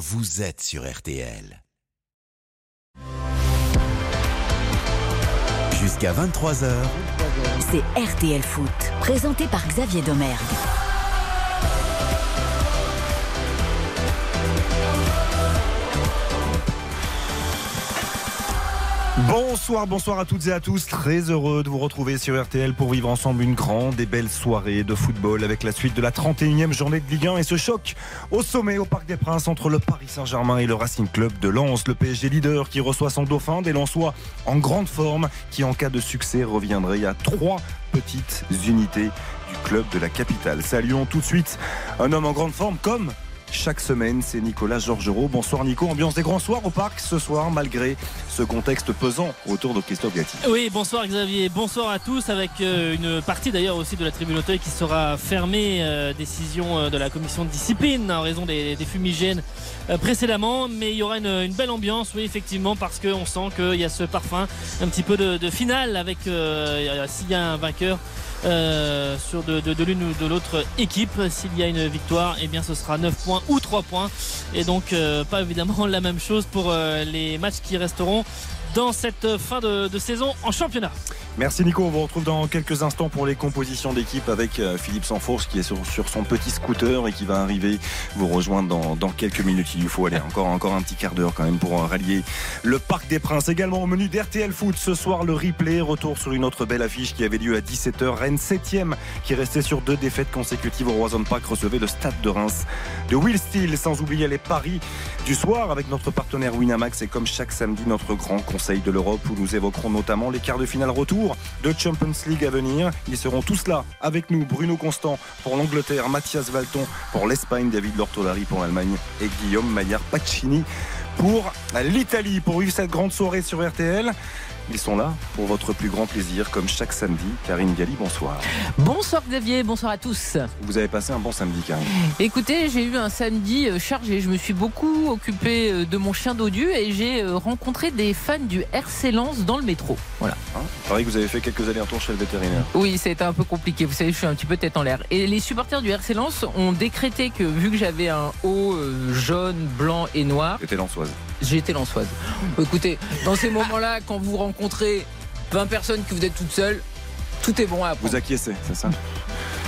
vous êtes sur RTL. Jusqu'à 23h, C'est RTL Foot, présenté par Xavier Domergue. Bonsoir, bonsoir à toutes et à tous. Très heureux de vous retrouver sur RTL pour vivre ensemble une grande et belle soirée de football avec la suite de la 31e journée de Ligue 1 et ce choc au sommet au Parc des Princes entre le Paris Saint-Germain et le Racing Club de Lens. Le PSG leader qui reçoit son dauphin, des Lensois en grande forme qui en cas de succès reviendrait à trois petites unités du club de la capitale. Saluons tout de suite un homme en grande forme comme chaque semaine, c'est Nicolas Georgerot. Bonsoir Nico, ambiance des grands soirs au parc ce soir, malgré ce contexte pesant autour de Christophe Gatti. Oui, bonsoir Xavier, bonsoir à tous, avec euh, une partie d'ailleurs aussi de la tribune Auteuil qui sera fermée, euh, décision euh, de la commission de discipline en raison des, fumigènes précédemment, mais il y aura une, belle ambiance, oui effectivement, parce qu'on sent qu'il y a ce parfum un petit peu de, finale avec s'il y a un vainqueur. Euh, sur de, l'une ou de l'autre équipe. S'il y a une victoire, eh bien ce sera 9 points ou 3 points. Et donc euh, pas évidemment la même chose pour euh, les matchs qui resteront dans cette fin de, saison en championnat. Merci Nico, on vous retrouve dans quelques instants pour les compositions d'équipe avec euh, Philippe Sanfourche qui est sur, son petit scooter et qui va arriver vous rejoindre dans, dans quelques minutes. Il lui faut aller encore, encore un petit quart d'heure quand même pour euh, rallier le Parc des Princes. Également au menu d'RTL Foot ce soir le replay, retour sur une autre belle affiche qui avait lieu à 17h. Rennes 7ème qui restait sur deux défaites consécutives au Roison Park recevait le Stade de Reims de Will Steele sans oublier les paris du soir avec notre partenaire Winamax et comme chaque samedi notre grand conseil de l'Europe où nous évoquerons notamment les quarts de finale retour de Champions League à venir. Ils seront tous là avec nous. Bruno Constant pour l'Angleterre, Mathias Valton pour l'Espagne, David Lortolari pour l'Allemagne et Guillaume Maillard Pacini pour l'Italie. Pour vivre cette grande soirée sur RTL, ils sont là pour votre plus grand plaisir comme chaque samedi. Karine Galli, bonsoir. Bonsoir Xavier, bonsoir à tous. Vous avez passé un bon samedi Karine. Écoutez, j'ai eu un samedi euh, chargé. Je me suis beaucoup occupé euh, de mon chien dodu et j'ai euh, rencontré des fans du RC Lens dans le métro. Voilà. Hein Pareil que vous avez fait quelques allers-retours chez le vétérinaire. Oui, c'était un peu compliqué. Vous savez, je suis un petit peu tête en l'air. Et les supporters du RC Lens ont décrété que vu que j'avais un haut jaune, blanc et noir, C'était l'Ansoise. j'ai été lançoise. Écoutez, dans ces moments-là, quand vous rencontrez 20 personnes que vous êtes toute seule, tout est bon à Vous apprendre. acquiescez, c'est ça?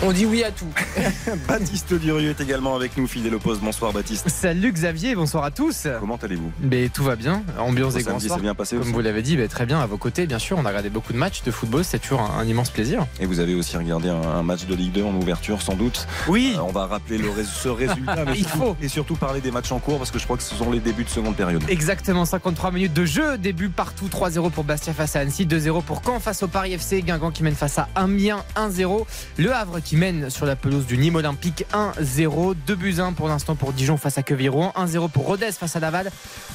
On dit oui à tout. Baptiste Durieux est également avec nous, fidèle au poste. Bonsoir Baptiste. Salut Xavier, bonsoir à tous. Comment allez-vous? Mais tout va bien, ambiance des grands c'est bien passé Comme aussi vous l'avez dit, bah, très bien à vos côtés, bien sûr. On a regardé beaucoup de matchs de football, c'est toujours un, un immense plaisir. Et vous avez aussi regardé un, un match de Ligue 2 en ouverture, sans doute. Oui, Euh, on va rappeler le rés- ce résultat, mais Il surtout- faut. et surtout parler des matchs en cours parce que je crois que ce sont les débuts de seconde période. exactement 53 minutes de jeu. Début partout 3-0 pour Bastia face à Annecy, 2-0 pour Caen face au Paris FC, Guingamp qui mène face à Amiens 1-0. Le Havre qui mène sur la pelouse du Nîmes Olympique 1-0. 2 buts 1 pour l'instant pour Dijon face à Queviron, 1-0 pour Rodez face à Laval.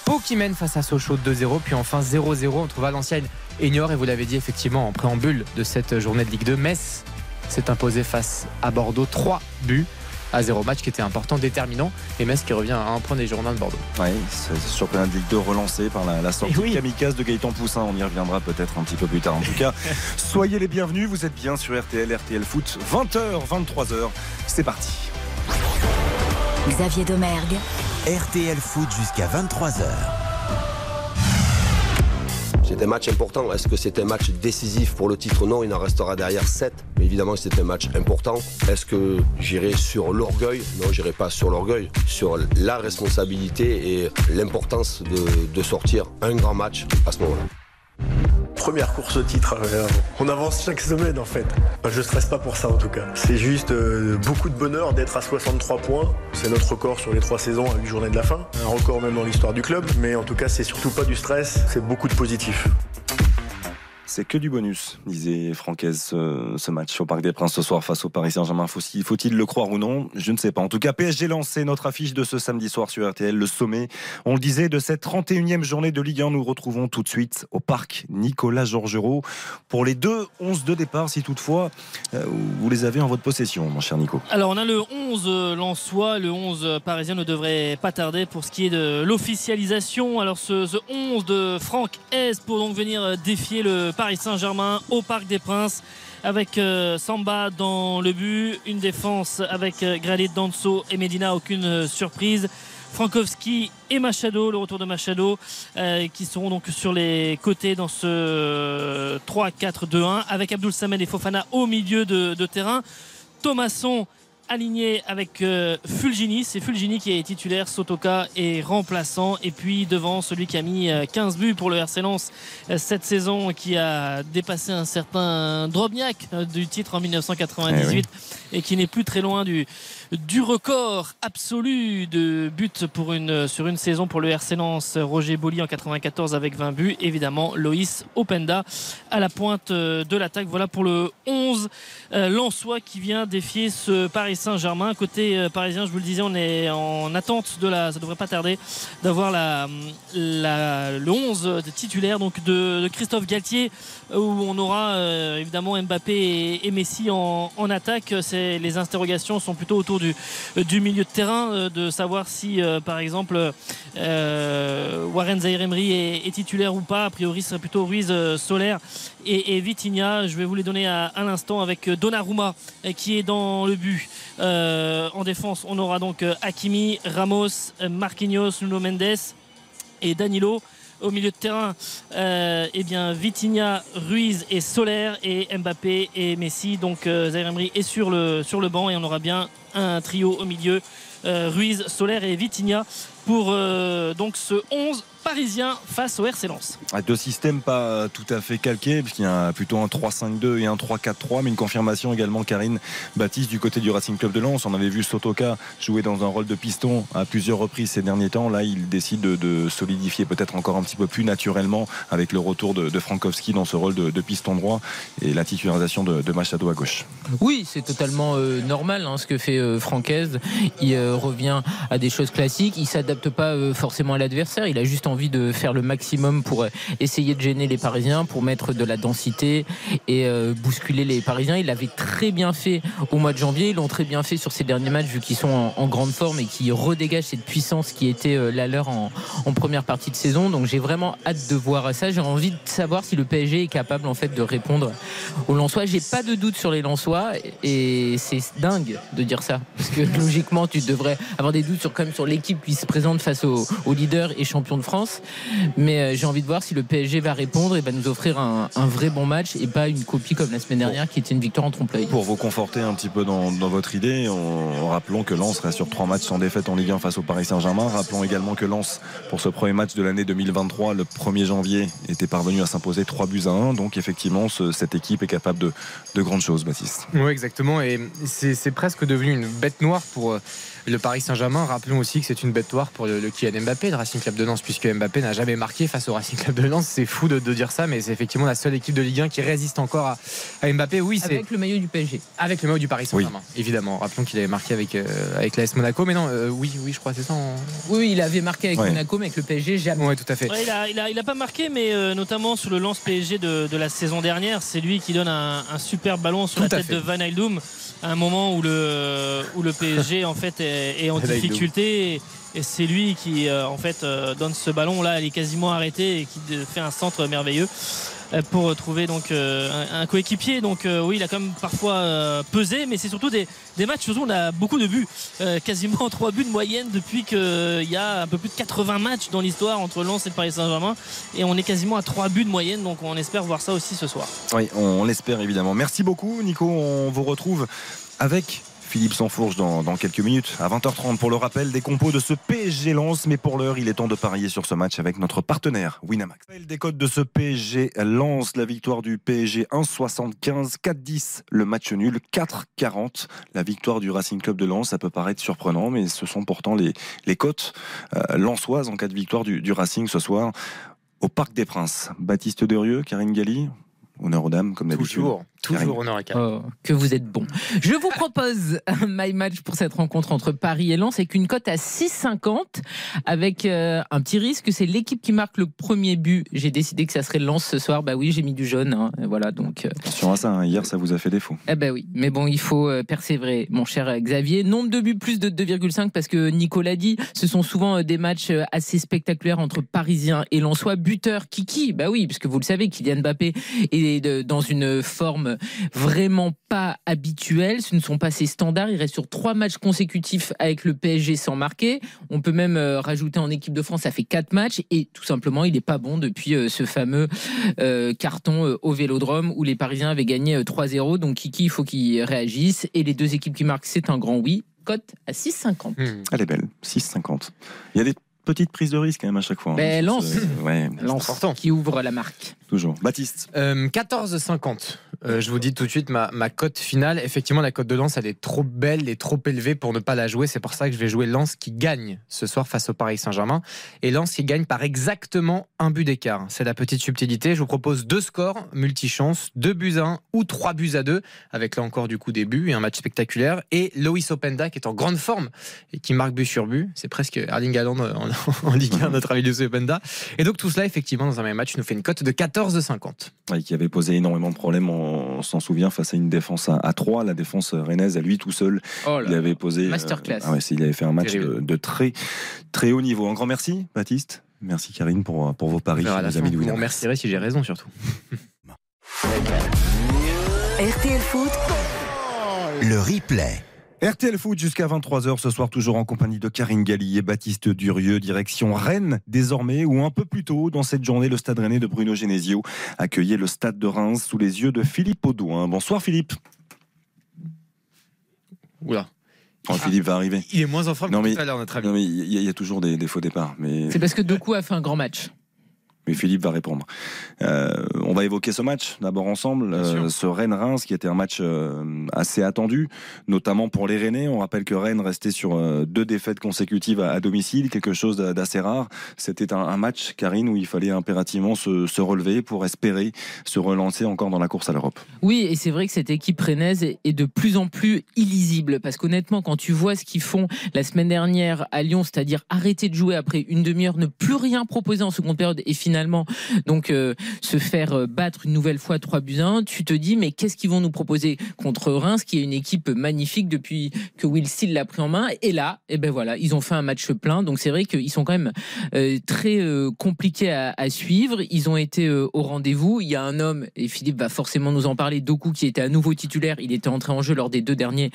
Pau qui mène face à Sochaux 2-0. Puis enfin 0-0 entre Valenciennes et Niort. Et vous l'avez dit effectivement en préambule de cette journée de Ligue 2, Metz s'est imposé face à Bordeaux 3 buts à 0 match qui était important, déterminant. Et Metz qui revient à un point des Girondins de Bordeaux. Ouais, c'est ce championnat de Ligue 2 relancé par la, la sortie Et oui. kamikaze de Gaëtan Poussin. On y reviendra peut-être un petit peu plus tard. En tout cas, soyez les bienvenus. Vous êtes bien sur RTL, RTL Foot. 20h, 23h. C'est parti. Xavier Domergue, RTL Foot jusqu'à 23h. C'est un match important. Est-ce que c'est un match décisif pour le titre Non, il en restera derrière 7. Mais évidemment, c'est un match important. Est-ce que j'irai sur l'orgueil? Non, j'irai pas sur l'orgueil. Sur la responsabilité et l'importance de, de sortir un grand match à ce moment-là. Première course au titre, euh, on avance chaque semaine en fait. Je stresse pas pour ça en tout cas. C'est juste euh, beaucoup de bonheur d'être à 63 points. C'est notre record sur les trois saisons à 8 journées de la fin. Un record même dans l'histoire du club. Mais en tout cas, c'est surtout pas du stress, c'est beaucoup de positif. C'est que du bonus, disait Francaise ce, ce match au Parc des Princes ce soir face au Paris Saint-Germain. Faut-il le croire ou non? Je ne sais pas. En tout cas, PSG lancé notre affiche de ce samedi soir sur RTL, le sommet. On le disait, de cette 31e journée de Ligue 1, nous retrouvons tout de suite au Parc Nicolas Georgerot pour les deux 11 de départ, si toutefois euh, vous les avez en votre possession, mon cher Nico. Alors on a le 11 Lensois, le 11 parisien ne devrait pas tarder pour ce qui est de l'officialisation. Alors ce, ce 11 de Franck Hez pour donc venir défier le Paris Saint-Germain au Parc des Princes avec euh, Samba dans le but, une défense avec euh, Gradit Danso et Medina, aucune euh, surprise. Frankowski et Machado, le retour de Machado, euh, qui seront donc sur les côtés dans ce 3-4-2-1 avec Abdul Samed et Fofana au milieu de, de terrain. Thomasson aligné avec euh, Fulgini. C'est Fulgini qui est titulaire, Sotoka est remplaçant. Et puis devant celui qui a mis 15 euh, buts pour le RC Lens euh, cette saison, qui a dépassé un certain Drobniak du titre en 1998 et qui n'est plus très loin du, du record absolu de buts pour une, sur une saison pour le RC Lens. Roger Boli en 94 avec 20 buts. Évidemment, Loïs Openda à la pointe de l'attaque. Voilà pour le 11 Lensois qui vient défier ce Paris Saint-Germain. Côté euh, parisien, je vous le disais, on est en attente de la, ça devrait pas tarder, d'avoir la, le 11 titulaire donc de, Christophe Galtier, où on aura euh, évidemment Mbappé et, Messi en, attaque. Les interrogations sont plutôt autour du, du milieu de terrain, euh, de savoir si par exemple Warren Zaire est, titulaire ou pas. A priori, ce serait plutôt Ruiz Solaire et, et Vitinha. Je vais vous les donner à, à l'instant avec Donnarumma qui est dans le but. Euh, en défense, on aura donc euh, Hakimi, Ramos, euh, Marquinhos, Nuno Mendes et Danilo. Au milieu de terrain, eh bien Vitinha, Ruiz et Soler et Mbappé et Messi. Donc Zaire est sur le, sur le banc et on aura bien un trio au milieu. Ruiz, Soler et Vitinha pour donc ce 11 parisien face au RC Lens. Ah, deux systèmes pas tout à fait calqués, puisqu'il y a plutôt un 3-5-2 et un 3-4-3, mais une confirmation également Karine Baptiste du côté du Racing Club de Lens. On avait vu Sotoka jouer dans un rôle de piston à plusieurs reprises ces derniers temps. Là, il décide de, solidifier peut-être encore un petit peu plus naturellement avec le retour de, Frankowski dans ce rôle de, piston droit et la titularisation de, Machado à gauche. Oui, c'est totalement euh, normal hein, ce que fait euh, Francaise. Il euh, revient à des choses classiques. Il s'adapte pas forcément à l'adversaire. Il a juste envie envie de faire le maximum pour euh, essayer de gêner les Parisiens, pour mettre de la densité et euh, bousculer les Parisiens. Il l'avait très bien fait au mois de janvier. Ils l'ont très bien fait sur ces derniers matchs vu qu'ils sont en, grande forme et qui redégagent cette puissance qui était euh, la leur en, première partie de saison. Donc j'ai vraiment hâte de voir ça. J'ai envie de savoir si le PSG est capable en fait de répondre aux Lensois. J'ai pas de doute sur les Lensois et c'est dingue de dire ça parce que logiquement tu devrais avoir des doutes sur comme sur l'équipe qui se présente face au, au leader et champion de France. Mais euh, j'ai envie de voir si le PSG va répondre et va nous offrir un, vrai bon match et pas une copie comme la semaine dernière qui était une victoire en trompe-l'œil. Pour vous conforter un petit peu dans, votre idée, en, rappelons que Lens reste sur trois matchs sans défaite en Ligue 1 face au Paris Saint-Germain. Rappelons également que Lens, pour ce premier match de l'année 2023, le 1er janvier, était parvenu à s'imposer 3 buts à 1. Donc effectivement, cette équipe est capable de, de grandes choses, Baptiste. Oui, exactement. Et c'est presque devenu une bête noire pour euh, le Paris Saint-Germain. Rappelons aussi que c'est une bête noire pour le, le Kylian Mbappé, le Racing Club de Lens, puisque Mbappé n'a jamais marqué face au Racing Club de Lens. C'est fou de, dire ça, mais c'est effectivement la seule équipe de Ligue 1 qui résiste encore à, Mbappé. Oui, c'est avec le maillot du PSG. Avec le maillot du Paris Saint-Germain, évidemment. Rappelons qu'il avait marqué avec euh, avec l'AS Monaco, mais non, euh, oui, oui, je crois c'est ça. Oui, il avait marqué avec Monaco, mais avec le PSG jamais. Oui, tout à fait. il, a, pas marqué, mais euh, notamment sur le lance PSG de, la saison dernière, c'est lui qui donne un, super ballon sur la tête de Van Eydoum à un moment où le où le PSG en fait est en difficulté et c'est lui qui euh, en fait euh, donne ce ballon. Là, elle est quasiment arrêtée et qui fait un centre merveilleux pour trouver donc un, coéquipier. Donc oui, il a quand même parfois pesé, mais c'est surtout des, matchs. Surtout, on a beaucoup de buts, quasiment 3 buts de moyenne depuis qu'il y a un peu plus de 80 matchs dans l'histoire entre Lens et Paris Saint-Germain, et on est quasiment à 3 buts de moyenne. Donc on espère voir ça aussi ce soir. Oui, on l'espère évidemment. Merci beaucoup, Nico. On vous retrouve avec Philippe s'enfourche dans, quelques minutes à 20h30 pour le rappel des compos de ce PSG Lens. Mais pour l'heure, il est temps de parier sur ce match avec notre partenaire Winamax. Des codes de ce PSG Lens, la victoire du PSG 1,75, 4-10 le match nul, 4-40 la victoire du Racing Club de Lens. Ça peut paraître surprenant, mais ce sont pourtant les, les cotes euh, lensoises en cas de victoire du, du Racing ce soir au Parc des Princes. Baptiste Derieux, Karine Galli, Honneur aux dames, comme d'habitude. Toujours, toujours honneur à oh, Que vous êtes bon. Je vous propose un my match pour cette rencontre entre Paris et Lens avec une cote à 6,50 avec euh, un petit risque, c'est l'équipe qui marque le premier but. J'ai décidé que ça serait Lens ce soir. Bah oui, j'ai mis du jaune. Hein. Voilà donc. Euh, Attention à ça. Hein. Hier, ça vous a fait défaut. Eh ben oui, mais bon, il faut euh, persévérer, mon cher Xavier. Nombre de buts plus de 2,5 parce que Nicolas dit, ce sont souvent des matchs assez spectaculaires entre Parisiens et Lensois. Buteur Kiki, bah oui, puisque vous le savez, Kylian Mbappé est dans une forme forme vraiment pas habituelle. Ce ne sont pas ses standards. Il reste sur trois matchs consécutifs avec le PSG sans marquer. On peut même euh, rajouter en équipe de France, ça fait quatre matchs et tout simplement, il n'est pas bon depuis euh, ce fameux euh, carton euh, au Vélodrome où les Parisiens avaient gagné euh, 3-0. Donc Kiki, il faut qu'il réagisse. Et les deux équipes qui marquent, c'est un grand oui. Cote à 6,50. Hmm. Elle est belle, 6,50. Il y a des petites prises de risque quand même à chaque fois. hein. Ben, Ouais, Lance important. qui ouvre la marque. toujours. Baptiste. Euh, 14,50. Euh, je vous dis tout de suite ma, ma cote finale. Effectivement, la cote de Lens, elle est trop belle et trop élevée pour ne pas la jouer. C'est pour ça que je vais jouer Lens qui gagne ce soir face au Paris Saint-Germain. Et Lens qui gagne par exactement un but d'écart. C'est la petite subtilité. Je vous propose deux scores multichance, deux buts à 1 ou trois buts à 2, avec là encore du coup des buts et un match spectaculaire. Et Loïs Openda qui est en grande forme et qui marque but sur but. C'est presque Erling Haaland en, en Ligue 1, notre ami Loïs Openda. Et donc tout cela, effectivement, dans un même match, nous fait une cote de 14,50. Ouais, qui avait posé énormément de problèmes, on, s'en souvient, face à une défense à, à 3. La défense rennaise, à lui tout seul, Oh il avait posé. euh, Masterclass. ah ouais, c'est- il avait fait un match de, de très, très haut niveau. Un grand merci, Baptiste. Merci, Karine, pour, pour vos paris, la les amis de Vous remercierez si j'ai raison surtout. RTL Foot, Le replay. RTL Foot jusqu'à 23h ce soir, toujours en compagnie de Karine Galli et Baptiste Durieux, direction Rennes désormais, ou un peu plus tôt dans cette journée, le stade rennais de Bruno Genesio accueillait le stade de Reims sous les yeux de Philippe Audouin. Bonsoir Philippe. Oula. Oh, Philippe va arriver. Il est moins en forme Non, que mais- tout à l'heure, notre ami. Non mais il y, a- il y a toujours des, des faux départs, mais, C'est parce que Doku a fait un grand match. Mais Philippe va répondre. Euh, on va évoquer ce match d'abord ensemble, euh, ce Rennes-Reims qui était un match euh, assez attendu, notamment pour les Rennais. On rappelle que Rennes restait sur euh, deux défaites consécutives à, à domicile, quelque chose d'a- d'assez rare. C'était un, un match, Karine, où il fallait impérativement se, se relever pour espérer se relancer encore dans la course à l'Europe. Oui, et c'est vrai que cette équipe rennaise est est de plus en plus illisible parce qu'honnêtement, quand tu vois ce qu'ils font la semaine dernière à Lyon, c'est-à-dire arrêter de jouer après une demi-heure, ne plus rien proposer en seconde période et finalement donc euh, se faire euh, battre une nouvelle fois 3 buts à 1, tu te dis mais qu'est-ce qu'ils vont nous proposer contre Reims qui est une équipe magnifique depuis que Will Steele l'a pris en main? Et là, et ben voilà, ils ont fait un match plein donc c'est vrai qu'ils sont quand même euh, très compliqués à, à suivre. Ils ont été au rendez-vous. Il y a un homme, et Philippe va forcément nous en parler, Doku, qui était à nouveau titulaire. Il était entré en jeu lors des deux derniers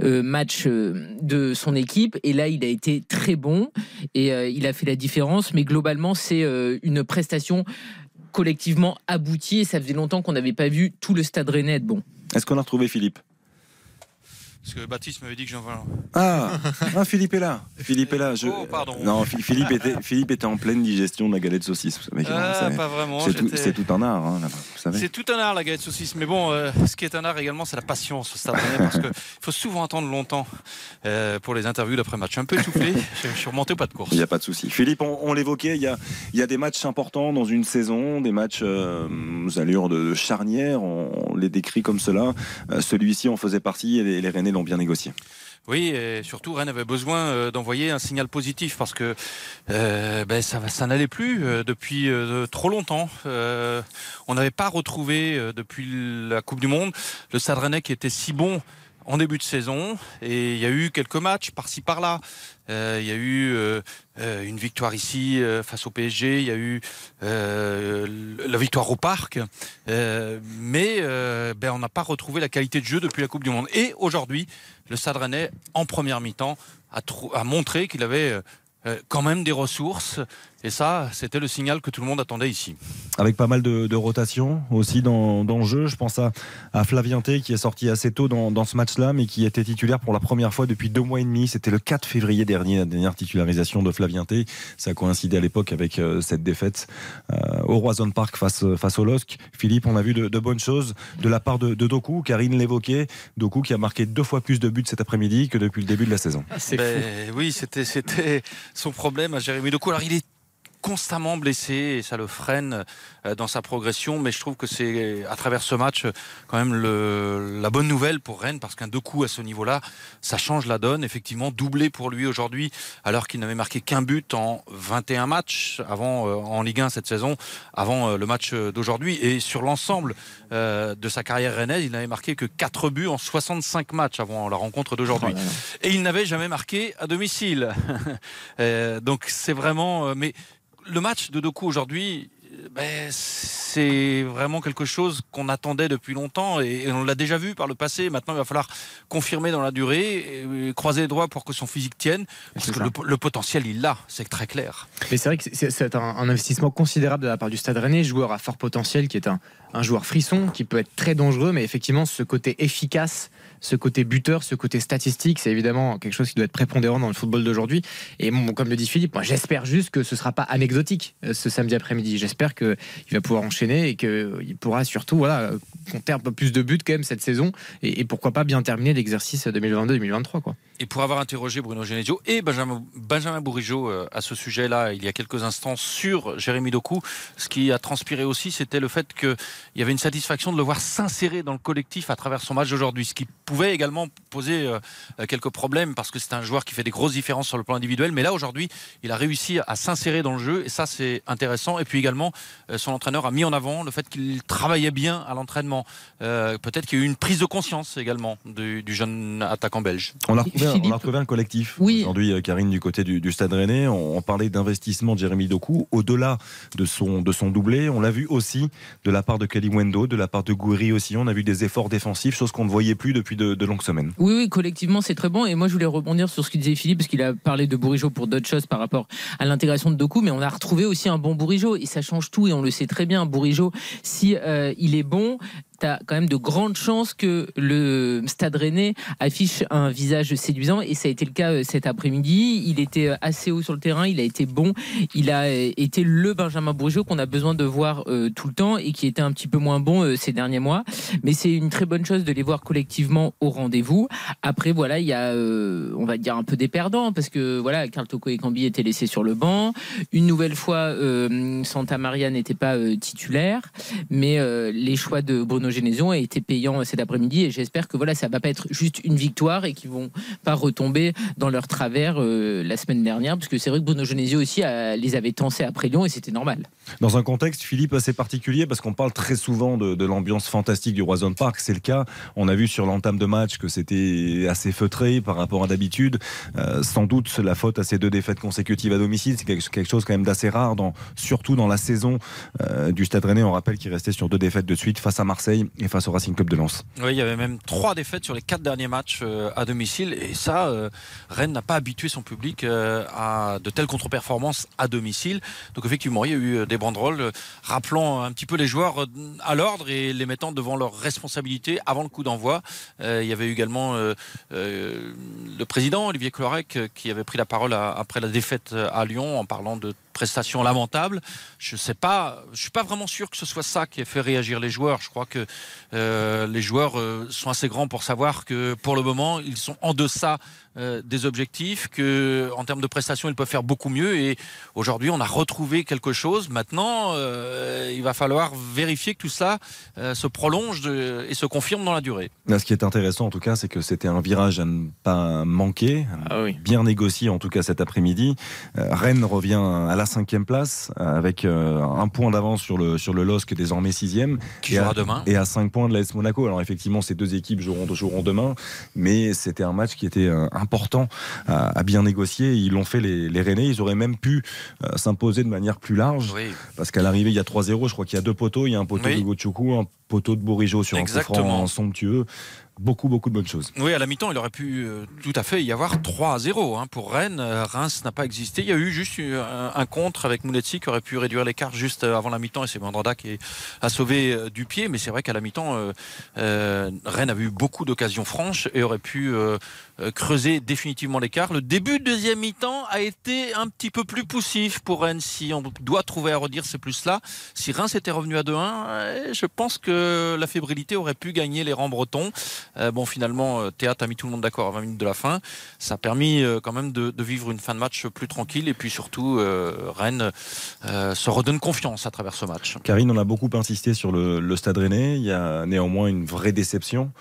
matchs de son équipe. Et là, il a été très bon et il a fait la différence. Mais globalement, c'est une prestation collectivement aboutie. Et ça faisait longtemps qu'on n'avait pas vu tout le stade rennais être bon. Est-ce qu'on a retrouvé Philippe? Parce que Baptiste m'avait dit que j'en vois. ah, ah, Philippe est là. Philippe est là. Je... Oh, pardon. Non, Phi- Philippe était, Philippe était en pleine digestion de la galette saucisse. Vous savez, Ah, c'est- pas vraiment. c'est tout, un art, hein, là-bas, vous savez. C'est tout un art la galette saucisse, mais bon, euh, ce qui est un art également, c'est la patience parce qu'il faut souvent attendre longtemps euh, pour les interviews d'après-match. Je suis un peu essoufflé, je suis remonté au pas de course. Il n'y a pas de souci. Philippe, on, on l'évoquait, il y a, il y a des matchs importants dans une saison, des matchs euh, aux allures de, de charnière, on, on les décrit comme cela. Celui-ci en faisait partie et les, les Rennais l'ont bien négocié. Oui, et surtout Rennes avait besoin euh, d'envoyer un signal positif parce que euh, ben, ça, n'allait plus euh, depuis trop longtemps. On n'avait pas retrouvé depuis la Coupe du Monde le Stade Rennais qui était si bon en début de saison et il y a eu quelques matchs par-ci par-là. Euh, il y a eu euh, euh, une victoire ici face au PSG, il y a eu la victoire au parc, mais ben, on n'a pas retrouvé la qualité de jeu depuis la Coupe du Monde. Et aujourd'hui, le Stade en première mi-temps, a, montré qu'il avait quand même des ressources. Et ça, c'était le signal que tout le monde attendait ici. Avec pas mal de, de rotations aussi dans, dans le jeu. Je pense à, à Flavien T qui est sorti assez tôt dans, dans ce match-là, mais qui était titulaire pour la première fois depuis deux mois et demi. C'était le 4 février dernier, la dernière titularisation de Flavien T. Ça a coïncidé à l'époque avec euh, cette défaite euh, au Roison Park face, face au LOSC. Philippe, on a vu de, de bonnes choses de la part de, de Doku. Karine l'évoquait. Doku qui a marqué deux fois plus de buts cet après-midi que depuis le début de la saison. C'est Ben, Oui, c'était c'était son problème à Jérémy Doku. Alors il est constamment blessé et ça le freine euh, dans sa progression. Mais je trouve que c'est à travers ce match quand même le, la bonne nouvelle pour Rennes parce qu'un deux coups à ce niveau-là, ça change la donne. Effectivement, doublé pour lui aujourd'hui alors qu'il n'avait marqué qu'un but en 21 matchs avant euh, en Ligue 1 cette saison, avant euh, le match d'aujourd'hui et sur l'ensemble de sa carrière rennaise, il n'avait marqué que 4 buts en 65 matchs avant la rencontre d'aujourd'hui. Et il n'avait jamais marqué à domicile. Donc c'est vraiment. Mais le match de Doku aujourd'hui, ben, c'est vraiment quelque chose qu'on attendait depuis longtemps et, on l'a déjà vu par le passé. Maintenant, il va falloir confirmer dans la durée, et croiser les doigts pour que son physique tienne, parce que le, potentiel, il l'a, c'est très clair. Mais c'est vrai que c'est un, un, investissement considérable de la part du Stade Rennais, joueur à fort potentiel, qui est un, un joueur frisson, qui peut être très dangereux, mais effectivement, ce côté efficace ce côté buteur, ce côté statistique, c'est évidemment quelque chose qui doit être prépondérant dans le football d'aujourd'hui. Et comme le dit Philippe, moi j'espère juste que ce sera pas anecdotique euh, ce samedi après-midi. J'espère qu'il va pouvoir enchaîner et qu'il pourra surtout voilà, compter un peu plus de buts quand même cette saison et, pourquoi pas bien terminer l'exercice 2022-2023. Quoi. Et pour avoir interrogé Bruno Genesio et Benjamin, Benjamin Bourigeau euh, à ce sujet-là il y a quelques instants sur Jérémy Doku, ce qui a transpiré aussi, c'était le fait qu'il y avait une satisfaction de le voir s'insérer dans le collectif à travers son match d'aujourd'hui, ce qui pouvait également poser euh, quelques problèmes parce que c'est un joueur qui fait des grosses différences sur le plan individuel. Mais là, aujourd'hui, il a réussi à s'insérer dans le jeu et ça, c'est intéressant. Et puis également, euh, son entraîneur a mis en avant le fait qu'il travaillait bien à l'entraînement. Euh, peut-être qu'il y a eu une prise de conscience également du, jeune attaquant belge. On a retrouvé, un collectif aujourd'hui, Karine, du côté du, Stade Rennais. On, parlait d'investissement de Jérémy Doku. Au-delà de son, de son doublé, on l'a vu aussi de la part de Kelly Wendo, de la part de Gouiri aussi. On a vu des efforts défensifs, chose qu'on ne voyait plus depuis de, longues semaines. Oui, oui, collectivement, c'est très bon. Et moi, je voulais rebondir sur ce qu'il disait Philippe, parce qu'il a parlé de Bourigeau pour d'autres choses par rapport à l'intégration de Doku, mais on a retrouvé aussi un bon Bourigeau, et ça change tout, et on le sait très bien. Bourigeau, si euh, il est bon, tu quand même de grandes chances que le Stade Rennais affiche un visage séduisant et ça a été le cas euh, cet après-midi. Il était euh, assez haut sur le terrain, il a été bon, il a euh, été le Benjamin Bourgeot qu'on a besoin de voir tout le temps et qui était un petit peu moins bon ces derniers mois. Mais c'est une très bonne chose de les voir collectivement au rendez-vous. Après, voilà, il y a, on va dire, un peu des perdants parce que voilà, Carl Toko et Cambi étaient laissés sur le banc. Une nouvelle fois, Santa Maria n'était pas titulaire, mais les choix de Bruno Genesio a été payant cet après-midi et j'espère que voilà, ça va pas être juste une victoire et qu'ils vont pas retomber dans leur travers euh, la semaine dernière, parce que c'est vrai que Bruno Genesio aussi les avait tensés après Lyon et c'était normal. Dans un contexte, Philippe, assez particulier, parce qu'on parle très souvent de, l'ambiance fantastique du Roison Park, c'est le cas. On a vu sur l'entame de match que c'était assez feutré par rapport à d'habitude. Euh, sans doute la faute à ces deux défaites consécutives à domicile, c'est quelque chose quand même d'assez rare, surtout dans la saison euh, du Stade Rennais. On rappelle qu'il restait sur deux défaites de suite face à Marseille et face au Racing Club de Lens. Oui, il y avait même trois défaites sur les quatre derniers matchs euh, à domicile et ça, euh, Rennes n'a pas habitué son public euh, à de telles contre-performances à domicile. Donc effectivement, il y a eu des banderoles rappelant un petit peu les joueurs à l'ordre et les mettant devant leurs responsabilités avant le coup d'envoi. il y avait également le président Olivier Clorec qui avait pris la parole après la défaite à Lyon en parlant de prestations lamentables. Je sais pas, je suis pas vraiment sûr que ce soit ça qui ait fait réagir les joueurs. Je crois que euh, les joueurs euh, sont assez grands pour savoir que pour le moment, ils sont en deçà euh, des objectifs, que en termes de prestations, ils peuvent faire beaucoup mieux. Et aujourd'hui, on a retrouvé quelque chose. Maintenant, il va falloir vérifier que tout ça se prolonge et se confirme dans la durée. ce qui est intéressant, en tout cas, c'est que c'était un virage à ne pas manquer, ah bien négocié en tout cas cet après-midi. Rennes revient à la cinquième place avec un point d'avance sur le sur le LOSC désormais sixième. Qui jouera demain. Et à 5 points de l'AS Monaco. Alors effectivement, ces deux équipes joueront, joueront demain, mais c'était un match qui était euh, important à, bien négocier. Ils l'ont fait les, les Rennais. Ils auraient même pu euh, s'imposer de manière plus large, parce qu'à l'arrivée, il y a 3-0. Je crois qu'il y a deux poteaux. Il y a un poteau de Gochoukou, un poteau de Bourigeau sur un somptueux beaucoup, beaucoup de bonnes choses. Oui, à la mi-temps, il aurait pu euh, tout à fait y avoir 3 à 0 hein, pour Rennes. Euh, Reims n'a pas existé. Il y a eu juste un, contre avec Mouletsi qui aurait pu réduire l'écart juste avant la mi-temps et c'est Mandanda qui a sauvé euh, du pied. Mais c'est vrai qu'à la mi-temps, Rennes avait eu beaucoup d'occasions franches et aurait pu creuser définitivement l'écart. Le début de deuxième mi-temps a été un petit peu plus poussif pour Rennes. Si on doit trouver à redire, c'est plus là. Si Reims était revenu à 2-1, je pense que la fébrilité aurait pu gagner les rangs bretons. Euh, bon, finalement, euh, Théâtre a mis tout le monde d'accord à 20 minutes de la fin. Ça a permis euh, quand même de, vivre une fin de match plus tranquille. Et puis surtout, Rennes se redonne confiance à travers ce match. Karine, on a beaucoup insisté sur le, Stade Rennais. Il y a néanmoins une vraie déception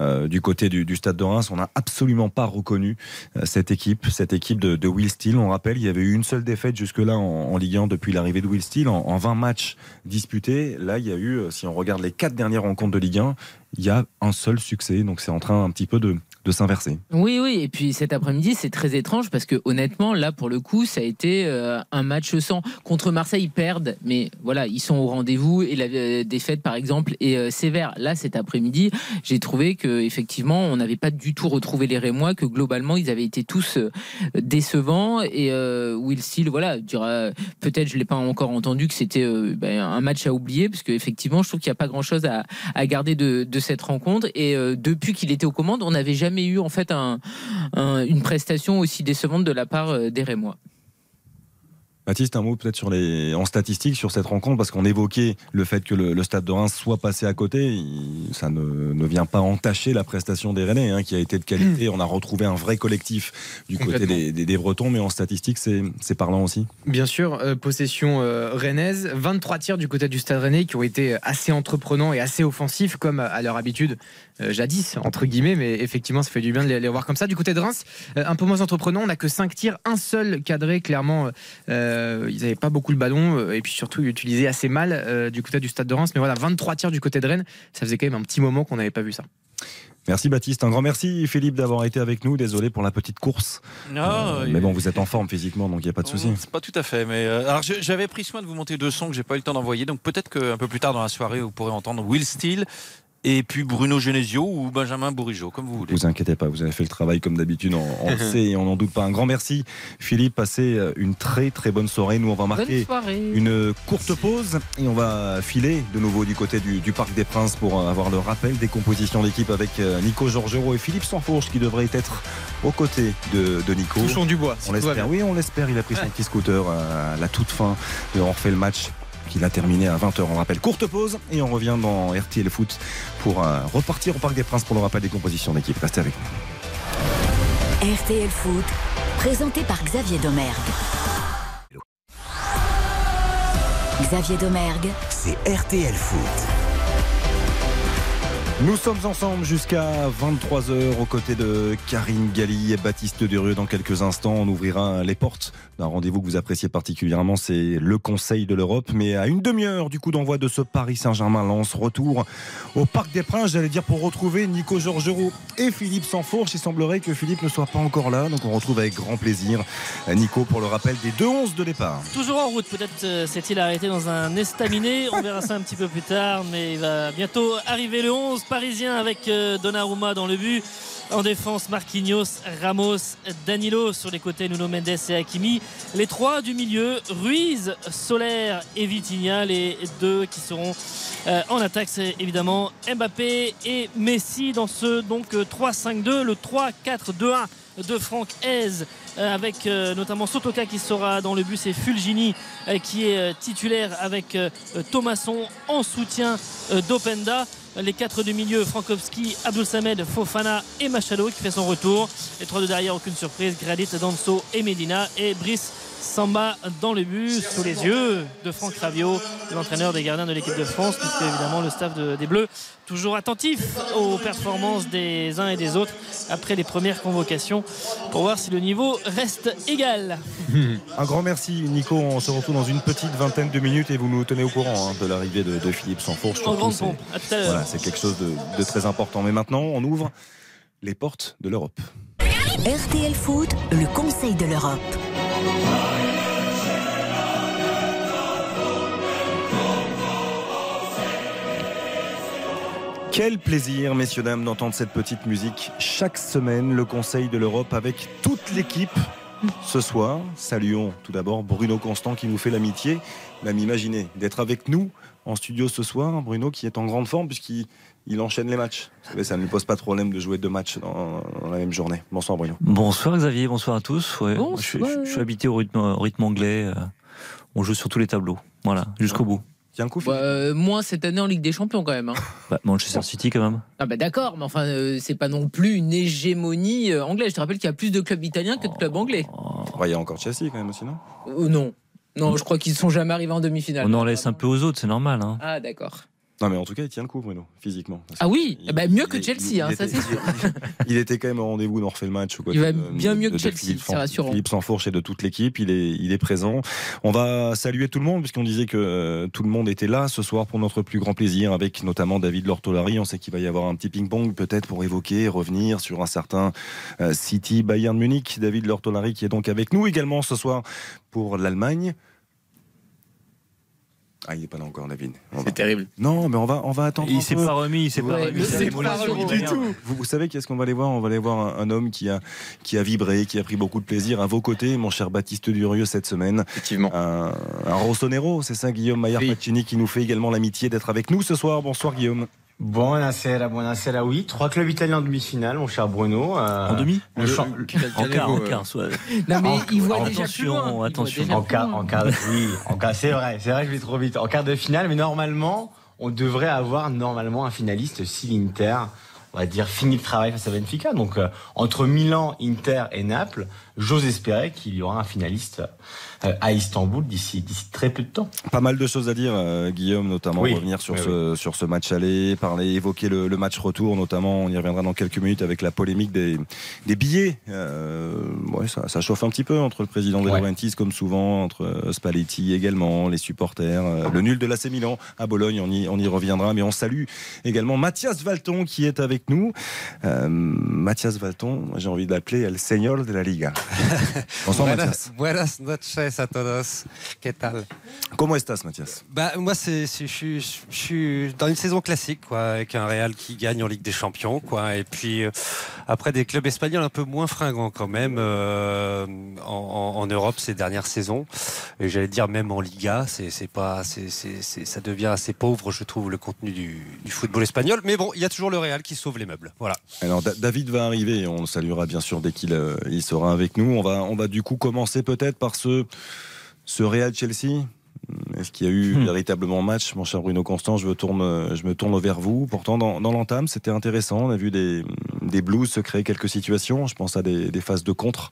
du côté du, Stade de Reims. On n'a absolument pas reconnu cette équipe, cette équipe de, Will Steele. On rappelle, il y avait eu une seule défaite jusque-là en, Ligue 1 depuis l'arrivée de Will Steele. En, en 20 matchs disputés, là, il y a eu, si on regarde les quatre dernières rencontres de Ligue 1, il y a un seul succès. Donc c'est en train un petit peu de, s'inverser. Oui, oui. Et puis cet après-midi, c'est très étrange parce que honnêtement, là, pour le coup, ça a été euh, un match sans. Contre Marseille, perdent, mais voilà, ils sont au rendez-vous et la euh, défaite, par exemple, est euh, sévère. Là, cet après-midi, j'ai trouvé que effectivement, on n'avait pas du tout retrouvé les Rémois, que globalement, ils avaient été tous décevants et Will Steele, voilà, dira peut-être, je l'ai pas encore entendu que c'était ben, un match à oublier parce qu'effectivement, je trouve qu'il n'y a pas grand-chose à, garder de, de, cette rencontre. Et depuis qu'il était aux commandes, on n'avait jamais eu en fait un, une prestation aussi décevante de la part des Rémois. Baptiste, un mot peut-être sur les en statistiques sur cette rencontre parce qu'on évoquait le fait que le, Stade de Reims soit passé à côté. ça ne, ne, vient pas entacher la prestation des Rennais hein, qui a été de qualité. On a retrouvé un vrai collectif du côté des, des, Bretons, mais en statistiques c'est parlant aussi. Bien sûr, euh, possession euh, rennaise, 23 tirs du côté du Stade Rennais qui ont été assez entreprenants et assez offensifs comme à leur habitude euh, jadis entre guillemets, mais effectivement ça fait du bien de les, voir comme ça. Du côté de Reims, un peu moins entreprenant. On n'a que 5 tirs, un seul cadré clairement. Euh, ils n'avaient pas beaucoup le ballon euh, et puis surtout ils utilisaient assez mal euh, du côté du stade de Reims. Mais voilà, 23 tirs du côté de Rennes, ça faisait quand même un petit moment qu'on n'avait pas vu ça. Merci Baptiste, un grand merci Philippe d'avoir été avec nous. Désolé pour la petite course. Non, mais bon, vous êtes en forme physiquement, donc il n'y a pas de souci. C'est pas tout à fait, mais alors j'avais pris soin de vous monter deux sons que j'ai pas eu le temps d'envoyer, donc peut-être qu'un peu plus tard dans la soirée vous pourrez entendre Will Steele et puis Bruno Genesio ou Benjamin Bourigeau, comme vous voulez. Vous inquiétez pas, vous avez fait le travail comme d'habitude, on, le sait et on n'en doute pas. Un grand merci, Philippe. Passez euh, une très très bonne soirée. Nous, on va marquer une courte pause et on va filer de nouveau du côté du, Parc des Princes pour euh, avoir le rappel des compositions d'équipe avec euh, Nico Georgerot et Philippe Sanfourche qui devrait être aux côtés de, Nico. Touchons du bois. on l'espère, oui, on l'espère. Il a pris son petit scooter à la toute fin. On refait le match qu'il a terminé à 20h. On rappelle courte pause et on revient dans RTL Foot pour euh, repartir au Parc des Princes pour le rappel des compositions d'équipe. Restez avec nous. RTL Foot, présenté par Xavier Domergue. Xavier Domergue, c'est RTL Foot. Nous sommes ensemble jusqu'à 23h aux côtés de Karine Galli et Baptiste Durieux. Dans quelques instants, on ouvrira les portes d'un rendez-vous que vous appréciez particulièrement, c'est le Conseil de l'Europe. Mais à une demi-heure du coup d'envoi de ce Paris Saint-Germain-Lens, retour au Parc des Princes, j'allais dire pour retrouver Nico Georgerot et Philippe Sansfourche. Il semblerait que Philippe ne soit pas encore là, donc on retrouve avec grand plaisir Nico pour le rappel des deux 11 de départ. Toujours en route, peut-être euh, s'est-il arrêté dans un estaminet, on verra ça un petit peu plus tard, mais il va bientôt arriver le 11 parisien avec euh, Donnarumma dans le but. En défense, Marquinhos, Ramos, Danilo. Sur les côtés, Nuno Mendes et Hakimi. Les trois du milieu, Ruiz, Solaire et Vitinha, les deux qui seront euh, en attaque, c'est évidemment Mbappé et Messi. Dans ce donc 3-5-2, le 3-4-2-1 de Franck Hez euh, avec notamment Sotoka qui sera dans le bus et Fulgini qui est titulaire avec Thomasson en soutien d'Openda les quatre du milieu, Frankowski, Abdul Samed, Fofana et Machado qui fait son retour. Les trois de derrière, aucune surprise, Gradit, Danso et Medina. Et Brice Samba dans le but, sous les yeux de Franck Raviot, l'entraîneur des gardiens de l'équipe de France, puisque évidemment le staff des Bleus, toujours attentif aux performances des uns et des autres après les premières convocations, pour voir si le niveau reste égal. Un grand merci Nico, on se retrouve dans une petite vingtaine de minutes et vous nous tenez au courant hein, de l'arrivée de, Philippe Sanfourche. En grande pompe, Voilà, c'est quelque chose de très important. Mais maintenant, on ouvre les portes de l'Europe. RTL Foot, le Conseil de l'Europe. Quel plaisir, messieurs, dames, d'entendre cette petite musique chaque semaine, le Conseil de l'Europe avec toute l'équipe. Ce soir, saluons tout d'abord Bruno Constant qui nous fait l'amitié, même imaginer d'être avec nous en studio ce soir. Bruno qui est en grande forme puisqu'il il enchaîne les matchs. ça ne lui pose pas de problème de jouer deux matchs dans, la même journée. Bonsoir Bruno. Bonsoir Xavier, bonsoir à tous. Je, suis habité au rythme, rythme anglais. Euh, on joue sur tous les tableaux. Voilà, jusqu'au bout. Tiens un coup. Bah, euh, moins cette année en Ligue des Champions quand même. Hein. Bah, Manchester City quand même. Ah bah d'accord, mais enfin euh, c'est pas non plus une hégémonie anglaise. Je te rappelle qu'il y a plus de clubs italiens que de clubs anglais. il y a encore Chelsea quand même aussi, non? Non. Non, je crois qu'ils sont jamais arrivés en demi-finale. On en laisse un peu aux autres, c'est normal. Hein. Ah d'accord. Non, mais en tout cas, il tient le coup, Bruno, physiquement. Ah oui, eh ben, mieux que Chelsea, hein, ça c'est sûr. Il, était quand même au rendez-vous, on refait le match. il va bien mieux que Chelsea, c'est rassurant. Philippe Sanfourche et de toute l'équipe, il est, il est présent. On va saluer tout le monde, puisqu'on disait que euh, tout le monde était là ce soir pour notre plus grand plaisir, avec notamment David Lortolari. On sait qu'il va y avoir un petit ping-pong, peut-être pour évoquer, revenir sur un certain euh, City Bayern Munich. David Lortolari qui est donc avec nous également ce soir pour l'Allemagne. Ah, il n'est pas là encore, David. C'est terrible. Non, mais on va, on va attendre. Il s'est pas remis, il s'est pas remis. pas remis du tout. Vous, vous savez qu'est-ce qu'on va aller voir? On va aller voir un, homme qui a, qui a vibré, qui a pris beaucoup de plaisir à vos côtés, mon cher Baptiste Durieux, cette semaine. Effectivement. Un, un Rossonero, c'est ça, Guillaume Maillard Pacini, qui nous fait également l'amitié d'être avec nous ce soir. Bonsoir, Guillaume. Buonasera, buonasera, oui. Trois clubs italiens en demi-finale, mon cher Bruno. Euh, en demi le, En quart, en quart. Soit... Non, mais il voit déjà plus loin. Attention, En quart, en quart, oui. En quart, c'est vrai, c'est vrai que je vais trop vite. En quart de finale, mais normalement, on devrait avoir normalement un finaliste si l'Inter, on va dire, fini le travail face à Benfica. Donc, euh, entre Milan, Inter et Naples, j'ose espérer qu'il y aura un finaliste euh, à Istanbul d'ici très peu de temps. Pas mal de choses à dire, euh, Guillaume, notamment revenir sur, ce, sur ce match aller, parler, évoquer le, match retour, notamment, on y reviendra dans quelques minutes avec la polémique des, des billets. Euh, ouais, ça, ça, chauffe un petit peu entre le président de Laurentiis, comme souvent, entre Spalletti également, les supporters, le nul de l'AC Milan à Bologne, on y, on y reviendra, mais on salue également Mathias Valton qui est avec nous. Mathias Valton, j'ai envie d'appeler El Señor de la Liga. Bonsoir Mathias. Buenas noches a todos. ¿Qué tal? Comment estás, Mathias? Bah, Moi, c'est, je, suis, je, suis dans une saison classique, quoi, avec un Real qui gagne en Ligue des Champions. Quoi, et puis, euh, après, des clubs espagnols un peu moins fringants quand même euh, en, en, Europe ces dernières saisons. Et j'allais dire même en Liga, c'est, c'est pas, c'est, c'est, ça devient assez pauvre, je trouve, le contenu du, du, football espagnol. Mais bon, il y a toujours le Real qui sauve les meubles. Voilà. Alors, David va arriver, on le saluera bien sûr dès qu'il euh, il sera avec nous. On va, on va du coup commencer peut-être par ce ce Real Chelsea, est-ce qu'il y a eu hmm. véritablement match Mon cher Bruno Constant, je me tourne, je me tourne vers vous. Pourtant, dans, l'entame, c'était intéressant. On a vu des, des blues se créer quelques situations. Je pense à des, phases de contre,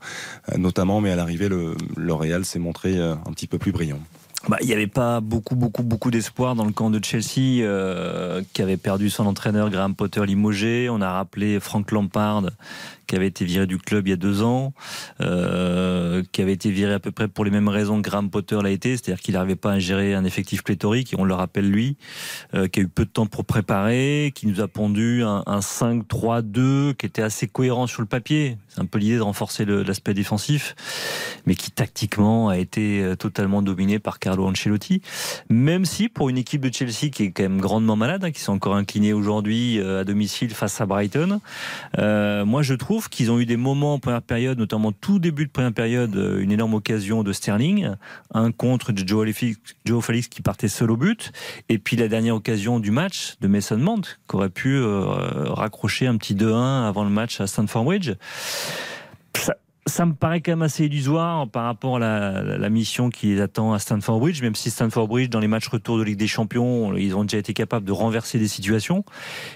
euh, notamment, mais à l'arrivée, le, le Real s'est montré euh, un petit peu plus brillant. Bah, il n'y avait pas beaucoup, beaucoup, beaucoup d'espoir dans le camp de Chelsea, euh, qui avait perdu son entraîneur Graham Potter limogé. On a rappelé Frank Lampard, qui avait été viré du club il y a deux ans, euh, qui avait été viré à peu près pour les mêmes raisons que Graham Potter l'a été, c'est-à-dire qu'il n'arrivait pas à gérer un effectif pléthorique, et on le rappelle lui, euh, qui a eu peu de temps pour préparer, qui nous a pondu un, un 5-3-2 qui était assez cohérent sur le papier. C'est un peu l'idée de renforcer l'aspect défensif, mais qui tactiquement a été euh, totalement dominé par Carlo Ancelotti. Même si pour une équipe de Chelsea qui est quand même grandement malade, hein, qui sont encore inclinés aujourd'hui à domicile face à Brighton, euh, moi je trouve qu'ils ont eu des moments en première période, notamment tout début de première période, euh, une énorme occasion de Sterling, un contre de Joe Felix, Joe Felix qui partait seul au but, et puis la dernière occasion du match de Mason Mount, qui aurait pu euh, raccrocher un petit 2-1 avant le match à Stanford Bridge. Ça me paraît quand même assez illusoire par rapport à la, mission qui les attend à Stanford Bridge, même si Stanford Bridge, dans les matchs retour de Ligue des Champions, ils ont déjà été capables de renverser des situations.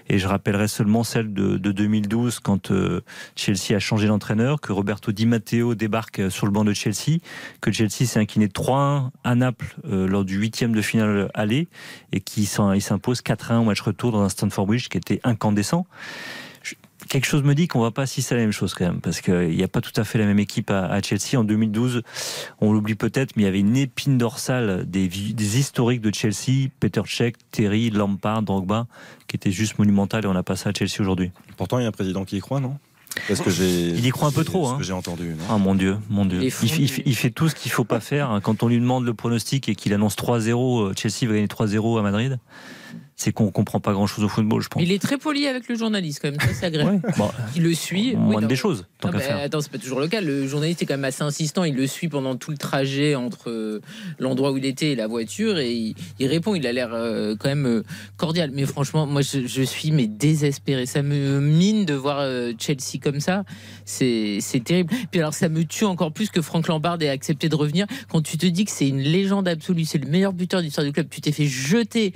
Et je rappellerai seulement celle de, 2012, quand euh, Chelsea a changé d'entraîneur, que Roberto Di Matteo débarque sur le banc de Chelsea, que Chelsea s'est incliné 3-1 à Naples euh, lors du huitième de finale aller, et qui s'impose 4-1 au match retour dans un Stanford Bridge qui était incandescent quelque chose me dit qu'on va pas assister à la même chose quand même, parce qu'il n'y a pas tout à fait la même équipe à, Chelsea. En 2012, on l'oublie peut-être, mais il y avait une épine dorsale des, des historiques de Chelsea, Peter Cech, Terry, Lampard, Drogba, qui était juste monumental et on a passé à Chelsea aujourd'hui. Pourtant, il y a un président qui y croit, non? Parce que j'ai, il y croit un peu trop. Hein. j'ai entendu. Ah mon Dieu, mon Dieu. Il, il, fait tout ce qu'il faut pas faire. Quand on lui demande le pronostic et qu'il annonce 3-0, euh, Chelsea va gagner 3-0 à Madrid c'est qu'on comprend pas grand chose au football, je pense. Il est très poli avec le journaliste, quand même, ça c'est agréable. il le suit. Moins des choses. Tant non, attends, c'est pas toujours le cas. Le journaliste est quand même assez insistant. Il le suit pendant tout le trajet entre euh, l'endroit où il était et la voiture et il, répond. Il a l'air euh, quand même euh, cordial. Mais franchement, moi je, suis mais désespéré. Ça me mine de voir Chelsea comme ça. C'est terrible. Puis alors ça me tue encore plus que Frank Lampard ait accepté de revenir. Quand tu te dis que c'est une légende absolue, c'est le meilleur buteur d'histoire du club, tu t'es fait jeter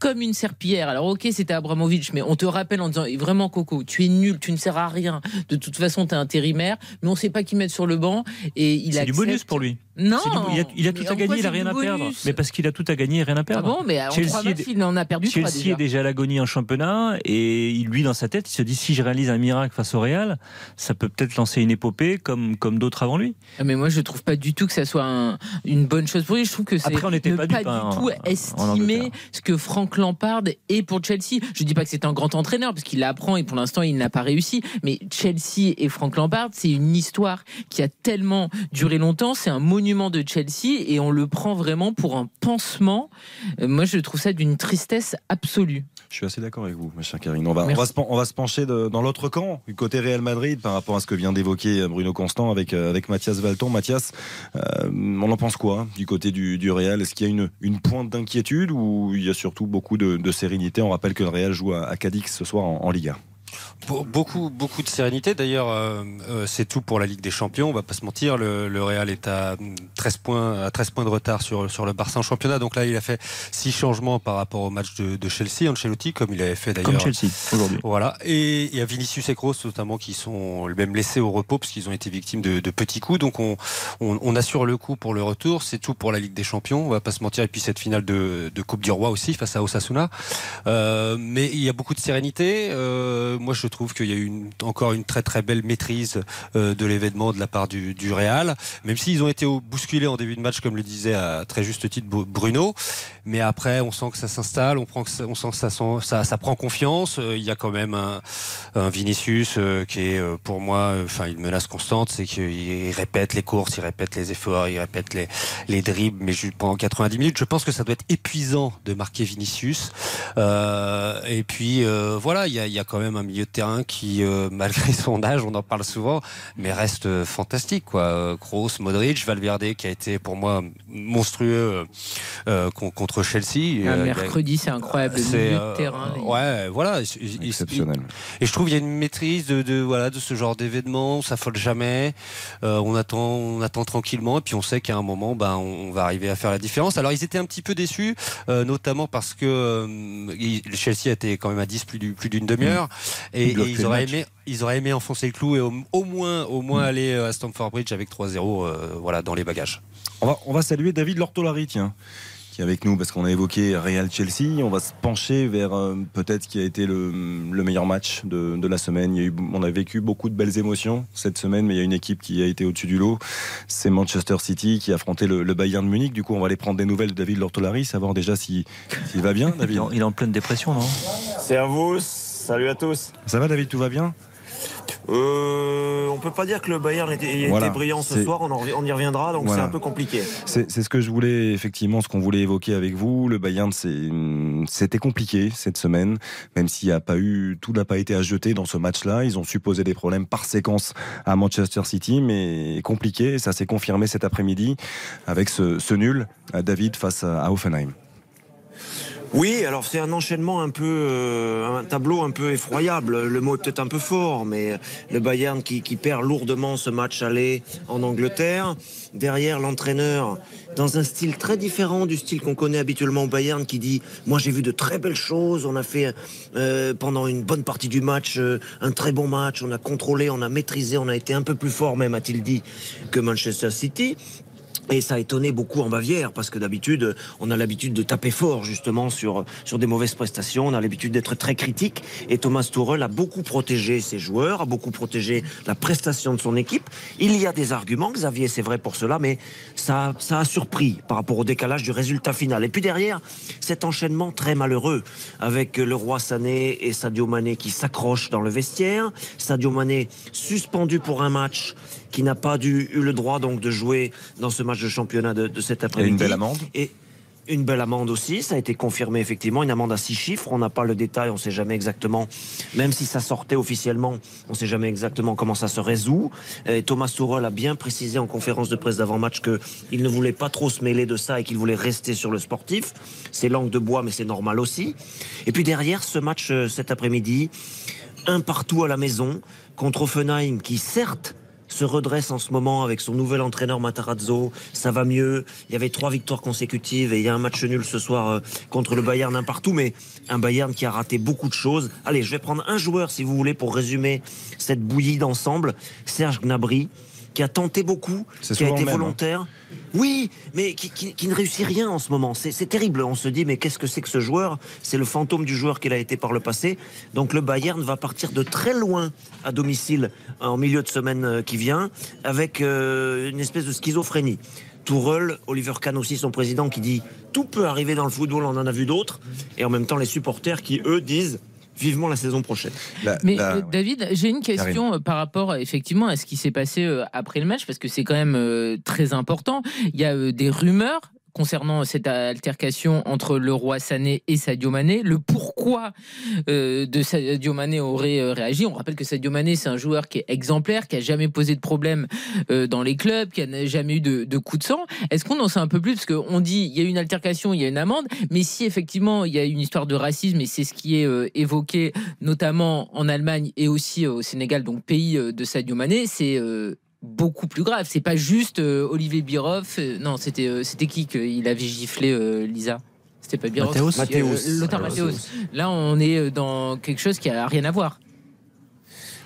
comme une serpillière. Alors ok, c'était Abramovic, mais on te rappelle en disant vraiment Coco, tu es nul, tu ne sers à rien. De toute façon, tu es intérimaire, mais on sait pas qui mettre sur le banc et il C'est du bonus pour lui. Non, du- il a, il a tout à gagner, il a rien à perdre. Mais parce qu'il a tout à gagner et rien à Ah perdre. bon, mais en Chelsea trois est- matchs, il en a perdu trois Chelsea déjà. est déjà à l'agonie en championnat et lui dans sa tête il se dit si je réalise un miracle face au Real ça peut peut-être lancer une épopée comme, comme d'autres avant lui Ah, Mais moi, je trouve pas du tout que ça soit un- une bonne chose pour lui. Je trouve que c'est Après, on n'était ne pas pas hein, du tout estimer ce que Franck Lampard est pour Chelsea. Je dis pas que c'est un grand entraîneur parce qu'il apprend et pour l'instant il n'a pas réussi. Mais Chelsea et Franck Lampard, c'est une histoire qui a tellement duré longtemps. C'est un monument de Chelsea et on le prend vraiment pour un pansement. Euh, Moi, je trouve ça d'une tristesse absolue. Je suis assez d'accord avec vous, ma chère Karine. On va, on va, se, on va se pencher de- dans l'autre camp, du côté Real Madrid, par rapport à ce que vient d'évoquer Bruno Constant avec, euh, avec Mathias Valton. Mathias, euh, on en pense quoi du côté du, du Real? Est-ce qu'il y a une, une pointe d'inquiétude ou il y a surtout beaucoup de, de sérénité On rappelle que le Real joue à, à Cadix ce soir en, en Liga. Be- Beaucoup, beaucoup de sérénité. D'ailleurs, euh, euh, c'est tout pour la Ligue des Champions. On va pas se mentir. Le, le Real est à mm, 13 points, à 13 points de retard sur, sur le Barça en championnat. Donc là, il a fait six changements par rapport au match de, de Chelsea, Ancelotti, comme il avait fait d'ailleurs. comme Chelsea aujourd'hui Voilà. Et il y a Vinicius et Kroos notamment qui sont même laissés au repos parce qu'ils ont été victimes de, de petits coups. Donc on, on, on assure le coup pour le retour. C'est tout pour la Ligue des Champions. On va pas se mentir. Et puis cette finale de, de Coupe du Roi aussi face à Osasuna. Euh, mais il y a beaucoup de sérénité. Euh, moi, je trouve qu'il y a eu encore une très très belle maîtrise euh, de l'événement de la part du, du Real. Même s'ils ont été bousculés en début de match, comme le disait à très juste titre Bru- Bruno. Mais après, on sent que ça s'installe. On, prend on sent que ça, ça, ça prend confiance. Euh, Il y a quand même un, un Vinicius euh, qui est euh, pour moi, euh, enfin une menace constante, c'est qu'il répète les courses, il répète les efforts, il répète les, les dribbles, mais pendant 90 minutes, je pense que ça doit être épuisant de marquer Vinicius. Et puis voilà, il y a, y a quand même un milieu de terrain qui, malgré son âge, on en parle souvent, mais reste fantastique quoi. Kroos, Modric, Valverde qui a été pour moi monstrueux euh, con- contre Chelsea. Un Euh, mercredi, c'est incroyable. Le c'est, euh, terrain. Ouais, voilà. Il- il- Exceptionnel. Et je trouve qu'il y a une maîtrise de, de, voilà de ce genre d'événement. On s'affole jamais. Euh, on attend, on attend tranquillement. Et puis on sait qu'à un moment, ben, on, va arriver à faire la différence. Alors ils étaient un petit peu déçus, euh, notamment parce que euh, Chelsea a été quand même à 10 plus du- plus d'une demi-heure. Et, Ils et ils auraient match. aimé, ils auraient aimé enfoncer le clou et au, au moins, au moins aller euh, à Stamford Bridge avec 3-0, euh, voilà, dans les bagages. On va, on va saluer David Lortolari, tiens, qui est avec nous parce qu'on a évoqué Real Chelsea. On va se pencher vers euh, peut-être ce qui a été le, le meilleur match de, de la semaine. Il y a eu, on a vécu beaucoup de belles émotions cette semaine, mais il y a une équipe qui a été au-dessus du lot. C'est Manchester City qui a affronté le, le Bayern de Munich. Du coup, on va aller prendre des nouvelles de David Lortolari, savoir déjà si- s'il va bien, il David. est, en, il est en pleine dépression non? C'est à vous, salut à tous. Ça va, David, tout va bien? Euh, on peut pas dire que le Bayern était, était Voilà, brillant ce soir, on, en- on y reviendra, donc Voilà. c'est un peu compliqué. C'est ce que je voulais, effectivement, ce qu'on voulait évoquer avec vous. Le Bayern, c'était compliqué cette semaine, même s'il a pas eu, tout n'a pas été à jeter dans ce match-là. Ils ont supposé des problèmes par séquence à Manchester City, mais compliqué. Ça s'est confirmé cet après-midi avec ce, ce nul à David face à, à Offenheim. Oui, alors c'est un enchaînement un peu, euh, un tableau un peu effroyable. Le mot est peut-être un peu fort, mais le Bayern qui, perd lourdement ce match aller en Angleterre. Derrière l'entraîneur, dans un style très différent du style qu'on connaît habituellement au Bayern, qui dit Moi j'ai vu de très belles choses. On a fait euh, pendant une bonne partie du match euh, un très bon match. On a contrôlé, on a maîtrisé, on a été un peu plus fort même, a-t-il dit, que Manchester City. Et ça a étonné beaucoup en Bavière parce que d'habitude, on a l'habitude de taper fort justement sur sur des mauvaises prestations. On a l'habitude d'être très critique. Et Thomas Tuchel a beaucoup protégé ses joueurs, a beaucoup protégé la prestation de son équipe. Il y a des arguments, Xavier, c'est vrai pour cela, mais ça ça a surpris par rapport au décalage du résultat final. Et puis derrière, cet enchaînement très malheureux avec le roi Sané et Sadio Mané qui s'accrochent dans le vestiaire. Sadio Mané suspendu pour un match qui n'a pas dû, eu le droit donc de jouer dans ce match de championnat de, de cet Et après-midi. une belle amende. Et une belle amende aussi, ça a été confirmé effectivement, une amende à six chiffres, on n'a pas le détail, on ne sait jamais exactement, même si ça sortait officiellement, on ne sait jamais exactement comment ça se résout. Et Thomas Tuchel a bien précisé en conférence de presse d'avant-match qu'il ne voulait pas trop se mêler de ça et qu'il voulait rester sur le sportif. C'est langue de bois, mais c'est normal aussi. Et puis derrière, ce match euh, cet après-midi, un partout à la maison contre Offenheim qui certes se redresse en ce moment avec son nouvel entraîneur Matarazzo. Ça va mieux. Il y avait trois victoires consécutives et il y a un match nul ce soir euh, contre le Bayern un partout, mais un Bayern qui a raté beaucoup de choses. Allez, je vais prendre un joueur si vous voulez pour résumer cette bouillie d'ensemble. Serge Gnabry qui a tenté beaucoup, qui a été hein. volontaire. Oui, mais qui, qui- qui ne réussit rien en ce moment. C'est terrible. On se dit, mais qu'est-ce que c'est que ce joueur? C'est le fantôme du joueur qu'il a été par le passé. Donc le Bayern va partir de très loin à domicile en milieu de semaine euh, qui vient, avec euh, une espèce de schizophrénie. Tourelle, Oliver Kahn aussi, son président, qui dit tout peut arriver dans le football, on en a vu d'autres, et en même temps les supporters qui, eux, disent vivement la saison prochaine. Mais euh, David, j'ai une question euh, par rapport euh, effectivement à ce qui s'est passé euh, après le match parce que c'est quand même euh, très important. Il y a euh, des rumeurs concernant cette altercation entre le roi Sané et Sadio Mané, le pourquoi euh, de Sadio Mané aurait euh, réagi. On rappelle que Sadio Mané, c'est un joueur qui est exemplaire, qui a jamais posé de problème euh, dans les clubs, qui n'a jamais eu de, de coup de sang. Est-ce qu'on en sait un peu plus? Parce qu'on dit il y a une altercation, il y a une amende, mais si effectivement il y a une histoire de racisme, et c'est ce qui est évoqué notamment en Allemagne et aussi au Sénégal, donc pays de Sadio Mané, c'est beaucoup plus grave. C'est pas juste euh, Olivier Biroff. euh, non, c'était euh, c'était qui qu'il avait giflé, euh, Lisa? C'était pas Biroff. Euh. Lothar Matthäus. Là, on est dans quelque chose qui a rien à voir.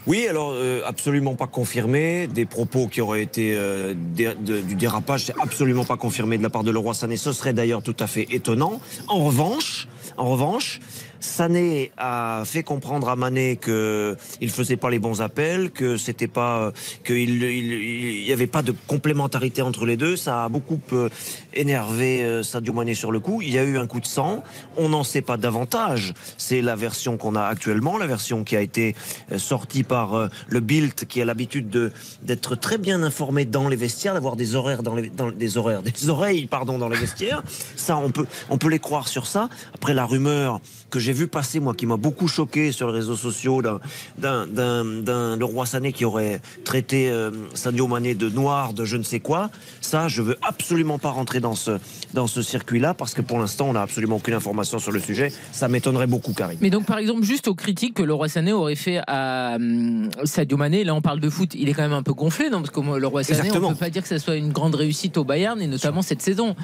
Oui, alors euh, absolument pas confirmé. Des propos qui auraient été euh, dé- de- du dérapage, c'est absolument pas confirmé de la part de Leroy Sané. Ce serait d'ailleurs tout à fait étonnant. En revanche, en revanche, Sané a fait comprendre à Mané que il faisait pas les bons appels, que c'était pas, qu'il il, y avait pas de complémentarité entre les deux. Ça a beaucoup euh, énervé euh, Sadio Mané sur le coup. Il y a eu un coup de sang. On n'en sait pas davantage. C'est la version qu'on a actuellement, la version qui a été euh, sortie par le Bild, qui a l'habitude de d'être très bien informé dans les vestiaires, d'avoir des horaires dans des horaires, des oreilles pardon dans les vestiaires. Ça, on peut on peut les croire sur ça. Après la rumeur que j'ai vu passer moi, qui m'a beaucoup choqué sur les réseaux sociaux d'un d'un d'un d'un le roi Sané qui aurait traité euh, Sadio Mané de noir, de je ne sais quoi. Ça, je veux absolument pas rentrer dans ce dans ce circuit-là parce que pour l'instant, on n'a absolument aucune information sur le sujet. Ça m'étonnerait beaucoup, Karim. Mais donc, par exemple, juste aux critiques que le roi Sané aurait fait à hum, Sadio Mané, là on parle de foot, il est quand même un peu gonflé, non? Parce que moi, le roi Sané, Exactement. on peut pas dire que ça soit une grande réussite au Bayern, et notamment cette saison.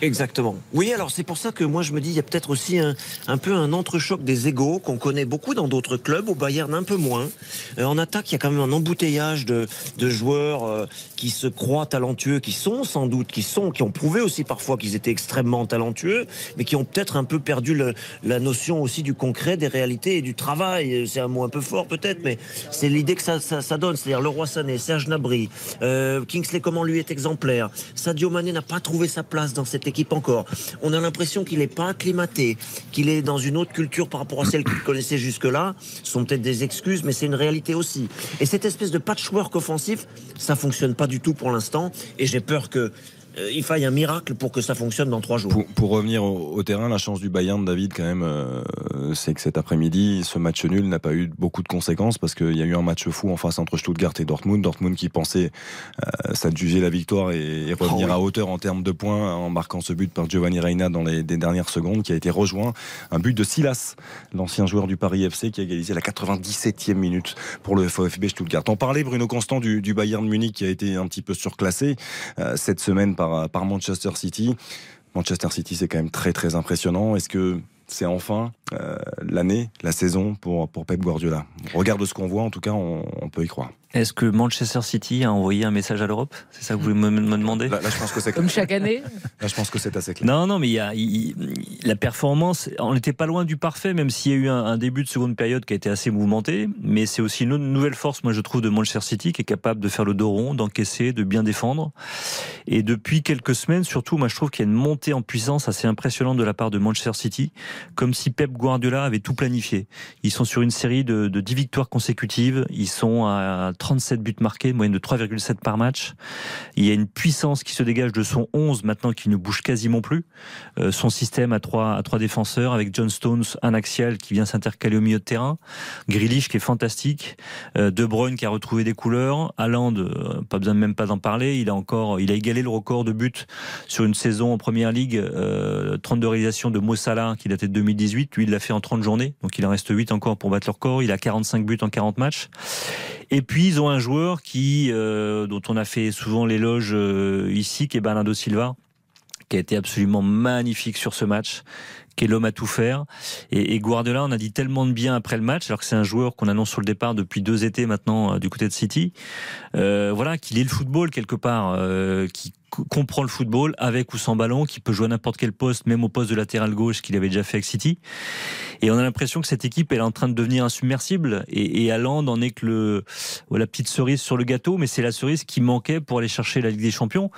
Exactement. Oui, alors c'est pour ça que moi je me dis il y a peut-être aussi un, un peu un entrechoc des égaux qu'on connaît beaucoup dans d'autres clubs, au Bayern un peu moins. Euh, en attaque, il y a quand même un embouteillage de, de joueurs euh, qui se croient talentueux, qui sont sans doute, qui sont, qui ont prouvé aussi parfois qu'ils étaient extrêmement talentueux, mais qui ont peut-être un peu perdu le- la notion aussi du concret, des réalités et du travail. C'est un mot un peu fort peut-être, mais c'est l'idée que ça, ça, donne. C'est-à-dire Leroy Sané, Serge Nabry, euh, Kingsley comment lui est exemplaire. Sadio Mané n'a pas trouvé sa place dans cette équipe encore. On a l'impression qu'il n'est pas acclimaté, qu'il est dans une autre culture par rapport à celle qu'il connaissait jusque-là. Ce sont peut-être des excuses, mais c'est une réalité aussi. Et cette espèce de patchwork offensif, ça fonctionne pas du tout pour l'instant. Et j'ai peur que euh, il faille un miracle pour que ça fonctionne dans trois jours. Pour, pour revenir au, au terrain, la chance du Bayern, David, quand même, euh, c'est que cet après-midi, ce match nul n'a pas eu beaucoup de conséquences parce qu'il y a eu un match fou en face entre Stuttgart et Dortmund. Dortmund qui pensait euh, s'adjuger la victoire et, et revenir Oh oui. à hauteur en termes de points en marquant ce but par Giovanni Reina dans les, des dernières secondes, qui a été rejoint. Un but de Silas, l'ancien joueur du Paris FC, qui a égalisé la 97e minute pour le VfB Stuttgart. On parlait, Bruno Constant, du, du Bayern Munich qui a été un petit peu surclassé cette semaine par, Manchester City. Manchester City, c'est quand même très très impressionnant. Est-ce que c'est enfin euh, l'année, la saison pour, pour Pep Guardiola On regarde ce qu'on voit, en tout cas, on, on peut y croire. Est-ce que Manchester City a envoyé un message à l'Europe? C'est ça que vous voulez me, me demander? Là, là, je pense que c'est Comme chaque année. Là, je pense que c'est assez clair. Non, non, mais il y a, il- il- la performance, on n'était pas loin du parfait, même s'il y a eu un, un début de seconde période qui a été assez mouvementé. Mais c'est aussi une nouvelle force, moi je trouve, de Manchester City, qui est capable de faire le dos rond, d'encaisser, de bien défendre. Et depuis quelques semaines, surtout, moi je trouve qu'il y a une montée en puissance assez impressionnante de la part de Manchester City, comme si Pep Guardiola avait tout planifié. Ils sont sur une série de, de 10 victoires consécutives, ils sont à 37 buts marqués, moyenne de 3,7 par match. Il y a une puissance qui se dégage de son 11 maintenant qui ne bouge quasiment plus. Euh, son système à trois, à défenseurs avec John Stones, un axial qui vient s'intercaler au milieu de terrain. Grealish qui est fantastique. Euh, de Bruyne qui a retrouvé des couleurs. Haaland, euh, pas besoin même pas d'en parler. Il a encore, il a égalé le record de buts sur une saison en première ligue. Euh, 32 réalisations de Mo Salah qui datait de 2018. Lui, il l'a fait en 30 journées. Donc il en reste 8 encore pour battre leur record. Il a 45 buts en 40 matchs. Et puis ils ont un joueur qui, euh, dont on a fait souvent l'éloge euh, ici, qui est Bernardo Silva, qui a été absolument magnifique sur ce match, qui est l'homme à tout faire. Et, et, Guardiola, on a dit tellement de bien après le match, alors que c'est un joueur qu'on annonce sur le départ depuis deux étés maintenant euh, du côté de City. Voilà, qu'il est le football quelque part, qui comprend le football avec ou sans ballon, qui peut jouer à n'importe quel poste, même au poste de latéral gauche qu'il avait déjà fait avec City. Et on a l'impression que cette équipe est en train de devenir insubmersible. Et, et en est que le, la petite cerise sur le gâteau, mais c'est la cerise qui manquait pour aller chercher la Ligue des Champions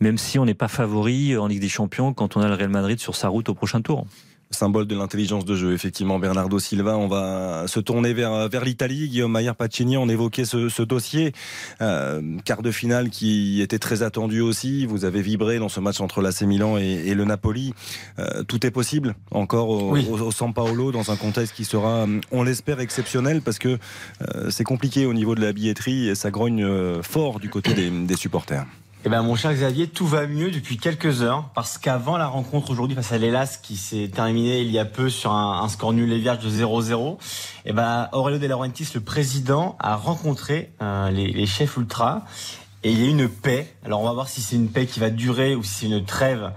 même si on n'est pas favori en Ligue des Champions quand on a le Real Madrid sur sa route au prochain tour symbole de l'intelligence de jeu. Effectivement, Bernardo Silva, on va se tourner vers, vers l'Italie. Guillaume Mayer Pacini, on évoquait ce, ce dossier. Euh, quart de finale qui était très attendu aussi. Vous avez vibré dans ce match entre l'AC Milan et, et, le Napoli. Euh, tout est possible encore au, oui. au, au, San Paolo dans un contexte qui sera, on l'espère, exceptionnel parce que euh, c'est compliqué au niveau de la billetterie et ça grogne fort du côté des, des supporters. Eh ben, mon cher Xavier, tout va mieux depuis quelques heures parce qu'avant la rencontre aujourd'hui face à l'Elas qui s'est terminée il y a peu sur un, score nul et vierge de 0-0, eh ben, Aurelio De Laurentiis, le président, a rencontré euh, les, les, chefs ultra et il y a une paix. Alors on va voir si c'est une paix qui va durer ou si c'est une trêve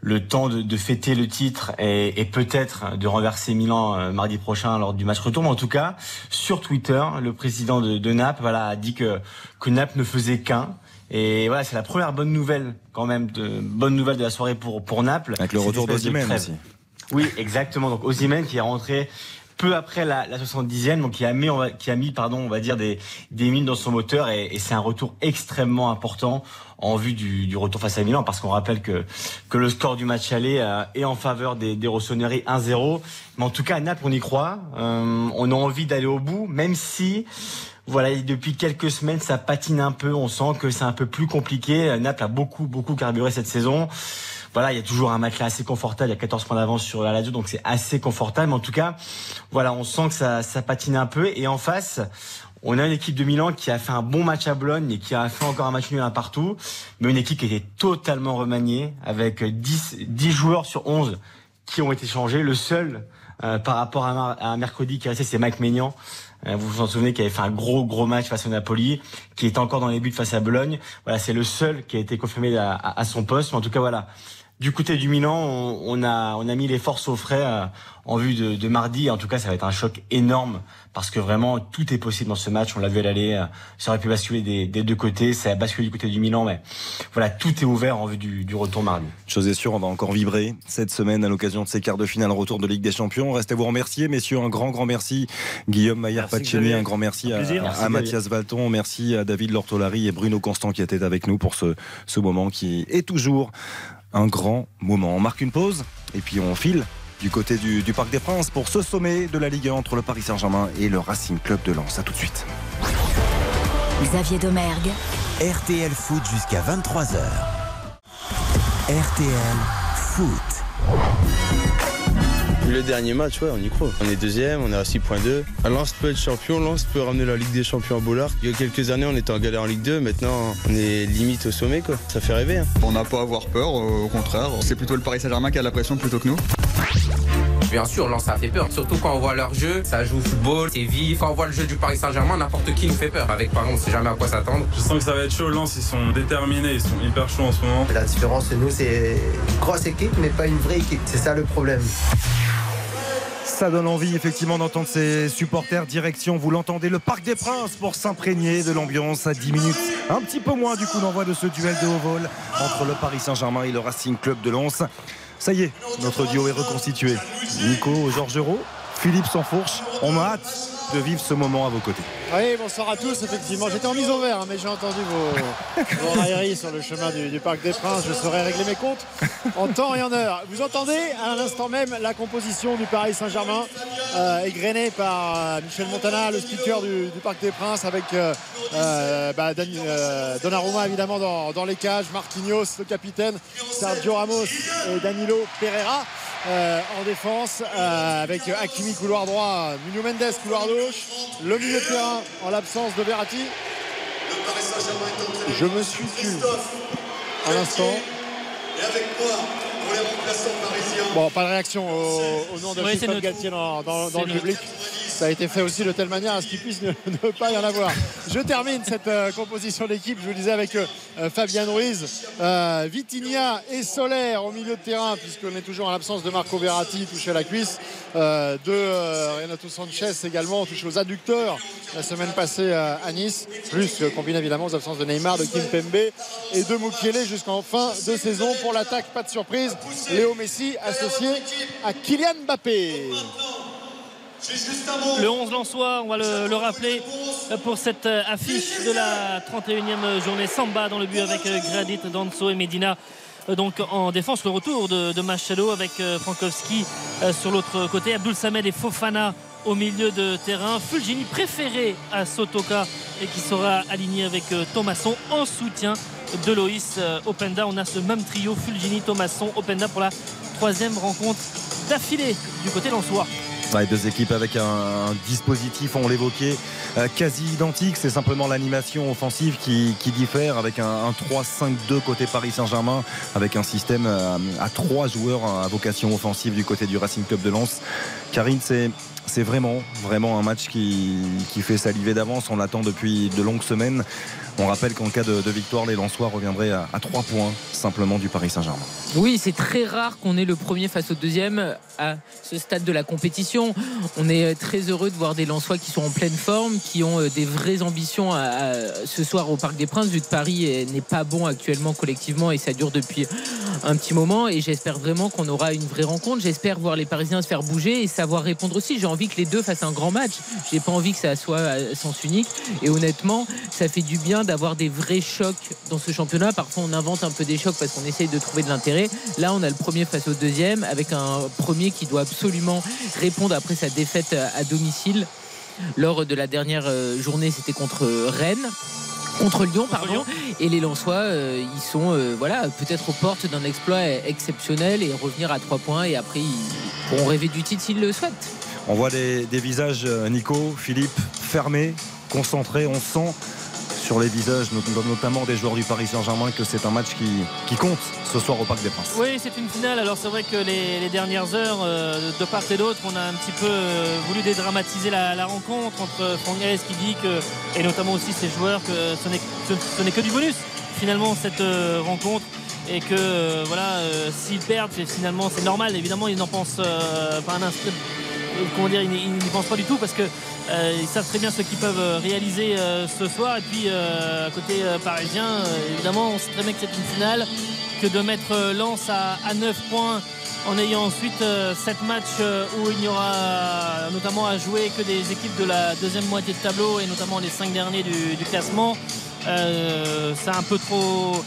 le temps de, de, fêter le titre et, et peut-être de renverser Milan euh, mardi prochain lors du match retour. Mais en tout cas, sur Twitter, le président de, de Naples voilà, a dit que, que Naples ne faisait qu'un. Et voilà, c'est la première bonne nouvelle quand même, de, bonne nouvelle de la soirée pour, pour Naples. Avec le retour d'Ozimène aussi. Oui, exactement. Donc Ozimène qui est rentré peu après la, la 70e, donc qui a mis, on va, qui a mis, pardon, on va dire des, des mines dans son moteur, et, et c'est un retour extrêmement important en vue du, du retour face à Milan, parce qu'on rappelle que que le score du match aller euh, est en faveur des, des Rossoneri 1-0. Mais en tout cas, Naples, on y croit. Euh, on a envie d'aller au bout, même si voilà, depuis quelques semaines, ça patine un peu. On sent que c'est un peu plus compliqué. Naples a beaucoup, beaucoup carburé cette saison. Voilà, il y a toujours un match là assez confortable. Il y a 14 points d'avance sur la Lazio, donc c'est assez confortable. Mais en tout cas, voilà, on sent que ça, ça patine un peu. Et en face, on a une équipe de Milan qui a fait un bon match à Bologne et qui a fait encore un match nul un partout. Mais une équipe qui était totalement remaniée avec 10, 10 joueurs sur 11 qui ont été changés. Le seul euh, par rapport à, à mercredi qui est resté, c'est Mike Maignan. Euh, vous vous en souvenez qui avait fait un gros gros match face au Napoli, qui est encore dans les buts face à Bologne. Voilà, c'est le seul qui a été confirmé à, à, à, son poste. Mais en tout cas, voilà. Du côté du Milan, on, on a on a mis les forces au frais euh, en vue de, de, mardi. En tout cas, ça va être un choc énorme parce que vraiment tout est possible dans ce match. On l'a vu à l'aller, euh, ça aurait pu basculer des, des, deux côtés, ça a basculé du côté du Milan, mais voilà, tout est ouvert en vue du, du retour mardi. Chose est sûre, on va encore vibrer cette semaine à l'occasion de ces quarts de finale retour de Ligue des Champions. Restez vous remercier, messieurs, un grand grand merci. Guillaume Maillard Pacini, un grand merci à, merci, à Mathias Valton, merci à David Lortolari et Bruno Constant qui étaient avec nous pour ce, ce moment qui est toujours un grand moment. On marque une pause et puis on file du côté du, du, Parc des Princes pour ce sommet de la Ligue 1 entre le Paris Saint-Germain et le Racing Club de Lens. A tout de suite. Xavier Domergue. RTL Foot jusqu'à 23h. RTL Foot. Le dernier match, ouais, on y croit. On est deuxième, on est à 6.2. Lens peut être champion, Lens peut ramener la Ligue des Champions à Bollard. Il y a quelques années, on était en galère en Ligue 2, maintenant on est limite au sommet, quoi. Ça fait rêver. Hein. On n'a pas à avoir peur, au contraire. C'est plutôt le Paris Saint-Germain qui a la pression plutôt que nous. Bien sûr, Lens ça fait peur, surtout quand on voit leur jeu, ça joue au football, c'est vif. Quand on voit le jeu du Paris Saint-Germain, n'importe qui nous fait peur. Avec Paris, on sait jamais à quoi s'attendre. Je sens que ça va être chaud. Lens, ils sont déterminés, ils sont hyper chauds en ce moment. La différence, nous, c'est une grosse équipe, mais pas une vraie équipe. C'est ça le problème. Ça donne envie effectivement d'entendre ses supporters. Direction, vous l'entendez, le Parc des Princes pour s'imprégner de l'ambiance à 10 minutes. Un petit peu moins du coup d'envoi de ce duel de haut vol entre le Paris Saint-Germain et le Racing Club de Lens. Ça y est, notre duo est reconstitué. Nico, Georges Philippe Sansfourche. On a hâte de vivre ce moment à vos côtés. Oui, bonsoir à tous, effectivement. J'étais en mise au vert, hein, mais j'ai entendu vos, vos railleries sur le chemin du, du, Parc des Princes. Je saurais régler mes comptes en temps et en heure. Vous entendez à l'instant même la composition du Paris Saint-Germain, euh, égrenée par euh, Michel Montana, le speaker du, du, Parc des Princes, avec euh, bah, Dan, Donnarumma évidemment dans, dans, les cages, Marquinhos, le capitaine, Sergio Ramos et Danilo Pereira. Euh, en défense euh, avec Hakimi couloir droit, Nuno Mendes couloir gauche, le milieu de terrain en l'absence de Verratti. Je me suis tu à l'instant. Et avec moi, pour les remplaçants parisiens, Bon, pas de réaction au, au nom de Oui, Christophe. Galtier dans, dans- dans le public. Ça a été fait aussi de telle manière à ce qu'il puisse ne, pas y en avoir. Je termine cette euh, composition d'équipe, je vous le disais, avec euh, euh, Fabien Ruiz, euh, et Solaire au milieu de terrain, puisqu'on est toujours en l'absence de Marco Verratti, touché à la cuisse, de Renato Sanchez également, touché aux adducteurs la semaine passée à Nice, plus combiné évidemment aux absences de Neymar, de Kim Pembe et de Mukiele jusqu'en fin de saison. Pour l'attaque, pas de surprise, Léo Messi associé à Kylian Mbappé. Le 11 Lensois, on va le, le rappeler euh, pour cette euh, affiche de la 31e journée Samba dans le but avec euh, Gradit, Danso et Medina. Euh, Donc en défense, le retour de, de Machado avec euh, Frankowski euh, sur l'autre côté, Abdul Samed et Fofana au milieu de terrain. Fulgini préféré à Sotoka et qui sera aligné avec euh, Thomasson en soutien de Loïs euh, Openda. On a ce même trio Fulgini, Thomasson, Openda pour la troisième rencontre d'affilée du côté lensois. Ouais, deux équipes avec un, un dispositif, on l'évoquait, euh, quasi identique. C'est simplement l'animation offensive qui, qui diffère avec un, un 3-5-2 côté Paris Saint-Germain, avec un système euh, à trois joueurs à vocation offensive du côté du Racing Club de Lens. Karine, c'est. C'est vraiment, vraiment un match qui, qui fait saliver d'avance. On l'attend depuis de longues semaines. On rappelle qu'en cas de, victoire, les Lensois reviendraient à, à 3 points simplement du Paris Saint-Germain. Oui, c'est très rare qu'on ait le premier face au deuxième à ce stade de la compétition. On est très heureux de voir des Lensois qui sont en pleine forme, qui ont euh, des vraies ambitions ce soir au Parc des Princes, vu que Paris est- n'est pas bon actuellement collectivement et ça dure depuis un petit moment. Et j'espère vraiment qu'on aura une vraie rencontre. J'espère voir les Parisiens se faire bouger et savoir répondre aussi. J'ai envie que les deux fassent un grand match. J'ai pas envie que ça soit à sens unique. Et honnêtement, ça fait du bien d'avoir des vrais chocs dans ce championnat. Parfois, on invente un peu des chocs parce qu'on essaye de trouver de l'intérêt. Là, on a le premier face au deuxième avec un premier qui doit absolument répondre après sa défaite à domicile. Lors de la dernière euh, journée, c'était contre Rennes. Contre Lyon, pardon. Et les Lensois, euh, ils sont euh, voilà, peut-être aux portes d'un exploit exceptionnel et revenir à trois points. Et après, ils pourront rêver du titre s'ils le souhaitent. On voit des, des visages, Nico, Philippe, fermés, concentrés. On sent sur les visages, not- notamment des joueurs du Paris Saint-Germain, que c'est un match qui, qui compte ce soir au Parc des Princes. Oui, c'est une finale. Alors c'est vrai que les, dernières heures, euh, de part et d'autre, on a un petit peu euh, voulu dédramatiser la, rencontre entre Franck qui dit que, et notamment aussi ses joueurs, que ce n'est que du bonus finalement cette euh, rencontre et que voilà, s'ils perdent, finalement c'est normal. Évidemment, ils n'en pensent pas un instant. Comment dire, ils n'y pensent pas du tout parce que euh, ils savent très bien ce qu'ils peuvent euh, réaliser euh, ce soir. Et puis euh, côté parisien, évidemment, on sait très bien que c'est une finale, que de mettre Lens à, à 9 points en ayant ensuite 7 matchs où il n'y aura notamment à jouer que des équipes de la deuxième moitié de tableau et notamment les 5 derniers du, classement. C'est un peu trop.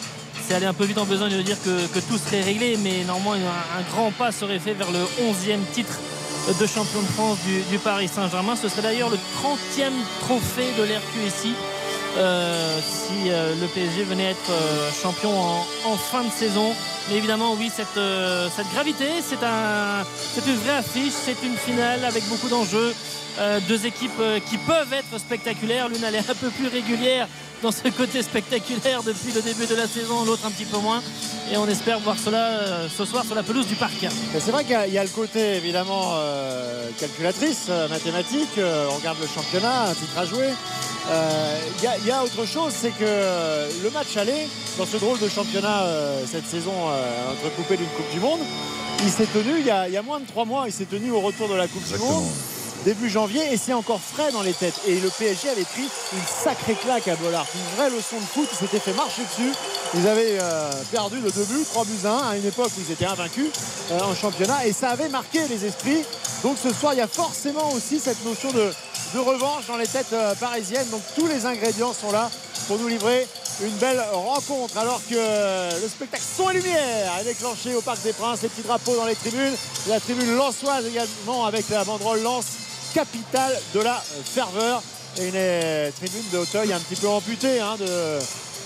C'est aller un peu vite en besoin de dire que, tout serait réglé, mais normalement un, un grand pas serait fait vers le 11e titre de champion de France du, Paris Saint-Germain. Ce serait d'ailleurs le 30e trophée de l'RQSI euh, si euh, le PSG venait être euh, champion en, fin de saison. Mais évidemment, oui, cette, gravité, c'est un, c'est une vraie affiche, c'est une finale avec beaucoup d'enjeux. Deux équipes qui peuvent être spectaculaires. L'une, elle est un peu plus régulière dans ce côté spectaculaire depuis le début de la saison, l'autre un petit peu moins. Et on espère voir cela euh, ce soir sur la pelouse du parc. C'est vrai qu'il y a- il y, a le côté évidemment euh, calculatrice, euh, mathématique. euh, on regarde le championnat, un titre à jouer. Euh, Il y, a- il y a autre chose, c'est que le match aller dans ce drôle de championnat euh, cette saison euh, entrecoupé d'une Coupe du Monde, il s'est tenu il y, a, il y a moins de trois mois. Il s'est tenu au retour de la Coupe du Monde début janvier et c'est encore frais dans les têtes. Et le PSG avait pris une sacrée claque à Bollard, une vraie leçon de foot. Ils s'étaient fait marcher dessus. Ils avaient euh, perdu de deux buts, 3 buts à 1 à une époque où ils étaient invaincus euh, en championnat et ça avait marqué les esprits. Donc ce soir, il y a forcément aussi cette notion de, de revanche dans les têtes euh, parisiennes. Donc tous les ingrédients sont là pour nous livrer une belle rencontre alors que le spectacle son et lumière est déclenché au Parc des Princes, les petits drapeaux dans les tribunes, la tribune lançoise également avec la banderole lance capitale de la euh, ferveur. Et une euh, tribune de Hauteuil un petit peu amputée hein,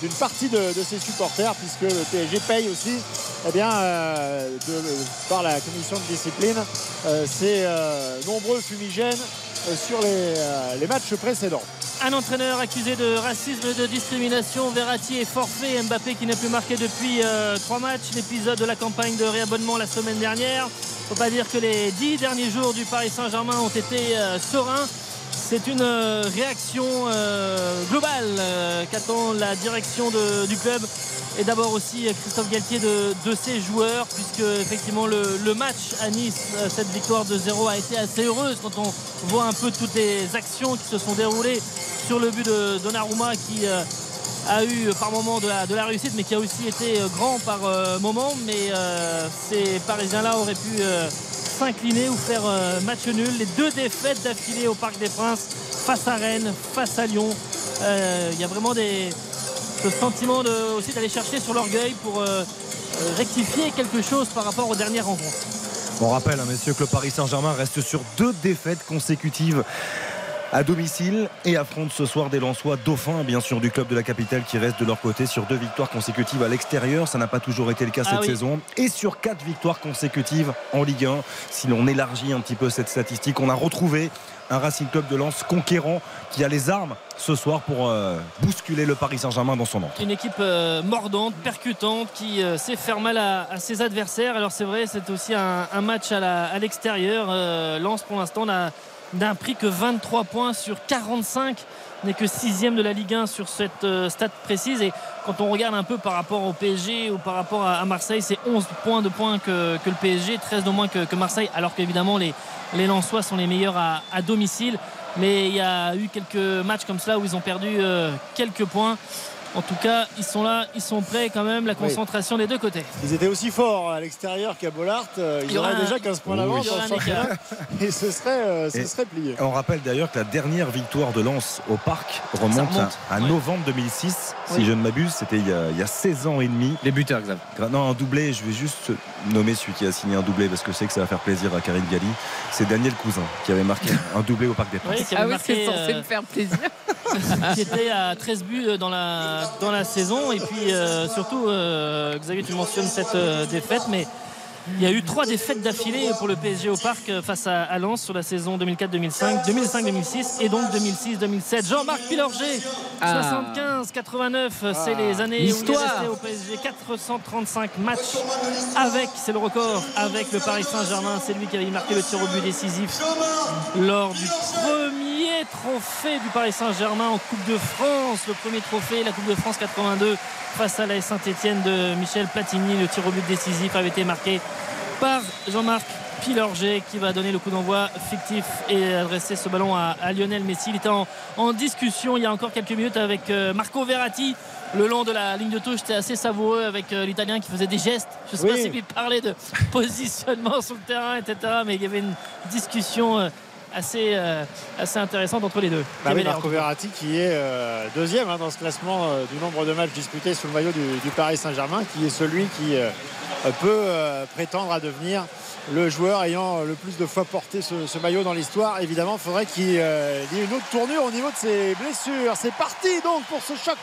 d'une partie de, de ses supporters puisque le PSG paye aussi eh bien, euh, par la commission de discipline ces nombreux fumigènes sur les, euh, les matchs précédents. Un entraîneur accusé de racisme et de discrimination. Verratti est forfait. Mbappé qui n'a plus marqué depuis euh, trois matchs. L'épisode de la campagne de réabonnement la semaine dernière. Faut pas dire que les dix derniers jours du Paris Saint-Germain ont été euh, sereins. C'est une euh, réaction euh, globale euh, qu'attend la direction du club. Et d'abord aussi Christophe Galtier de, ses joueurs puisque effectivement le, match à Nice, cette victoire de 0 a été assez heureuse quand on voit un peu toutes les actions qui se sont déroulées sur le but de Donnarumma qui a eu par moment de la, réussite mais qui a aussi été grand par moment. Mais ces Parisiens là auraient pu s'incliner ou faire euh, match nul. Les deux défaites d'affilée au Parc des Princes face à Rennes, face à Lyon. Euh, il y a vraiment des, ce sentiment aussi d'aller chercher sur l'orgueil pour euh, rectifier quelque chose par rapport aux dernières rencontres. On rappelle, hein, messieurs, que le Paris Saint-Germain reste sur deux défaites consécutives à domicile et affronte ce soir des Lensois dauphins, bien sûr, du club de la capitale qui reste de leur côté sur deux victoires consécutives à l'extérieur. Ça n'a pas toujours été le cas Ah cette oui. saison. Et sur quatre victoires consécutives en Ligue 1. Si l'on élargit un petit peu cette statistique, on a retrouvé un Racing Club de Lens conquérant qui a les armes ce soir pour euh, bousculer le Paris Saint-Germain dans son entre. une équipe euh, mordante, percutante, qui euh, sait faire mal à, à ses adversaires. Alors c'est vrai, c'est aussi un, un match à l'extérieur. Lens pour l'instant n'a n'a pris que 23 points sur 45, n'est que sixième de la Ligue 1 sur cette euh, précise. Et quand on regarde un peu par rapport au PSG ou par rapport à, Marseille, c'est 11 points de points que, le PSG, 13 de moins que, Marseille, alors qu'évidemment les, les Lensois sont les meilleurs à, à domicile. Mais il y a eu quelques matchs comme cela où ils ont perdu euh, quelques points. En tout cas, ils sont là, ils sont prêts quand même, la concentration des deux côtés. Ils étaient aussi forts à l'extérieur qu'à Bollard. Euh, Il Ils y aura auraient un- déjà 15 points d'avance Il championnat. Et ce serait, euh, ce Et- serait plié. On rappelle d'ailleurs que la dernière victoire de Lens au Parc remonte, remonte, à, novembre 2006. Si Oui. je ne m'abuse, c'était il, y a- il y a 16 ans et demi. Les buteurs, Xav. Non, un doublé, je vais juste nommer celui qui a signé un doublé parce que je sais que ça va faire plaisir à Karine Galli. C'est Daniel Cousin qui avait marqué un doublé au Parc des Princes. Ah oui, c'est censé euh, me faire plaisir. qui était à 13 buts dans la, dans la saison. Et puis euh, surtout, euh, Xavier, tu mentionnes cette euh, défaite, mais il y a eu trois défaites d'affilée pour le PSG au Parc euh, face à, Lens sur la saison 2004-2005, 2005-2006 et donc 2006-2007. Jean-Marc Pilorget, Ah. 75-89, c'est les années où il est resté au PSG. 435 matchs avec, c'est le record, avec le Paris Saint-Germain. C'est lui qui avait marqué le tir au but décisif lors du premier trophée du Paris Saint-Germain en Coupe de France. Le premier trophée, la Coupe de France 82 face à la Saint-Etienne de Michel Platini. Le tir au but décisif avait été marqué par Jean-Marc Pilorget qui va donner le coup d'envoi fictif et adresser ce ballon à, à Lionel Messi. Il était en, en discussion il y a encore quelques minutes avec euh, Marco Verratti le long de la ligne de touche. C'était assez savoureux avec euh, l'Italien qui faisait des gestes. Je ne sais Oui. pas s'il parlait de positionnement sur le terrain, etc. Mais il y avait une discussion euh, assez, euh, assez intéressante entre les deux. Bah oui, Marco Verratti qui est euh, deuxième hein, dans ce classement euh, du nombre de matchs disputés sous le maillot du, du Paris Saint-Germain, qui est celui qui euh, peut prétendre à devenir le joueur ayant le plus de fois porté ce, ce maillot dans l'histoire. Évidemment, il faudrait qu'il y ait une autre tournure au niveau de ses blessures. C'est parti donc pour ce choc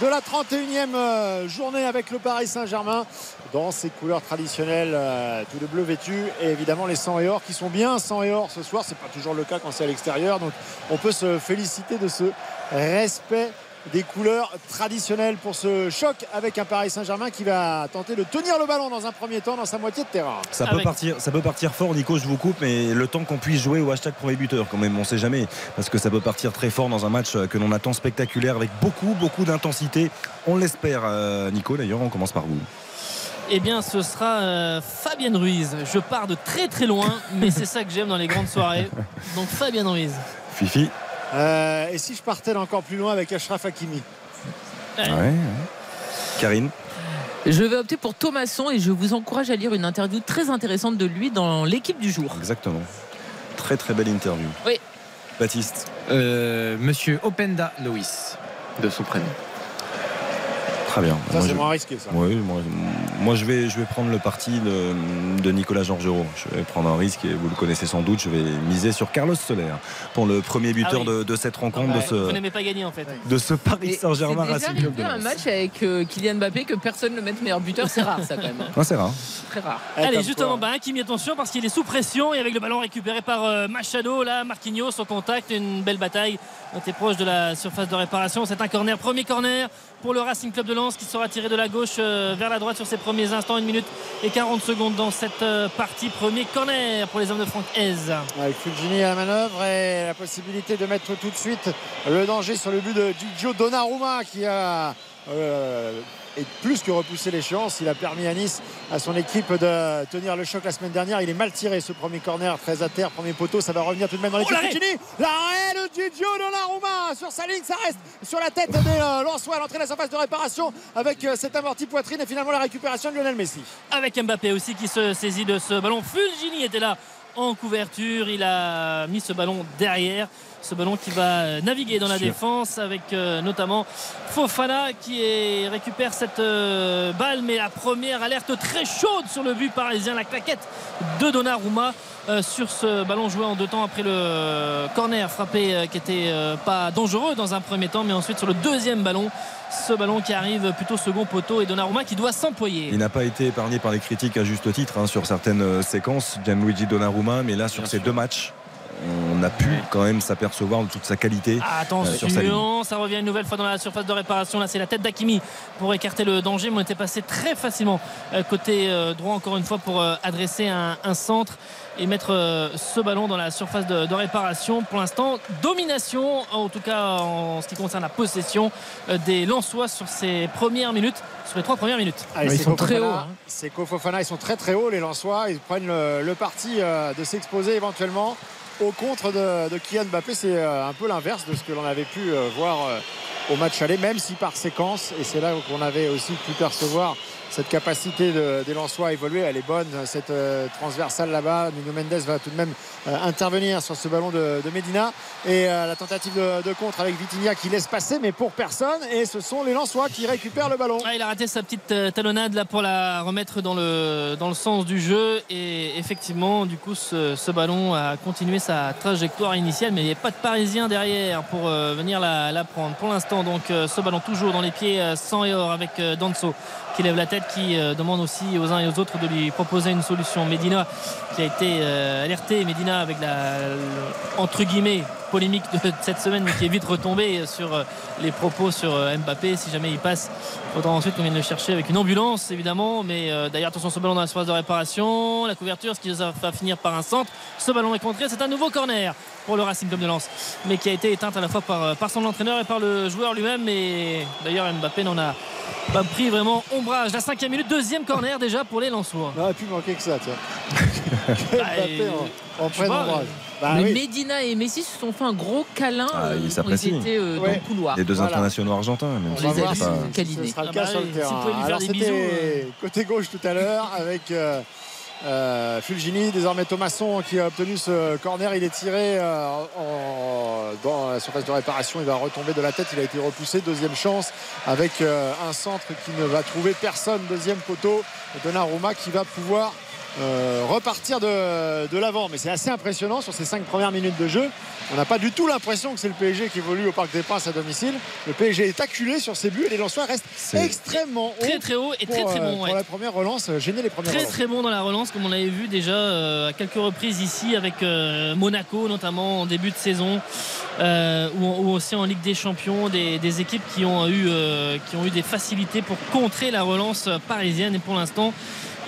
de la 31e euh, journée avec le Paris Saint-Germain dans ses couleurs traditionnelles, euh, tout de bleu vêtu et évidemment les 100 et or qui sont bien 100 et or ce soir. C'est pas toujours le cas quand c'est à l'extérieur, donc on peut se féliciter de ce respect des couleurs traditionnelles pour ce choc avec un Paris Saint-Germain qui va tenter de tenir le ballon dans un premier temps dans sa moitié de terrain. Ça peut, partir, ça peut partir fort, Nico, je vous coupe, mais le temps qu'on puisse jouer au hashtag premier buteur, quand même, on sait jamais. Parce que ça peut partir très fort dans un match que l'on attend spectaculaire avec beaucoup, beaucoup d'intensité. On l'espère, euh, Nico, d'ailleurs, on commence par vous. Eh bien, ce sera euh, Fabienne Ruiz. Je pars de très très loin, mais c'est ça que j'aime dans les grandes soirées. Donc Fabienne Ruiz. Fifi Euh, et si je partais encore plus loin avec Ashraf Hakimi Ouais. Ouais, ouais. Karine Je vais opter pour Thomasson et je vous encourage à lire une interview très intéressante de lui dans l'équipe du jour. Exactement. Très, très belle interview. Oui. Baptiste Euh, Monsieur Openda Loïs, de son prénom. Très bien. Ça, Moi, c'est je- moins risqué, ça. Oui, moi, moi, je vais, je vais prendre le parti de, de Nicolas Georgerot. Je vais prendre un risque et vous le connaissez sans doute. Je vais miser sur Carlos Soler pour le premier buteur Ah oui. de, de cette rencontre, Ouais, de, ce, Vous n'aimez pas gagner en fait. de ce Paris Saint-Germain Racing Club de un match avec euh, Kylian Mbappé que personne ne mette meilleur buteur, c'est rare ça quand même. hein. Ouais, c'est rare. Très rare. Allez, justement, bah, Hakimi, attention parce qu'il est sous pression et avec le ballon récupéré par euh, Machado, là, Marquinhos au contact, une belle bataille. On était proche de la surface de réparation. C'est un corner, premier corner pour le Racing Club de Lens qui sera tiré de la gauche euh, vers la droite sur ses premiers instants, 1 minute et 40 secondes dans cette euh, partie. Premier corner pour les hommes de Franck Hez. Avec Fulgini à la manœuvre et la possibilité de mettre tout de suite le danger sur le but de Gigio Donnarumma qui a euh, et plus que repoussé l'échéance. Il a permis à Nice, à son équipe de tenir le choc la semaine dernière. Il est mal tiré ce premier corner, très à terre, premier poteau. Ça va revenir tout de même dans l'équipe l'arrêt Fulgini. L'arrêt de Gigio Donnarumma sur sa ligne, ça reste sur la tête des euh, Lensois à l'entrée de la surface de réparation avec euh, cette amorti poitrine et finalement la récupération de Lionel Messi. avec Mbappé aussi qui se saisit de ce ballon. Fulgini était là en couverture. Il a mis ce ballon derrière. Ce ballon qui va euh, naviguer dans la défense avec euh, notamment Fofana qui est- récupère cette euh, balle. Mais la première alerte très chaude sur le but parisien. La claquette de Donnarumma euh, sur ce ballon joué en deux temps après le corner frappé euh, qui était euh, pas dangereux dans un premier temps. Mais ensuite sur le deuxième ballon. Ce ballon qui arrive plutôt second poteau et Donnarumma qui doit s'employer. Il n'a pas été épargné par les critiques à juste titre hein, sur certaines séquences, Gianluigi Donnarumma, mais là sur ces deux matchs, on a pu quand même s'apercevoir de toute sa qualité Ah, euh, sur sa ligne. Attention, ça revient une nouvelle fois dans la surface de réparation. Là, c'est la tête d'Akimi pour écarter le danger. Mais on était passé très facilement euh, côté euh, droit, encore une fois, pour adresser un, un centre et mettre ce ballon dans la surface de, de réparation. Pour l'instant, domination, en tout cas en ce qui concerne la possession des Lensois sur ces premières minutes, sur les trois premières minutes. Allez, ils c'est sont très Fofana. hauts, hein. C'est Fofana, ils sont très très hauts les Lensois. Ils prennent le, le parti de s'exposer éventuellement au contre de, de Kylian Mbappé. C'est euh, un peu l'inverse de ce que l'on avait pu euh, voir euh, au match aller, même si par séquence, et c'est là qu'on avait aussi pu percevoir cette capacité de- des Lensois à évoluer, elle est bonne, cette euh, transversale là-bas. Nuno Mendes va tout de même euh, intervenir sur ce ballon de, de Medina et euh, la tentative de, contre avec Vitinha qui laisse passer, mais pour personne. Et ce sont les Lensois qui récupèrent le ballon. Il a raté sa petite talonnade là pour la remettre dans le, dans le sens du jeu et effectivement du coup ce, ballon a continué sa trajectoire initiale mais il n'y a pas de parisien derrière pour venir la, la prendre pour l'instant donc ce ballon toujours dans les pieds sans et or avec Danso qui lève la tête qui euh, demande aussi aux uns et aux autres de lui proposer une solution. Medina qui a été euh, alerté. Medina avec la entre guillemets polémique de cette semaine mais qui est vite retombé sur euh, les propos sur euh, Mbappé. Si jamais il passe il faudra ensuite qu'on vienne le chercher avec une ambulance évidemment. Mais euh, d'ailleurs attention ce ballon dans la surface de réparation. La couverture ce qui va finir par un centre. Ce ballon est contré. C'est un nouveau corner pour le Racing Club de Lens mais qui a été éteinte à la fois par, euh, par son entraîneur et par le joueur lui-même. Et d'ailleurs Mbappé n'en a pas pris vraiment ombrage. La cinquième minute deuxième corner déjà pour les Lensois. Il aurait pu manquer que ça, tiens. Mbappé en, en plein ombrage. Euh, Bah Mais oui. Medina et Messi se sont fait un gros câlin Ah, euh, ils quand s'apprécient. euh, dans Ouais. le couloir. Les deux Voilà. internationaux argentins, même On si va c'est voir pas- si ce câliné. sera le cas sur le terrain. Alors c'était euh. côté gauche tout à l'heure avec euh, euh, Fulgini, désormais Thomasson qui a obtenu ce corner. Il est tiré euh, en- dans la surface de réparation. Il va retomber de la tête. Il a été repoussé. Deuxième chance avec euh, un centre qui ne va trouver personne. Deuxième poteau. Donnarumma qui va pouvoir euh, repartir de, de l'avant. Mais c'est assez impressionnant sur ces cinq premières minutes de jeu. On n'a pas du tout l'impression que c'est le PSG qui évolue au Parc des Princes à domicile. Le PSG est acculé sur ses buts et les Lensois restent extrêmement hauts. très très haut et très pour, très euh, bon pour ouais. la première relance, euh, gêner les premières Très relances. très bon dans la relance comme on l'avait vu déjà euh, à quelques reprises ici avec euh, Monaco notamment en début de saison ou, ou aussi en Ligue des Champions des, des équipes qui ont eu qui ont eu des facilités pour contrer la relance parisienne et pour l'instant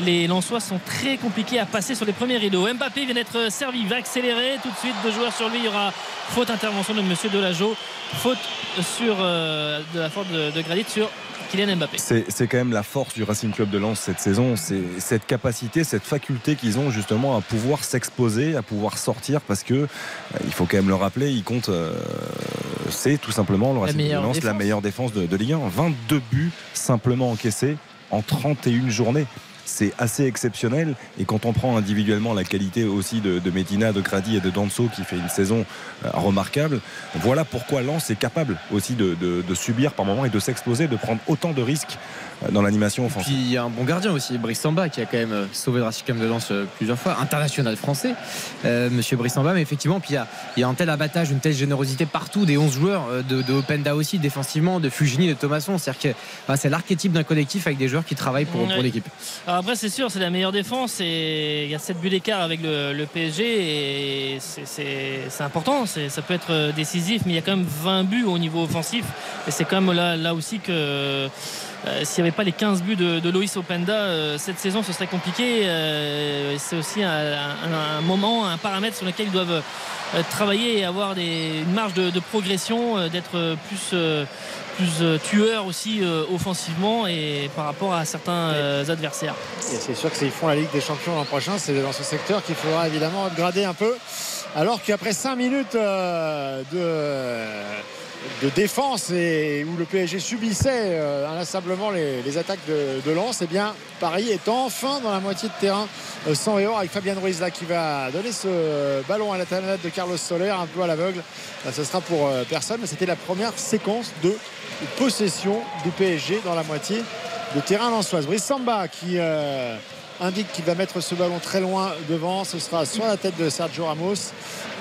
les Lensois sont très compliqués à passer sur les premiers rideaux. Mbappé vient d'être servi, va accélérer tout de suite. Deux joueurs sur lui, il y aura faute intervention de Monsieur Delageau, faute sur euh, de la faute de, de Gradit sur Kylian Mbappé. C'est quand même la force du Racing Club de Lens cette saison, c'est cette capacité, cette faculté qu'ils ont justement à pouvoir s'exposer, à pouvoir sortir, parce que euh, il faut quand même le rappeler, ils comptent, euh, c'est tout simplement le Racing Club de Lens, la meilleure défense de, de Ligue 1, 22 buts simplement encaissés en 31 journées. C'est assez exceptionnel. Et quand on prend individuellement la qualité aussi de, de Medina, de Grady et de Danso qui fait une saison euh, remarquable, voilà pourquoi Lens est capable aussi de, de- de subir par moments et de s'exploser, de prendre autant de risques euh, dans l'animation Puis offensive. il y a un bon gardien aussi, Brice Samba, qui a quand même euh, sauvé le Racing de Lens plusieurs fois, international français, euh, monsieur Brice Samba. Mais effectivement, puis il y a, il y a un tel abattage, une telle générosité partout des 11 joueurs, de, de Openda aussi, défensivement, de Fugini, de Thomasson. C'est-à-dire que bah, c'est l'archétype d'un collectif avec des joueurs qui travaillent pour, l'équipe. Après, c'est sûr, c'est la meilleure défense et il y a 7 buts d'écart avec le, PSG et c'est- important, ça peut être euh, décisif, mais il y a quand même 20 buts au niveau offensif et c'est quand même là, aussi que euh, s'il n'y avait pas les 15 buts de, Loïs Openda euh, cette saison, ce serait compliqué. C'est aussi un, moment, un paramètre sur lequel ils doivent travailler et avoir une marge de, progression, d'être plus. Plus euh, tueur aussi euh, offensivement et par rapport à certains euh, adversaires. C'est sûr que s'ils font la Ligue des Champions l'an prochain, c'est dans ce secteur qu'il faudra évidemment upgrader un peu. Alors qu'après 5 minutes de, de défense et où le PSG subissait euh, inlassablement les, attaques de, de Lens, eh bien Paris est enfin dans la moitié de terrain euh, sans et or avec Fabien Ruiz là qui va donner ce ballon à la talonnade de Carlos Soler un peu à l'aveugle. Là, ce sera pour euh, personne, mais c'était la première séquence de possession du PSG dans la moitié de terrain lensoise. Brice Samba qui indique qu'il va mettre ce ballon très loin devant. Ce sera sur la tête de Sergio Ramos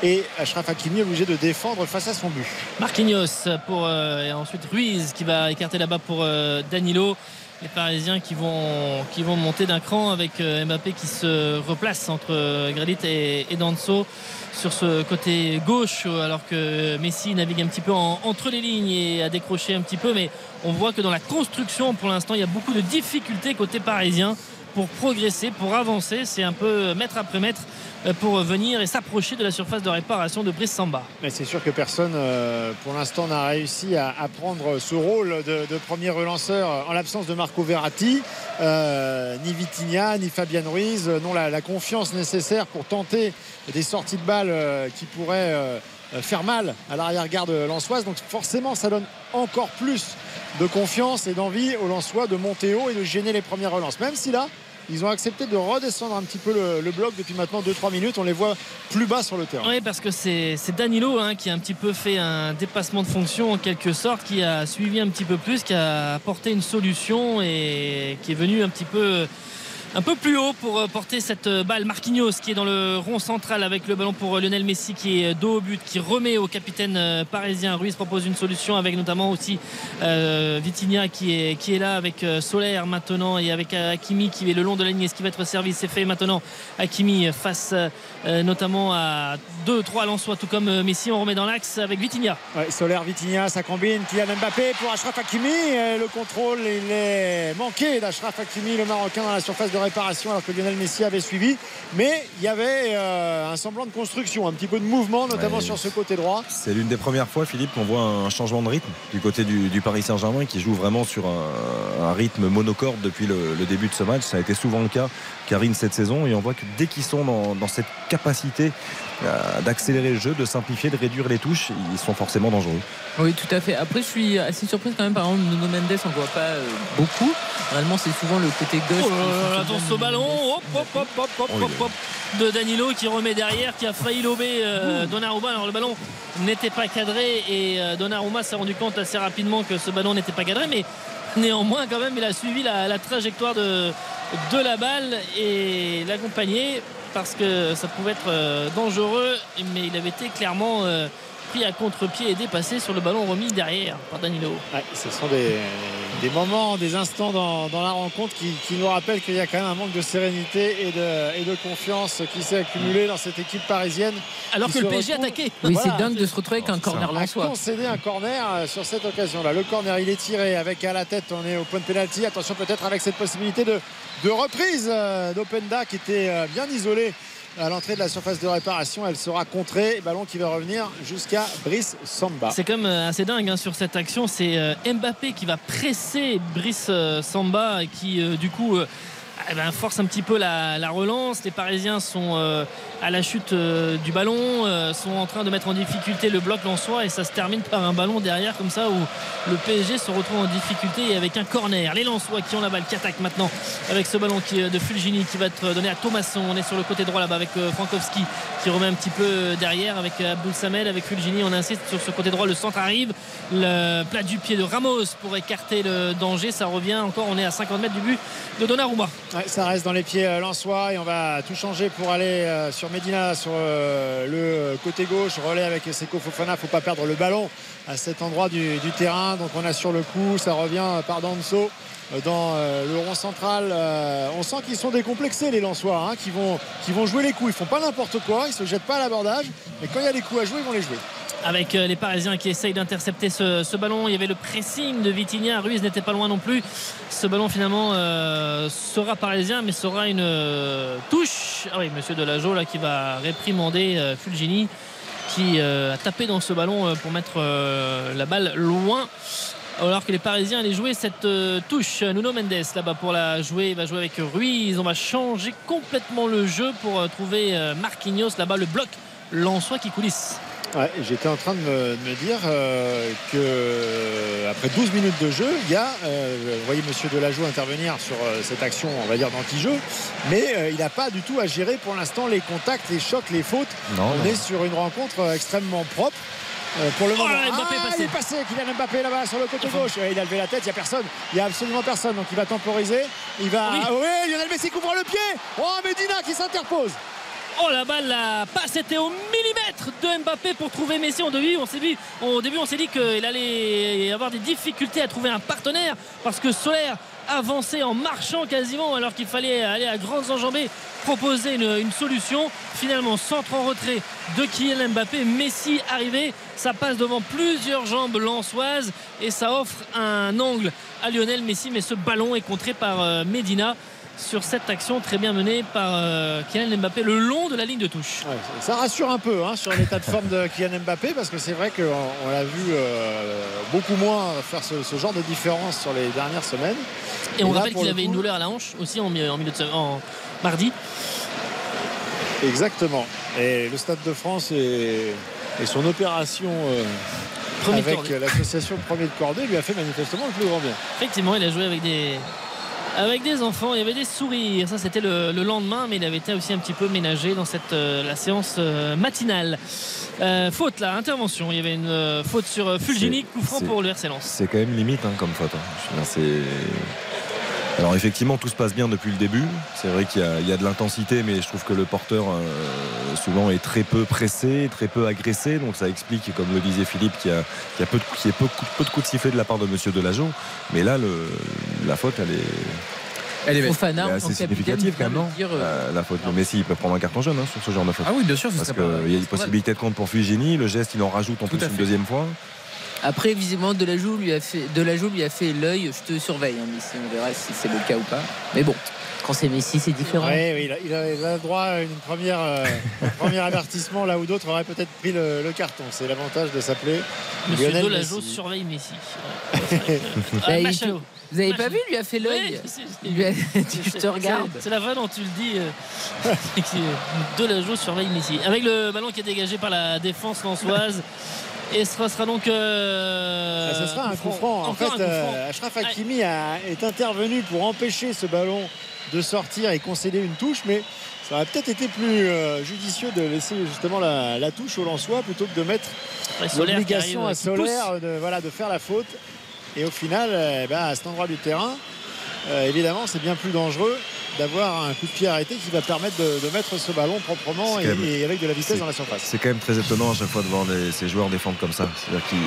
et Achraf Hakimi obligé de défendre face à son but. Marquinhos pour euh, et ensuite Ruiz qui va écarter là-bas pour euh, Danilo. Les Parisiens qui vont, monter d'un cran avec euh, Mbappé qui se replace entre Gradit et, et Danso sur ce côté gauche alors que Messi navigue un petit peu en- entre les lignes et a décroché un petit peu mais on voit que dans la construction pour l'instant il y a beaucoup de difficultés côté parisien pour progresser, pour avancer, c'est un peu mètre après mètre euh, pour venir et s'approcher de la surface de réparation de Brice Samba. Mais c'est sûr que personne, euh, pour l'instant, n'a réussi à, prendre ce rôle de, premier relanceur en l'absence de Marco Verratti. Euh, ni Vitinha, ni Fabian Ruiz n'ont la, la confiance nécessaire pour tenter des sorties de balles qui pourraient faire mal à l'arrière-garde lançoise. Donc forcément, ça donne encore plus de confiance et d'envie aux Lensois de monter haut et de gêner les premières relances. Même si là, ils ont accepté de redescendre un petit peu le, bloc depuis maintenant 2-3 minutes. On les voit plus bas sur le terrain. Oui, parce que c'est c'est Danilo hein, qui a un petit peu fait un dépassement de fonction en quelque sorte, qui a suivi un petit peu plus, qui a apporté une solution et qui est venu un petit peu. Un peu plus haut pour euh, porter cette euh, balle. Marquinhos qui est dans le rond central avec le ballon pour euh, Lionel Messi qui est dos au but, qui remet au capitaine parisien. Ruiz propose une solution avec notamment aussi euh, Vitinha qui est, qui est là avec Solaire maintenant et avec Hakimi qui est le long de la ligne. Est-ce qu'il va être servi? C'est fait maintenant. Hakimi face notamment à 2-3 Lensois, tout comme Messi. On remet dans l'axe avec Vitinha. Ouais, Solaire, Vitinha, ça combine. Kylian Mbappé pour Achraf Hakimi. Le contrôle, il est manqué d'Achraf Hakimi, le Marocain, dans la surface de réparation, alors que Lionel Messi avait suivi. Mais il y avait euh, un semblant de construction, un petit peu de mouvement, notamment Ouais. sur ce côté droit. C'est l'une des premières fois, Philippe, qu'on voit un changement de rythme du côté du, du Paris Saint-Germain qui joue vraiment sur un, un rythme monocorde depuis le, le début de ce match. Ça a été souvent le cas, Karine, cette saison. Et on voit que dès qu'ils sont dans, dans cette capacité d'accélérer le jeu, de simplifier, de réduire les touches, ils sont forcément dangereux. Oui, tout à fait. Après, je suis assez surprise quand même. Par exemple, Nuno Mendes, on ne voit pas euh, beaucoup. Réellement, c'est souvent le côté gauche. Oh attention ce ballon, hop hop hop hop hop Oh, hop, hop, de Danilo qui remet derrière, qui a failli lober euh, Donnarumma. Alors le ballon n'était pas cadré et euh, Donnarumma s'est rendu compte assez rapidement que ce ballon n'était pas cadré, mais néanmoins quand même il a suivi la, la trajectoire de, de la balle et l'accompagner parce que ça pouvait être euh, dangereux, mais il avait été clairement euh, pris à contre-pied et dépassé sur le ballon remis derrière par Danilo. Ouais, ce sont des, des moments, des instants dans, dans la rencontre qui, qui nous rappellent qu'il y a quand même un manque de sérénité et de, et de confiance qui s'est accumulé dans cette équipe parisienne. Alors que le PSG retrouve- attaquait. Oui, Voilà, c'est dingue de se retrouver avec un corner a lensois. concédé un corner euh, sur cette occasion-là. Le corner, il est tiré avec à la tête, on est au point de pénalty. Attention peut-être avec cette possibilité de, de reprise euh, d'Openda qui était euh, bien isolé à l'entrée de la surface de réparation. Elle sera contrée. Ballon qui va revenir jusqu'à Brice Samba. C'est même euh, assez dingue hein, sur cette action. C'est euh, Mbappé qui va presser Brice euh, Samba qui, du coup, eh ben, force un petit peu la, la relance. Les Parisiens sont euh, à la chute euh, du ballon, euh, sont en train de mettre en difficulté le bloc soi et ça se termine par un ballon derrière comme ça où le PSG se retrouve en difficulté et avec un corner. Les Lensois qui ont la balle, qui attaquent maintenant avec ce ballon qui, de Fulgini qui va être donné à Thomasson. On est sur le côté droit là-bas avec Frankowski qui remet un petit peu derrière avec Abdul Samed, avec Fulgini. On insiste sur ce côté droit. Le centre arrive. Le plat du pied de Ramos pour écarter le danger. Ça revient encore. On est à 50 mètres du but de Donnarumma. Ça reste dans les pieds euh, Lensois et on va tout changer pour aller euh, sur Medina sur euh, le côté gauche. Relais avec Seko Fofana. Faut pas perdre le ballon à cet endroit du, terrain. Donc on a sur le coup. Ça revient par Danso dans le rond central. on sent qu'ils sont décomplexés les Lensois, hein, qui, vont, qui vont jouer les coups. Ils font pas n'importe quoi, ils se jettent pas à l'abordage. Mais quand il y a des coups à jouer, ils vont les jouer avec les Parisiens qui essayent d'intercepter ce, ballon. Il y avait le pressing de Vitinha. Ruiz n'était pas loin non plus. Ce ballon finalement sera parisien, mais sera une touche. Ah oui, Monsieur Delageau là qui va réprimander Fulgini qui a tapé dans ce ballon pour mettre la balle loin alors que les Parisiens allaient jouer cette touche. Nuno Mendes là-bas pour la jouer, il va jouer avec Ruiz. On va changer complètement le jeu pour trouver Marquinhos là-bas, le bloc Lançois qui coulisse. Ouais, J'étais en train de me, de me dire euh, que après 12 minutes de jeu, il y a, euh, vous voyez Monsieur Delageau intervenir sur euh, cette action, on va dire d'anti-jeu, mais euh, il n'a pas du tout à gérer pour l'instant les contacts, les chocs, les fautes. Non, on non. est sur une rencontre extrêmement propre. Euh, pour le Oh moment, Mbappé Ah, est passé. il est passé, Kylian Mbappé là-bas sur le côté gauche. Il a levé la tête, il n'y a personne, il n'y a absolument personne, donc il va temporiser. Il va, Oui. ah ouais, Lionel Messi couvre le pied. Oh, Medina qui s'interpose. Oh la balle la passe était au millimètre de Mbappé pour trouver Messi. On s'est dit au début on s'est dit qu'il allait avoir des difficultés à trouver un partenaire parce que Solaire avançait en marchant quasiment alors qu'il fallait aller à grandes enjambées proposer une, une solution. Finalement centre en retrait de Kylian Mbappé. Messi arrivé ça passe devant plusieurs jambes lançoises et ça offre un angle à Lionel Messi. Mais ce ballon est contré par euh, Medina sur cette action très bien menée par euh, Kylian Mbappé le long de la ligne de touche. Ouais, ça rassure un peu hein, sur l'état de forme de Kylian Mbappé parce que c'est vrai qu'on on l'a vu euh, beaucoup moins faire ce, ce genre de différence sur les dernières semaines. Et on là, rappelle qu'il avait coup- une douleur à la hanche aussi en, mardi. Exactement. Et le Stade de France et, et son opération euh, avec l'association Premier de Cordée lui a fait manifestement le plus grand bien. Effectivement, il a joué avec des avec des enfants, il y avait des sourires. Ça, c'était le, le lendemain, mais il avait été aussi un petit peu ménagé dans cette euh, la séance euh, matinale. Euh, faute là, intervention. Il y avait une euh, faute sur Fulgini, coup franc pour le RC Lens. C'est quand même limite hein, comme faute. hein. C'est- Alors effectivement, tout se passe bien depuis le début. C'est vrai qu'il y, a- il y a de l'intensité, mais je trouve que le porteur euh, souvent est très peu pressé, très peu agressé. Donc ça explique, comme le disait Philippe, qu'il y a, qu'il y a peu, de, qu'il y a peu, peu de coups de sifflet de la part de Monsieur Delageau. Mais là, le, la faute, elle est, Elle est. Fofana, assez tant que capitaine, significative quand même, dire, euh, la, la faute de Messi, il peut prendre un carton jaune hein, sur ce genre de faute. Ah oui, bien sûr, ce Parce qu'il y a une possibilité de compte pour Fugini. Le geste, il en rajoute en plus une fait. deuxième fois. Après, visiblement, Delajoux lui a fait, Delajoux lui a fait l'œil. Je te surveille, hein, Messi. On verra si c'est le cas ou pas. Mais bon, quand c'est Messi, c'est différent. Oui, oui, il, a, il a- il a droit à une première, euh, un premier avertissement là où d'autres auraient peut-être pris le, le carton. C'est l'avantage de s'appeler Monsieur Lionel Delageau Messi. surveille Messi. Bah, Ah, peut- Vous avez pas vu, lui a fait l'œil. Je a te regarde. C'est la fin dont tu le dis. euh, c'est que Delageau surveille Messi. Avec le ballon qui est dégagé par la défense lançoise. Et ce sera donc. euh, Ah, ce sera un coup franc. En fait, euh, Achraf Hakimi a- est intervenu pour empêcher ce ballon de sortir et concéder une touche, mais ça aurait peut-être été plus euh, judicieux de laisser justement la, la touche au Lensois plutôt que de mettre l'obligation à Solaire de, voilà, de faire la faute. Et au final, euh, ben, à cet endroit du terrain, euh, évidemment, c'est bien plus dangereux d'avoir un coup de pied arrêté qui va permettre de, de mettre ce ballon proprement et, quand même- et avec de la vitesse dans la surface. C'est quand même très étonnant à chaque fois de voir les- ces joueurs défendre comme ça. C'est-à-dire qu'il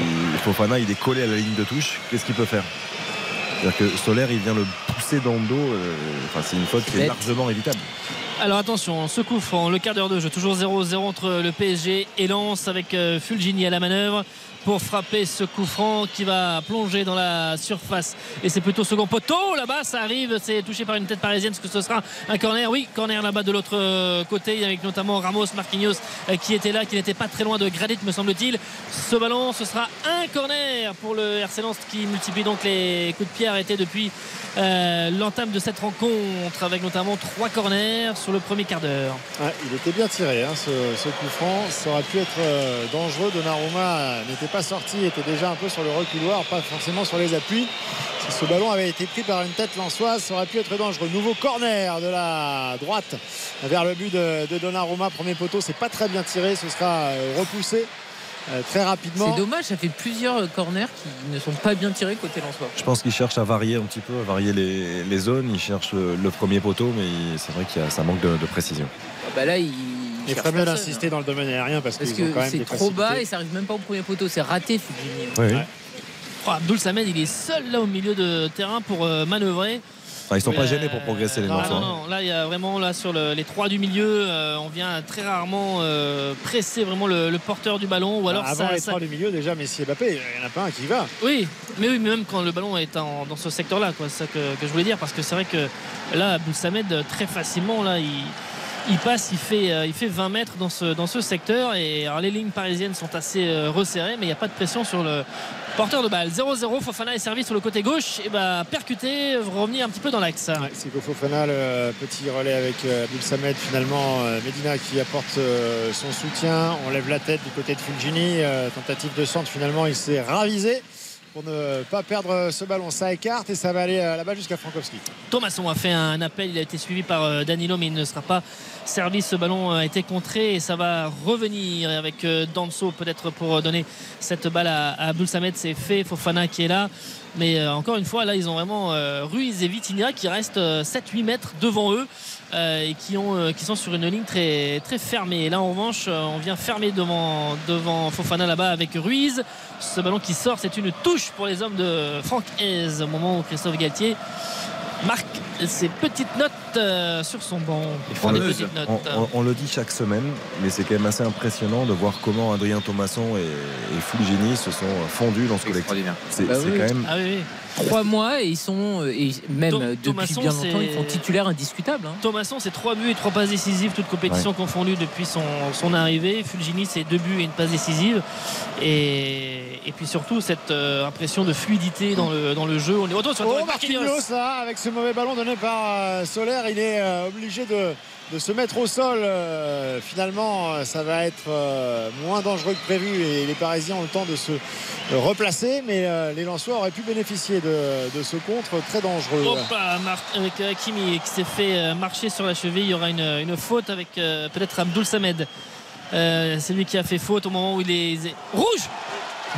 Fofana, il est collé à la ligne de touche. Qu'est-ce qu'il peut faire? C'est-à-dire que Solaire, il vient le pousser dans le dos. euh, Enfin, c'est une faute qui est largement évitable. Alors attention, ce coup franc, le quart d'heure de jeu, toujours 0-0 entre le PSG et Lens avec euh, Fulgini à la manœuvre pour frapper ce coup franc qui va plonger dans la surface. Et c'est plutôt second poteau là-bas, ça arrive, c'est touché par une tête parisienne, est-ce que ce sera un corner Oui, corner là-bas de l'autre euh, côté avec notamment Ramos, Marquinhos euh, qui était là, qui n'était pas très loin de Gradit me semble-t-il. Ce ballon, ce sera un corner pour le RC qui multiplie donc les coups de pied arrêtés depuis euh, l'entame de cette rencontre avec notamment trois corners sur le premier quart d'heure. Il était bien tiré hein, ce, coup franc. Ça aurait pu être euh, dangereux. Donnarumma n'était pas sorti, était déjà un peu sur le reculoir, pas forcément sur les appuis. Si ce ballon avait été pris par une tête lançoise, ça aurait pu être dangereux. Nouveau corner de la droite vers le but de, de Donnarumma. Premier poteau, c'est pas très bien tiré. Ce sera euh, repoussé euh, très rapidement. C'est dommage, ça fait plusieurs corners qui ne sont pas bien tirés côté Lensois. Je pense qu'il cherche à varier un petit peu, à varier les, les zones. Il cherche le, le premier poteau, mais c'est vrai qu'il y a ça manque de, de précision. Ah bah là, il. Il ferait mieux d'insister hein. dans le domaine aérien parce, que c'est trop bas et ça arrive même pas au premier poteau. C'est raté, Fujini. Oui, oui. Oh, Abdoul Samed, il est seul là au milieu de terrain pour euh, manœuvrer. Enfin, ils sont pas Euh, gênés pour progresser les non, non, non. Là, il y a vraiment là sur le- les trois du milieu, euh, on vient très rarement euh, presser vraiment le, le porteur du ballon ou alors Avant ça, les ça- trois du milieu, déjà Messi et Mbappé, il n'y en a pas un qui y va. Oui, mais oui, mais même quand le ballon est en- dans ce secteur-là, quoi, c'est ça que, que je voulais dire, parce que c'est vrai que là, Abdul Samed, très facilement, là, il, il passe, il fait, euh, il fait 20 mètres dans ce, dans ce secteur, et alors, les lignes parisiennes sont assez euh, resserrées, mais il n'y a pas de pression sur le porteur de balle. 0-0, Fofana est servi sur le côté gauche, et bah percuté, revenir un petit peu dans l'axe. Ouais, c'est Fofana, le petit relais avec euh, Abdul Samed. Finalement, euh, Medina qui apporte euh, son soutien. On lève la tête du côté de Fulgini. euh, tentative de centre, finalement, il s'est ravisé pour ne pas perdre ce ballon. Ça écarte et ça va aller euh, là-bas jusqu'à Frankowski. Thomasson a fait un appel, il a été suivi par euh, Danilo, mais il ne sera pas servi. Ce ballon a été contré et ça va revenir avec euh, Danso peut-être pour donner cette balle à, Samed. C'est fait, Fofana qui est là. Mais encore une fois, là, ils ont vraiment Ruiz et Vitinha qui restent euh, 7-8 mètres devant eux et qui, ont, euh, qui sont sur une ligne très, très fermée. Là, en revanche, euh, on vient fermer devant, devant Fofana là-bas avec Ruiz. Ce ballon qui sort, c'est une touche pour les hommes de Franck Hez au moment où Christophe Galtier marque ses petites notes euh, sur son banc. Il prend des petites notes. On, on- on le dit chaque semaine, mais c'est quand même assez impressionnant de voir comment Adrien Thomasson et, et Fulgini se sont fondus dans ce collectif. C'est Bah oui. quand même. Ah oui, oui. Trois mois et ils sont, euh, et même depuis Thomasson, bien longtemps, ils sont titulaires indiscutables. hein. Thomasson, c'est trois buts et trois passes décisives, toutes compétitions confondues depuis son, son arrivée. Fulgini, c'est deux buts et une passe décisive. Et, et puis surtout, cette euh, impression de fluidité dans le, dans le jeu. On est retour sur Oh Marquinhos là, avec ce mauvais ballon par euh, Solaire, il est euh, obligé de, de se mettre au sol. Euh, finalement, ça va être euh, moins dangereux que prévu et les Parisiens ont le temps de se replacer, mais euh, les Lensois auraient pu bénéficier de, de ce contre très dangereux. Avec Hakimi qui s'est fait marcher sur la cheville. Il y aura une, une faute avec peut-être Abdoul Samed. Euh, c'est lui qui a fait faute au moment où il est. Rouge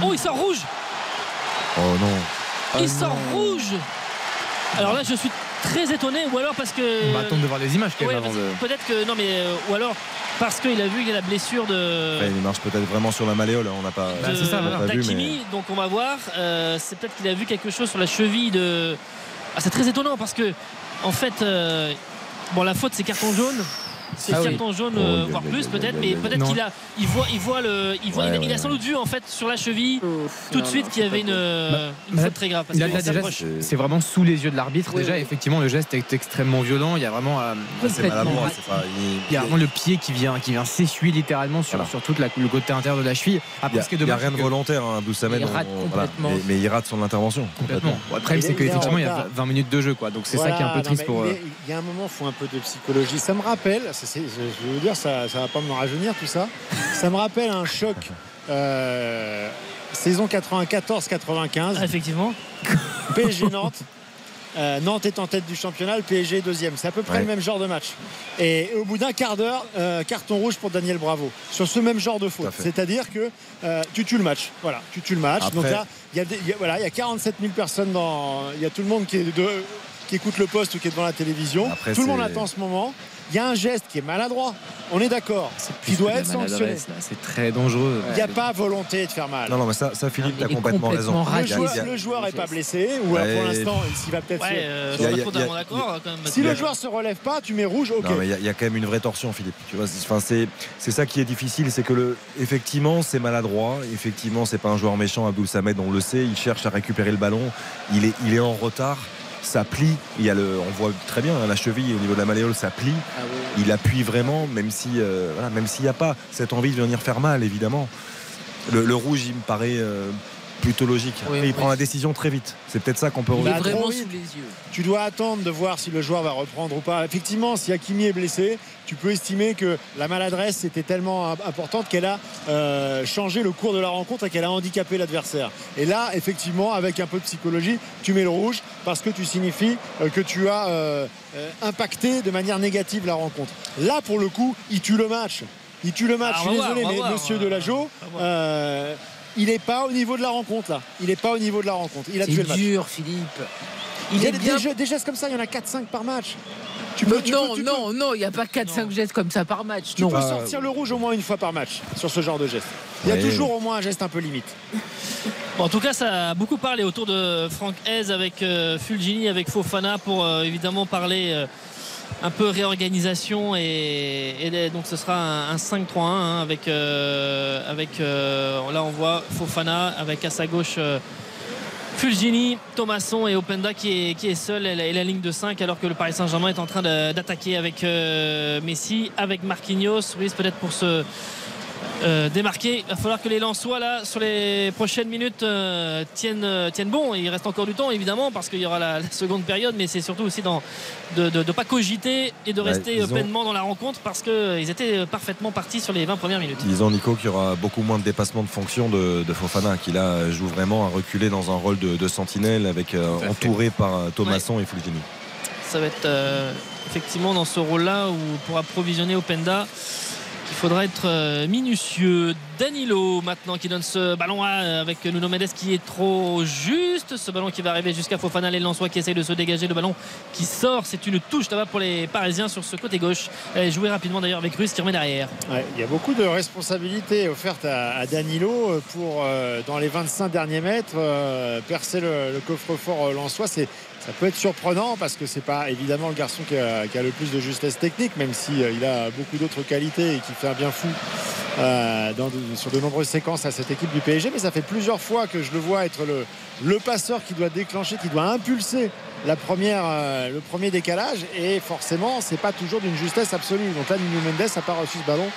Oh, il sort rouge Oh non. Il sort rouge Alors là, je suis très étonné, ou alors parce que. On va attendre de voir les images quand même Ouais, avant parce- de. Peut-être que. Non, mais. euh, ou alors parce qu'il a vu qu'il y a la blessure de. Il marche peut-être vraiment sur la malléole. hein, On n'a pas, de- on n'a pas vu, d'Hakimi. mais donc on va voir. Euh, c'est peut-être qu'il a vu quelque chose sur la cheville de. Ah, c'est très étonnant parce que en fait, euh, bon la faute c'est carton jaune. C'est Ah oui. carton jaune, Oh, euh, voire plus peut-être, mais peut-être qu'il a, il voit, il voit le, il voit, Ouais, il, a- il a ouais, sans ouais. doute vu en fait sur la cheville tout de suite qu'il y avait une, euh, une Bah, faute très grave. C'est- vraiment sous les yeux de l'arbitre. Oui, déjà, oui. effectivement, le geste est extrêmement violent. Il y a vraiment, euh, c'est il- y a vraiment le pied qui vient, qui vient s'essuyer littéralement sur, Voilà. sur toute la- le côté intérieur de la cheville. Il Après, n'y a, ce qui est dommage, rien de volontaire, hein, Samed, Il rate on- voilà. complètement. mais, il rate son intervention. Complètement. Après, Il c'est qu'effectivement, il y a retard. 20 minutes de jeu, quoi. Donc c'est ça qui est un peu triste pour. euh, il y a un moment, il faut un peu de psychologie. Ça me rappelle, je vais vous dire, ça ne va pas me rajeunir tout ça. Ça me rappelle un choc euh, saison 94-95, Ah, effectivement. PSG Nantes. Euh, Nantes est en tête du championnat, le PSG est deuxième. C'est à peu près Ouais. le même genre de match. Et au bout d'un quart d'heure, euh, carton rouge pour Daniel Bravo sur ce même genre de faute. C'est-à-dire que euh, tu tues le match. Voilà, tu tues le match. Après- Donc là, il y, a des- il y a- voilà, il y a 47 000 personnes dans. Il y a tout le monde qui, est de- qui écoute le poste ou qui est devant la télévision. Après, tout le monde attend ce moment. Il y a un geste qui est maladroit. On est d'accord. Qui doit être sanctionné. C'est très dangereux. Il n'y a pas volonté de faire mal. Non, non, mais ça, ça Philippe, Il tu as complètement complètement raison. Le joueur, le joueur est pas blessé, ou Ouais. pour l'instant, il va peut-être Ouais, se- euh, a- a- quand même. Si le joueur se relève pas, tu mets rouge, ok. Non, mais il y a- il y, a quand même une vraie torsion, Philippe. Tu vois, c'est- enfin, c'est c'est ça qui est difficile, c'est que le, effectivement, c'est maladroit. Effectivement, c'est pas un joueur méchant. Abdou Samed, on le sait, il cherche à récupérer le ballon. Il est, il est en retard. Ça plie. Il y a le, on voit très bien hein, la cheville au niveau de la malléole, ça plie. Ah oui. Il appuie vraiment, même si, euh, voilà, même s'il n'y a pas cette envie de venir faire mal, évidemment. Le, le rouge, il me paraît. euh, plutôt logique. Oui, il oui. prend la décision très vite. C'est peut-être ça qu'on peut a vraiment sous les yeux. Tu dois attendre de voir si le joueur va reprendre ou pas. Effectivement, si Hakimi est blessé, tu peux estimer que la maladresse était tellement im- importante qu'elle a euh, changé le cours de la rencontre et qu'elle a handicapé l'adversaire. Et là, effectivement, avec un peu de psychologie, tu mets le rouge parce que tu signifies euh, que tu as euh, impacté de manière négative la rencontre. Là, pour le coup, il tue le match. Il tue le match. Ah, Je suis désolé, mais voir. monsieur Delageau, euh, il n'est pas au niveau de la rencontre là. Il n'est pas au niveau de la rencontre. Il a tué C'est le match. dur, Philippe. Il Il y a est des, bien. jeux- des gestes comme ça, il y en a 4-5 par match. Tu peux, tu non, peux- tu non, non, il n'y a pas 4-5 gestes comme ça par match. non. tu peux sortir le rouge au moins une fois par match sur ce genre de geste. Il y a Ouais. toujours au moins un geste un peu limite. En tout cas, ça a beaucoup parlé autour de Franck Hez avec euh, Fulgini, avec Fofana pour euh, évidemment parler euh, un peu réorganisation et, donc ce sera un, un 5-3-1 hein, avec, euh, avec euh, là on voit Fofana avec à sa gauche euh, Fulgini, Thomasson et Openda qui est, qui est seul et la, ligne de 5 alors que le Paris Saint-Germain est en train d'attaquer avec Messi, avec Marquinhos, Ruiz peut-être pour se euh, démarquer. Il va falloir que les Lensois là sur les prochaines minutes euh, tiennent, euh, tiennent bon. Il reste encore du temps évidemment parce qu'il y aura la, la seconde période, mais c'est surtout aussi dans, de ne pas cogiter et de Ouais, rester ont- pleinement dans la rencontre parce qu'ils étaient parfaitement partis sur les 20 premières minutes. Disons Nico qu'il y aura beaucoup moins de dépassement de fonction de, de Fofana qui là joue vraiment à reculer dans un rôle de, de sentinelle avec euh, entouré par Thomasson et Fulgini. Ça va être euh, effectivement dans ce rôle-là où pour approvisionner Openda, il faudra être euh, minutieux. Danilo maintenant qui donne ce ballon à, avec Nuno Mendes qui est trop juste. Ce ballon qui va arriver jusqu'à Fofana, les Lensois qui essaye de se dégager. Le ballon qui sort, c'est une touche là-bas pour les Parisiens sur ce côté gauche. Et joué rapidement d'ailleurs avec Ruiz qui remet derrière. Il y a beaucoup de responsabilités offertes à, Danilo euh, pour, euh, dans les 25 derniers mètres, euh, percer le, coffre-fort euh. C'est, ça peut être surprenant parce que c'est pas évidemment le garçon qui a, le plus de justesse technique, même si euh, il a beaucoup d'autres qualités et qui fait un bien fou euh, sur de nombreuses séquences à cette équipe du PSG. Mais ça fait plusieurs fois que je le vois être le, passeur qui doit déclencher, qui doit impulser la première, euh, le premier décalage. Et forcément, c'est pas toujours d'une justesse absolue. Donc là, Nuno Mendes n'a pas reçu ce ballon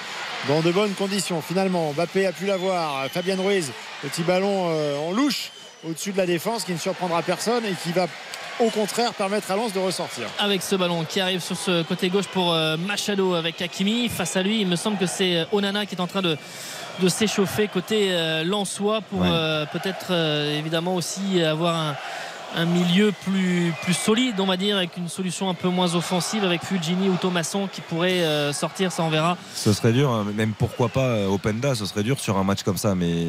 dans de bonnes conditions. Finalement, Mbappé a pu l'avoir. Fabien Ruiz, petit ballon en louche au-dessus de la défense qui ne surprendra personne et qui va au contraire permettre à Lens de ressortir. avec ce ballon qui arrive sur ce côté gauche pour euh, Machado avec Hakimi. Face à lui, il me semble que c'est euh, Onana qui est en train de, de s'échauffer côté euh, Lensois pour Ouais. euh, peut-être euh, évidemment aussi avoir un, un milieu plus, plus solide, on va dire, avec une solution un peu moins offensive avec Fulgini ou Thomasson qui pourrait euh, sortir, ça on verra. Ce serait dur, hein, même pourquoi pas euh, Openda, ce serait dur sur un match comme ça, mais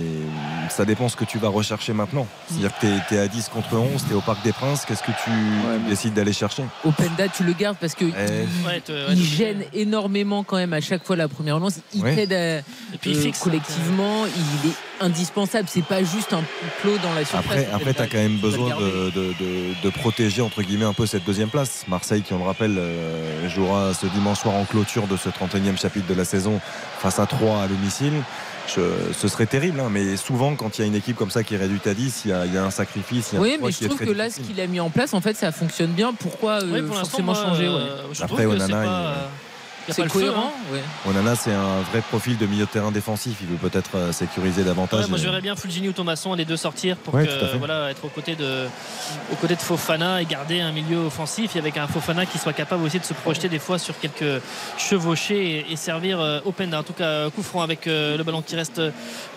ça dépend ce que tu vas rechercher maintenant. C'est-à-dire que tu es, à 10 contre 11, tu es au Parc des Princes, qu'est-ce que tu décides d'aller chercher? Openda, tu le gardes parce que Eh, il, Ouais, te- ouais, il te- gêne énormément quand même à chaque fois la première relance. Il Ouais. t'aide euh, fixe. collectivement. Il est indispensable. C'est pas juste un plot dans la surface. Après, après tu as quand même besoin de, de- de- de protéger entre guillemets un peu cette deuxième place. Marseille, qui on le rappelle, euh, jouera ce dimanche soir en clôture de ce 31e chapitre de la saison face à 3 à domicile. Je- ce serait terrible, hein, mais souvent quand il y a une équipe comme ça qui est réduite à 10, il y a, il y a un sacrifice. il y a un Oui, mais je trouve que là, ce qu'il a mis en place, en fait, ça fonctionne bien. Pourquoi euh, Oui, pour l'instant, forcément moi, changer ouais. euh, je Après, Onana, pas, euh, C'est le feu, cohérent. hein. ouais. Onana, c'est un vrai profil de milieu de terrain défensif. Il veut peut-être euh, sécuriser davantage. Ouais, moi, verrais bien Fulgini ou Thomasson les deux sortir pour Ouais, que, voilà, être aux côtés, de, aux côtés de Fofana et garder un milieu offensif et avec un Fofana qui soit capable aussi de se projeter des fois sur quelques chevauchés et, et servir euh, Openda. En tout cas, coup franc avec euh, le ballon qui reste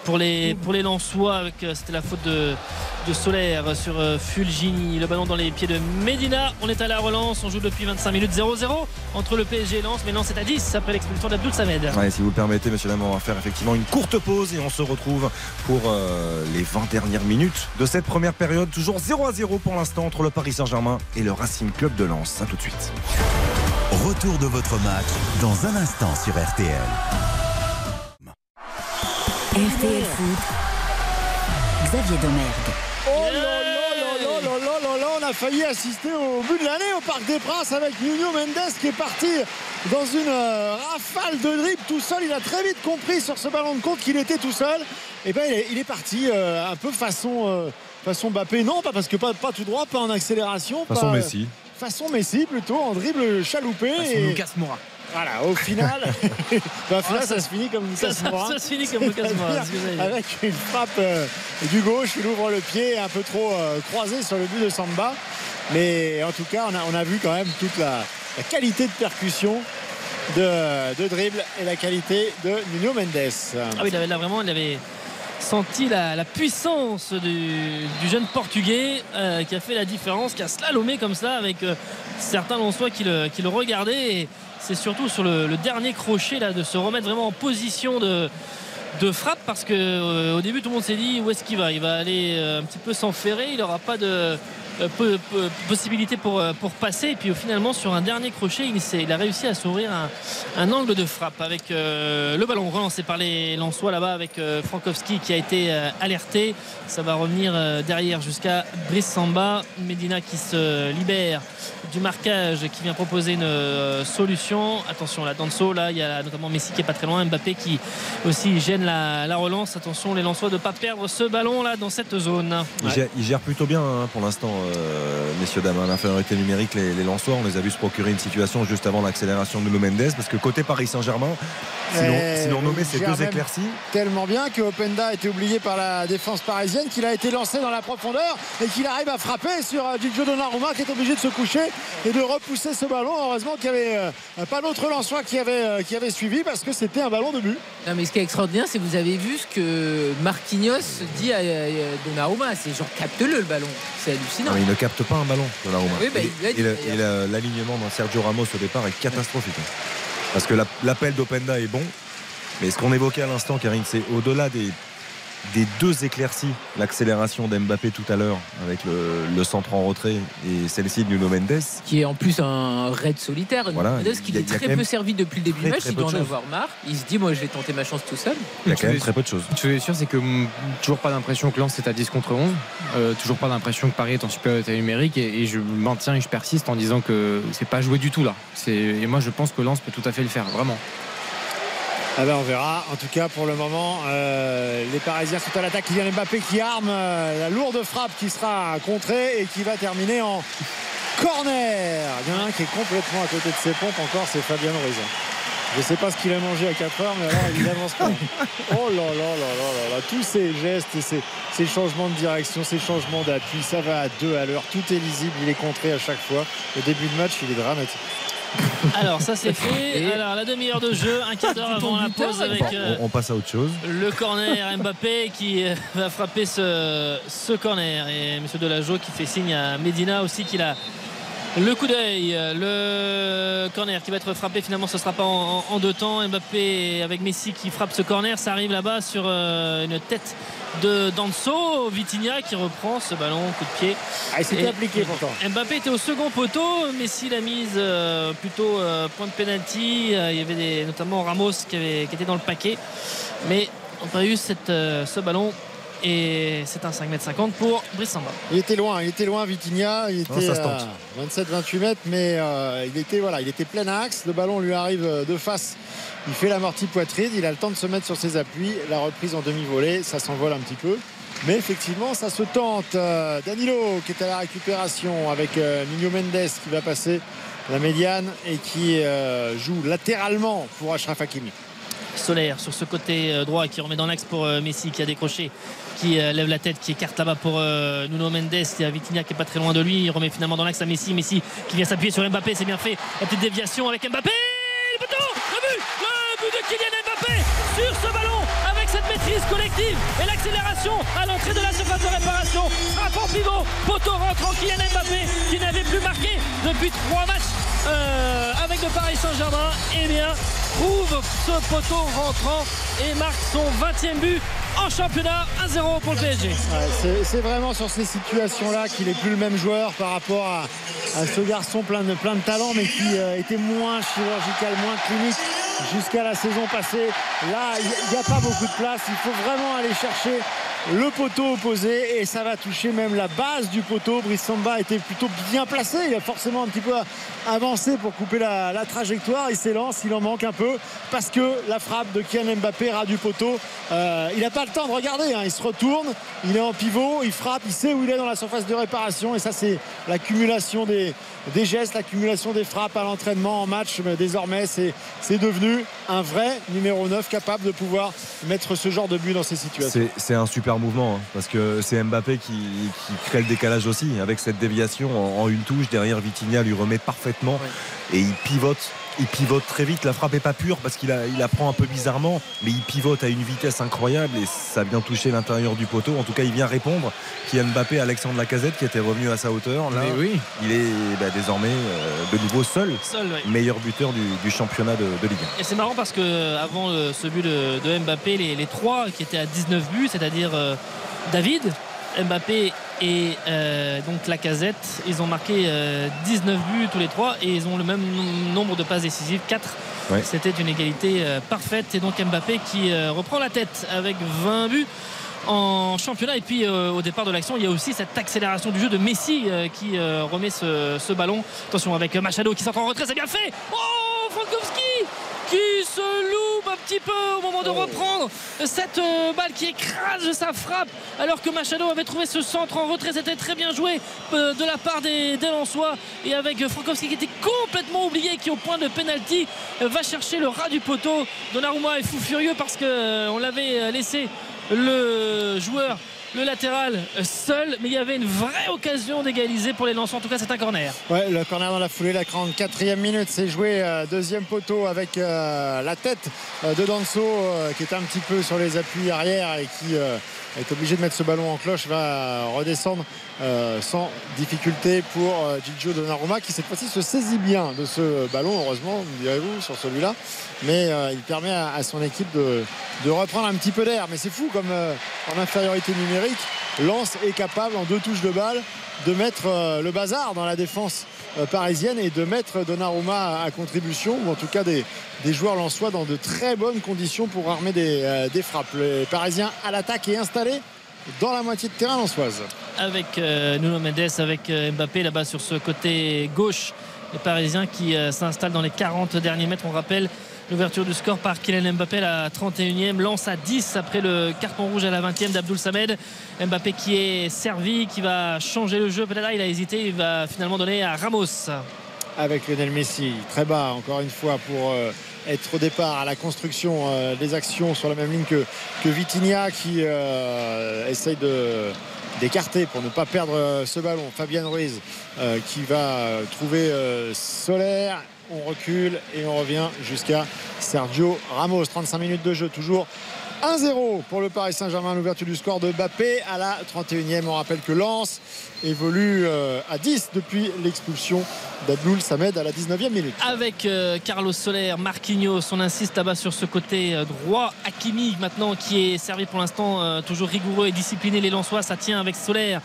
pour les, pour les Lensois. Avec, euh, C'était la faute de, de Solaire sur euh, Fulgini. Le ballon dans les pieds de Medina. On est à la relance. On joue depuis 25 minutes 0-0 entre le PSG et Lens. Mais Lens est à 10 après l'expulsion d'Abdoul Samed. Ouais, si vous le permettez, monsieur Lam, on va faire effectivement une courte pause et on se retrouve pour euh, les 20 dernières minutes de cette première période. Toujours 0 à 0 pour l'instant entre le Paris Saint-Germain et le Racing Club de Lens. A tout de suite. Retour de votre match dans un instant sur RTL. Xavier Domergue. Oh là là là là là là on a failli assister au but de l'année au Parc des Princes avec Nuno Mendes qui est parti dans une euh, rafale de dribble tout seul. Il a très vite compris sur ce ballon de compte qu'il était tout seul. Et ben il est, parti euh, un peu façon euh, façon Mbappé, non, pas parce que pas, pas tout droit, pas en accélération, façon Messi. Euh, façon Messi plutôt en dribble chaloupé. Façon et... Lucas Moura. Voilà, au final, bah, au final, ça se finit comme Lucas ça- Moura. ça se finit comme Lucas Moura. Avec une frappe euh, du gauche, il ouvre le pied un peu trop euh, croisé sur le but de Samba. Mais en tout cas, on a, on a vu quand même toute la, la qualité de percussion de, de dribble et la qualité de Nuno Mendes. Ah oui, il avait là vraiment, il avait senti la, la puissance du, du jeune portugais euh, qui a fait la différence, qui a slalomé comme ça avec certains Lensois qui le, qui le regardaient. Et c'est surtout sur le, dernier crochet de se remettre vraiment en position de frappe parce que euh, début tout le monde s'est dit où est-ce qu'il va? Il va aller euh, un petit peu s'enferrer il n'aura pas de possibilité pour, euh, pour passer. Et puis euh, finalement sur un dernier crochet il, il a réussi à s'ouvrir un, angle de frappe avec euh, le ballon relancé par les Lensois là-bas avec euh, Frankowski qui a été euh, alerté. Ça va revenir euh, derrière jusqu'à Brice Samba. Medina qui se libère du marquage qui vient proposer une euh, solution. Attention là Danso là il y a notamment Messi qui est pas très loin. Mbappé qui aussi gêne la, la relance. Attention les Lensois de pas perdre ce ballon là dans cette zone. Ils gèrent plutôt bien hein, pour l'instant, euh, messieurs, dames. hein, L'infériorité numérique, les, les Lensois, on les a vus se procurer une situation juste avant l'accélération de Nuno Mendes. Parce que côté Paris Saint-Germain, sinon, Eh, sinon nommé ces deux éclaircies. Tellement bien que Openda a été oublié par la défense parisienne, qu'il a été lancé dans la profondeur et qu'il arrive à frapper sur euh, Gigio Donnarumma qui est obligé de se coucher et de repousser ce ballon. Heureusement qu'il n'y avait euh, pas d'autre Lensois qui avait, euh, qui avait suivi parce que c'était un ballon de but. Non, mais ce qui est extraordinaire, c'est que vous avez vu ce que Marquinhos dit à Donnarumma. C'est genre capte-le le ballon. C'est hallucinant. Il ne capte pas un ballon, Donnarumma. Oui, bah, Et- l'alignement d'un Sergio Ramos au départ est catastrophique. Parce que la- l'appel d'Openda est bon, mais ce qu'on évoquait à l'instant, Karine, c'est au-delà des, des deux éclaircies, l'accélération d'Mbappé tout à l'heure avec le, le centre en retrait et celle-ci de Nuno Mendes. Qui est en plus un raid solitaire. Voilà, Mendes il qui est très peu servi depuis le début du match. Il doit en avoir marre. Il se dit, moi, je vais tenter ma chance tout seul. Il y a quand même très peu de choses. Une chose est sûre, c'est que toujours pas d'impression que Lens est à 10 contre 11. Euh, toujours pas d'impression que Paris est en supériorité numérique. Et, et je maintiens et je persiste en disant que c'est pas joué du tout là. Et moi, je pense que Lens peut tout à fait le faire, vraiment. Ah ben, on verra. En tout cas, pour le moment, euh, les Parisiens sont à l'attaque. Il y a Mbappé qui arme euh, la lourde frappe qui sera contrée et qui va terminer en corner. Il y en a un qui est complètement à côté de ses pompes encore, c'est Fabien Ruiz. Je ne sais pas ce qu'il a mangé à 4 heures, mais alors il n'avance pas. Oh là là là là là là, tous ces gestes ces changements de direction, ces changements d'appui, ça va à deux à l'heure, tout est lisible, il est contré à chaque fois. Le début de match, il est dramatique. Alors ça c'est fait. Alors la demi-heure de jeu un quart d'heure avant la pause avec euh, On, on passe à autre chose. le corner Mbappé qui euh, va frapper ce, ce corner. Et Monsieur Delageau qui fait signe à Medina aussi qu'il a le coup d'œil. Le corner qui va être frappé finalement ce sera pas en, en deux temps. Mbappé avec Messi qui frappe ce corner. Ça arrive là-bas sur euh, une tête de Danso Vitinha qui reprend ce ballon coup de pied Ah, il s'était Et- appliqué pourtant. Mbappé était au second poteau, Messi l'a mise euh, plutôt euh, point de penalty. Euh, il y avait des, notamment Ramos qui, avait, qui était dans le paquet, mais on n'a pas eu cette, ce ballon. Et c'est un 5m50 pour Brice Samba. Il était loin, il était loin Vitinha, il Non, était ça se tente. à 27-28 mètres, mais euh, il était voilà, il était plein axe. Le ballon lui arrive de face. Il fait l'amorti poitrine, il a le temps de se mettre sur ses appuis. La reprise en demi-volée, ça s'envole un petit peu. Mais effectivement, ça se tente. Euh, Danilo qui est à la récupération avec euh, Nuno Mendes qui va passer la médiane et qui euh, joue latéralement pour Achraf Hakimi. Solaire sur ce côté droit qui remet dans l'axe pour Messi qui a décroché, qui lève la tête, qui écarte là-bas pour Nuno Mendes. Il y a Vitinha qui est pas très loin de lui. Il remet finalement dans l'axe à Messi. Messi qui vient s'appuyer sur Mbappé. C'est bien fait. La petite déviation avec Mbappé. Poteau Le but de Kylian Mbappé sur ce ballon avec cette maîtrise collective et l'accélération à l'entrée de la surface de réparation. Frappe en pivot. Poteau rentrant Kylian Mbappé qui n'avait plus marqué depuis trois matchs euh, avec le Paris Saint-Germain. Eh bien, trouve ce poteau rentrant et marque son 20e but en championnat 1-0 pour le PSG. C'est- vraiment sur ces situations-là qu'il n'est plus le même joueur par rapport à, ce garçon plein de, plein talent, mais qui euh, était moins chirurgical, moins clinique jusqu'à la saison passée. Là, il n'y a pas beaucoup de place. Il faut vraiment aller chercher le poteau opposé et ça va toucher même la base du poteau. Brice Samba était plutôt bien placé. Il a forcément un petit peu avancé pour couper la, trajectoire. Il s'élance, il en manque un peu parce que la frappe de Kylian Mbappé ras du poteau. Euh, il n'a pas le temps de regarder. hein. Il se retourne, il est en pivot, il frappe, il sait où il est dans la surface de réparation et ça c'est l'accumulation des, des gestes, l'accumulation des frappes à l'entraînement en match. Mais désormais, c'est devenu un vrai numéro 9 capable de pouvoir mettre ce genre de but dans ces situations. C'est un super mouvement hein, parce que c'est Mbappé qui, qui crée le décalage aussi avec cette déviation en, en une touche derrière Vitinha lui remet parfaitement et il pivote il pivote très vite. La frappe est pas pure parce qu'il a- il la prend un peu bizarrement mais il pivote à une vitesse incroyable et ça vient toucher l'intérieur du poteau. En tout cas il vient répondre. Kylian Mbappé Alexandre Lacazette qui était revenu à sa hauteur là oui. il est bah, désormais euh, de nouveau seul, meilleur buteur du, du championnat de, de Ligue 1 Et c'est marrant parce que avant euh, ce but de, de Mbappé, les, les trois qui étaient à 19 buts, c'est-à-dire euh, David, Mbappé et euh, donc Lacazette, ils ont marqué euh, 19 buts tous les trois et ils ont le même nom- nombre de passes décisives, 4. Ouais. C'était une égalité euh, parfaite et donc Mbappé qui euh, reprend la tête avec 20 buts en championnat et puis euh, au départ de l'action il y a aussi cette accélération du jeu de Messi euh, qui euh, remet ce, ce ballon attention avec Machado qui sort en retrait c'est bien fait oh Frankowski qui se loupe un petit peu au moment de reprendre cette euh, balle qui écrase sa frappe alors que Machado avait trouvé ce centre en retrait. C'était très bien joué euh, de la part des, des Lensois. Et avec Frankowski qui était complètement oublié qui au point de pénalty euh, va chercher le ras du poteau. Donnarumma est fou furieux parce qu'on l'avait euh, laissé le joueur le latéral seul mais il y avait une vraie occasion d'égaliser pour les Lensois en tout cas c'est un corner. Ouais, le corner dans la foulée, la 44e minute, c'est joué euh, deuxième poteau avec euh, la tête euh, de Danso qui est un petit peu sur les appuis arrière et qui est obligé de mettre ce ballon en cloche, va redescendre euh, sans difficulté pour euh, Gigio Donnarumma qui cette fois-ci se saisit bien de ce ballon, heureusement, me direz-vous, sur celui-là. Mais euh, il permet à, son équipe de, reprendre un petit peu d'air. Mais c'est fou comme en infériorité numérique, Lens est capable en deux touches de balle de mettre le bazar dans la défense parisienne et de mettre Donnarumma à, contribution ou en tout cas des, joueurs lensois dans de très bonnes conditions pour armer des, des frappes. Les Parisiens à l'attaque et installés dans la moitié de terrain lensoise. Avec euh, Nuno Mendes, avec euh, Mbappé là-bas sur ce côté gauche. Les Parisiens qui euh, s'installent dans les 40 derniers mètres. On rappelle l'ouverture du score par Kylian Mbappé à la 31e. Lance à 10 après le carton rouge à la 20e d'Abdoul Samed. Mbappé qui est servi, qui va changer le jeu. Peut-être il a hésité. Il va finalement donner à Ramos. avec Lionel Messi très bas encore une fois pour être au départ à la construction des actions sur la même ligne que, que Vitinha qui essaye de d'écarter pour ne pas perdre euh, ce ballon. Fabien Ruiz euh, qui va euh, trouver Solaire on recule et on revient jusqu'à Sergio Ramos. 35 minutes de jeu toujours 1-0 pour le Paris Saint-Germain, l'ouverture du score de Mbappé à la 31e. On rappelle que Lens évolue euh, à 10 depuis l'expulsion d'Abdoul Samed à la 19e minute. avec euh, Carlos Soler, Marquinhos, on insiste là-bas sur ce côté euh, droit. Hakimi maintenant qui est servi pour l'instant toujours rigoureux et discipliné les Lensois. Ça tient avec Soler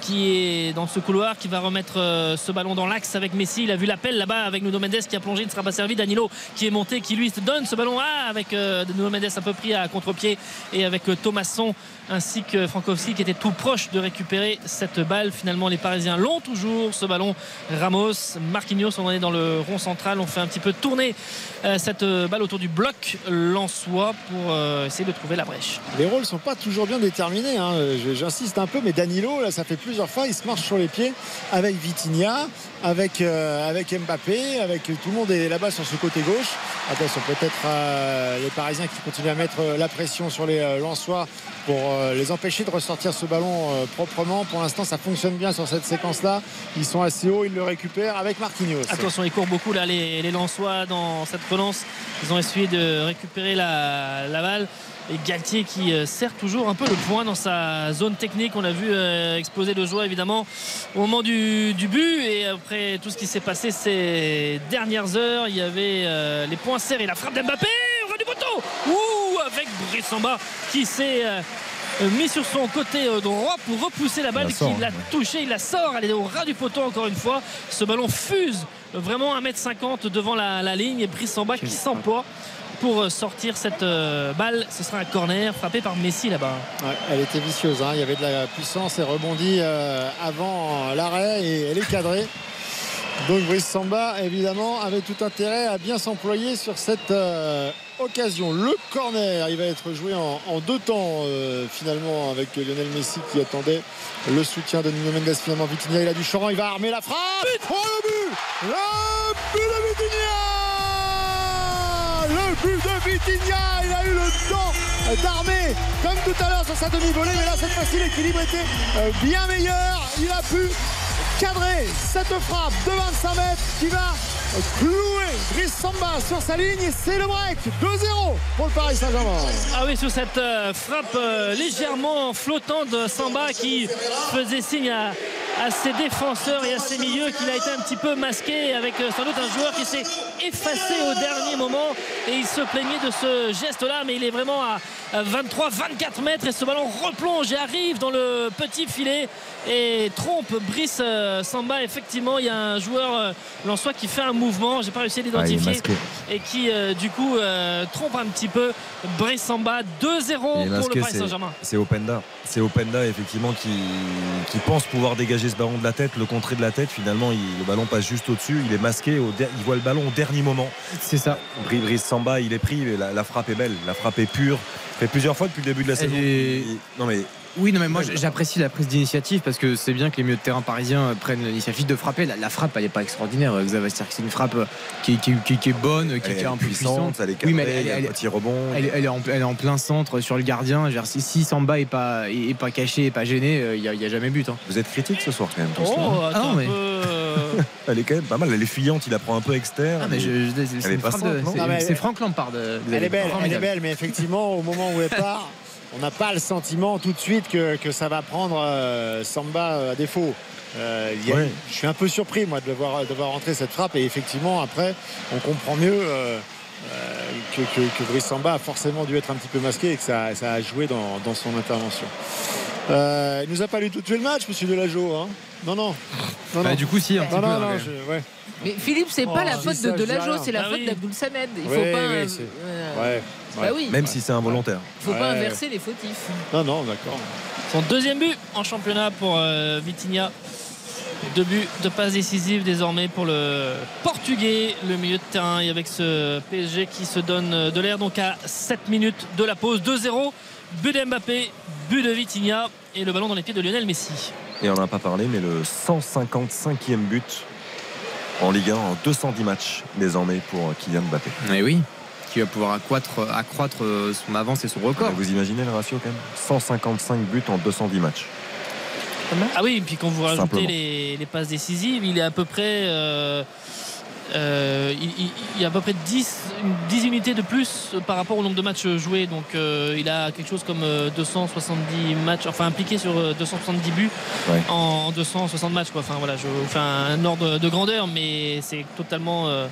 qui est dans ce couloir, qui va remettre ce ballon dans l'axe avec Messi. Il a vu l'appel là-bas avec Nuno Mendes qui a plongé, il ne sera pas servi. Danilo qui est monté, qui lui donne ce ballon là avec Nuno Mendes un peu pris à contre-pied et avec euh, Thomasson ainsi que Frankowski qui était tout proche de récupérer cette balle. Finalement, les Parisiens l'ont toujours ce ballon. Ramos, Marquinhos, on en est dans le rond central. On fait un petit peu tourner euh, cette euh, balle autour du bloc Lensois pour euh, essayer de trouver la brèche. Les rôles sont pas toujours bien déterminés. hein. J'insiste un peu, mais Danilo, là, ça fait plusieurs fois, il se marche sur les pieds avec Vitinha, avec, Mbappé, avec tout le monde est là-bas sur ce côté gauche. Attention, peut-être les Parisiens qui continuent à mettre la pression sur les euh, pour les empêcher de ressortir ce ballon euh, proprement. Pour l'instant, ça fonctionne bien sur cette séquence-là. Ils sont assez hauts, ils le récupèrent avec Marquinhos. Attention, ils courent beaucoup là, les, les Lensois dans cette relance. Ils ont essayé de récupérer la, la balle. Et Galtier qui euh, serre toujours un peu le point dans sa zone technique. On a vu euh, exploser de joie évidemment au moment du, but. Et après tout ce qui s'est passé ces dernières heures, il y avait euh, les points serrés. La frappe d'Mbappé au du poteau Ouh, avec Brice Samba qui s'est euh, mis sur son côté euh, droit pour repousser la balle la sort, qui l'a ouais. touché. Il la sort, elle est au ras du poteau encore une fois. Ce ballon fuse vraiment 1m50 devant la, la ligne et Brice Samba qui s'emploie pour sortir cette euh, balle. Ce sera un corner frappé par Messi là-bas. Ouais, elle était vicieuse, hein. il y avait de la puissance et rebondit euh, avant l'arrêt et elle est cadrée. Donc Brice Samba évidemment avait tout intérêt à bien s'employer sur cette euh, occasion. Le corner, il va être joué en, en deux temps euh, finalement avec Lionel Messi qui attendait le soutien de Nuno Mendes. Finalement Vitinha, il a du Choran, il va armer la frappe. Oh le but Le but de Vitinha Le but de Vitinha Il a eu le temps d'armer comme tout à l'heure sur sa demi-volée, mais là cette fois-ci l'équilibre était euh, bien meilleur. Il a pu cadrer cette frappe de 25 mètres qui va clouer Brice Samba sur sa ligne. C'est le break. 2-0 pour le Paris Saint-Germain. Ah oui, sur cette euh, frappe euh, légèrement flottante de Samba qui faisait signe à, à ses défenseurs et à ses milieux qu'il a été un petit peu masqué avec euh, sans doute un joueur qui s'est effacé au dernier moment. Et il se plaignait de ce geste-là, mais il est vraiment à 23-24 mètres. Et ce ballon replonge et arrive dans le petit filet et trompe Brice Samba. Effectivement, il y a un joueur euh, Lançois qui fait un mouvement, j'ai pas réussi à Ah, l'identifier, et qui euh, du coup euh, trompe un petit peu Brice Samba. 2-0 Il est pour masqué, le Paris c'est- Saint-Germain. C'est Openda. C'est Openda effectivement qui, qui pense pouvoir dégager ce ballon de la tête, le contrer de la tête. Finalement, il- le ballon passe juste au-dessus. Il est masqué. au der- il voit le ballon au dernier moment. C'est ça. Bri- Brice Samba, il est pris. mais La, la frappe est belle. La frappe est pure. Fait plusieurs fois depuis le début de la saison. Non mais Oui, non, mais moi j'apprécie la prise d'initiative parce que c'est bien que les milieux de terrain parisiens euh, prennent l'initiative de frapper. La, la frappe, elle n'est pas extraordinaire, euh, Xavier. C'est-à-dire que c'est une frappe euh, qui, qui- qui- qui est bonne, qui, Elle est est un peu puissante, puissante. elle est oui, mais petit rebond. Elle, est- est en, elle est en plein centre sur le gardien. Dire, si, si Samba est pas, est, pas caché, est pas gêné, il n'y a, il y a jamais but. hein. vous êtes critique ce soir quand même. Oh, là. Ah non, mais- Elle est quand même pas mal. Elle est fuyante. Il la prend un peu externe. Ah, mais je- je- c'est Franck Lampard. Elle est belle, elle est Formidable. belle, mais effectivement, au moment où elle part, on n'a pas le sentiment tout de suite que, que ça va prendre euh, Samba euh, à défaut. Euh, il y a- Ouais. Je suis un peu surpris, moi, de voir, de voir rentrer cette frappe. Et effectivement, après, on comprend mieux euh, que, que, que Brice Samba a forcément dû être un petit peu masqué et que ça, ça a joué dans, dans son intervention. Il nous a pas lu tout de suite le match, monsieur Delageau. Hein? Non, non. non, Bah, non. du coup, si, un petit non, peu. non, hein, non, mais- je- ouais. Mais Philippe, c'est Oh, pas la je faute de rien. c'est la Ah faute oui. d'Abdoul Samed. Il faut pas. ouais, euh, euh, Ouais. Bah ouais. oui. Même si c'est involontaire. Faut pas inverser les fautifs. Non, non, d'accord. Son deuxième but en championnat pour euh, Vitinha. Deux buts de passe décisive désormais pour le Portugais, le milieu de terrain. Et avec ce PSG qui se donne euh, de l'air donc à 7 minutes de la pause. 2-0. But de Mbappé, but de Vitinha et le ballon dans les pieds de Lionel Messi. Et on n'en a pas parlé, mais le 155e but en Ligue 1 en 210 matchs désormais pour Kylian Mbappé. Mais oui, qui va pouvoir accroître, accroître euh, son avance et son record. Vous imaginez le ratio quand même? 155 buts en 210 matchs. Ah oui, et puis quand vous rajoutez les passes décisives, il est à peu près. euh, euh, il, il- il y a à peu près 10, une- 10 unités de plus par rapport au nombre de matchs joués. Donc euh, il a quelque chose comme euh, 270 matchs, enfin impliqué sur euh, 270 buts Ouais. en 260 matchs. Quoi. Enfin voilà, je vous fais un ordre de grandeur, mais c'est totalement euh,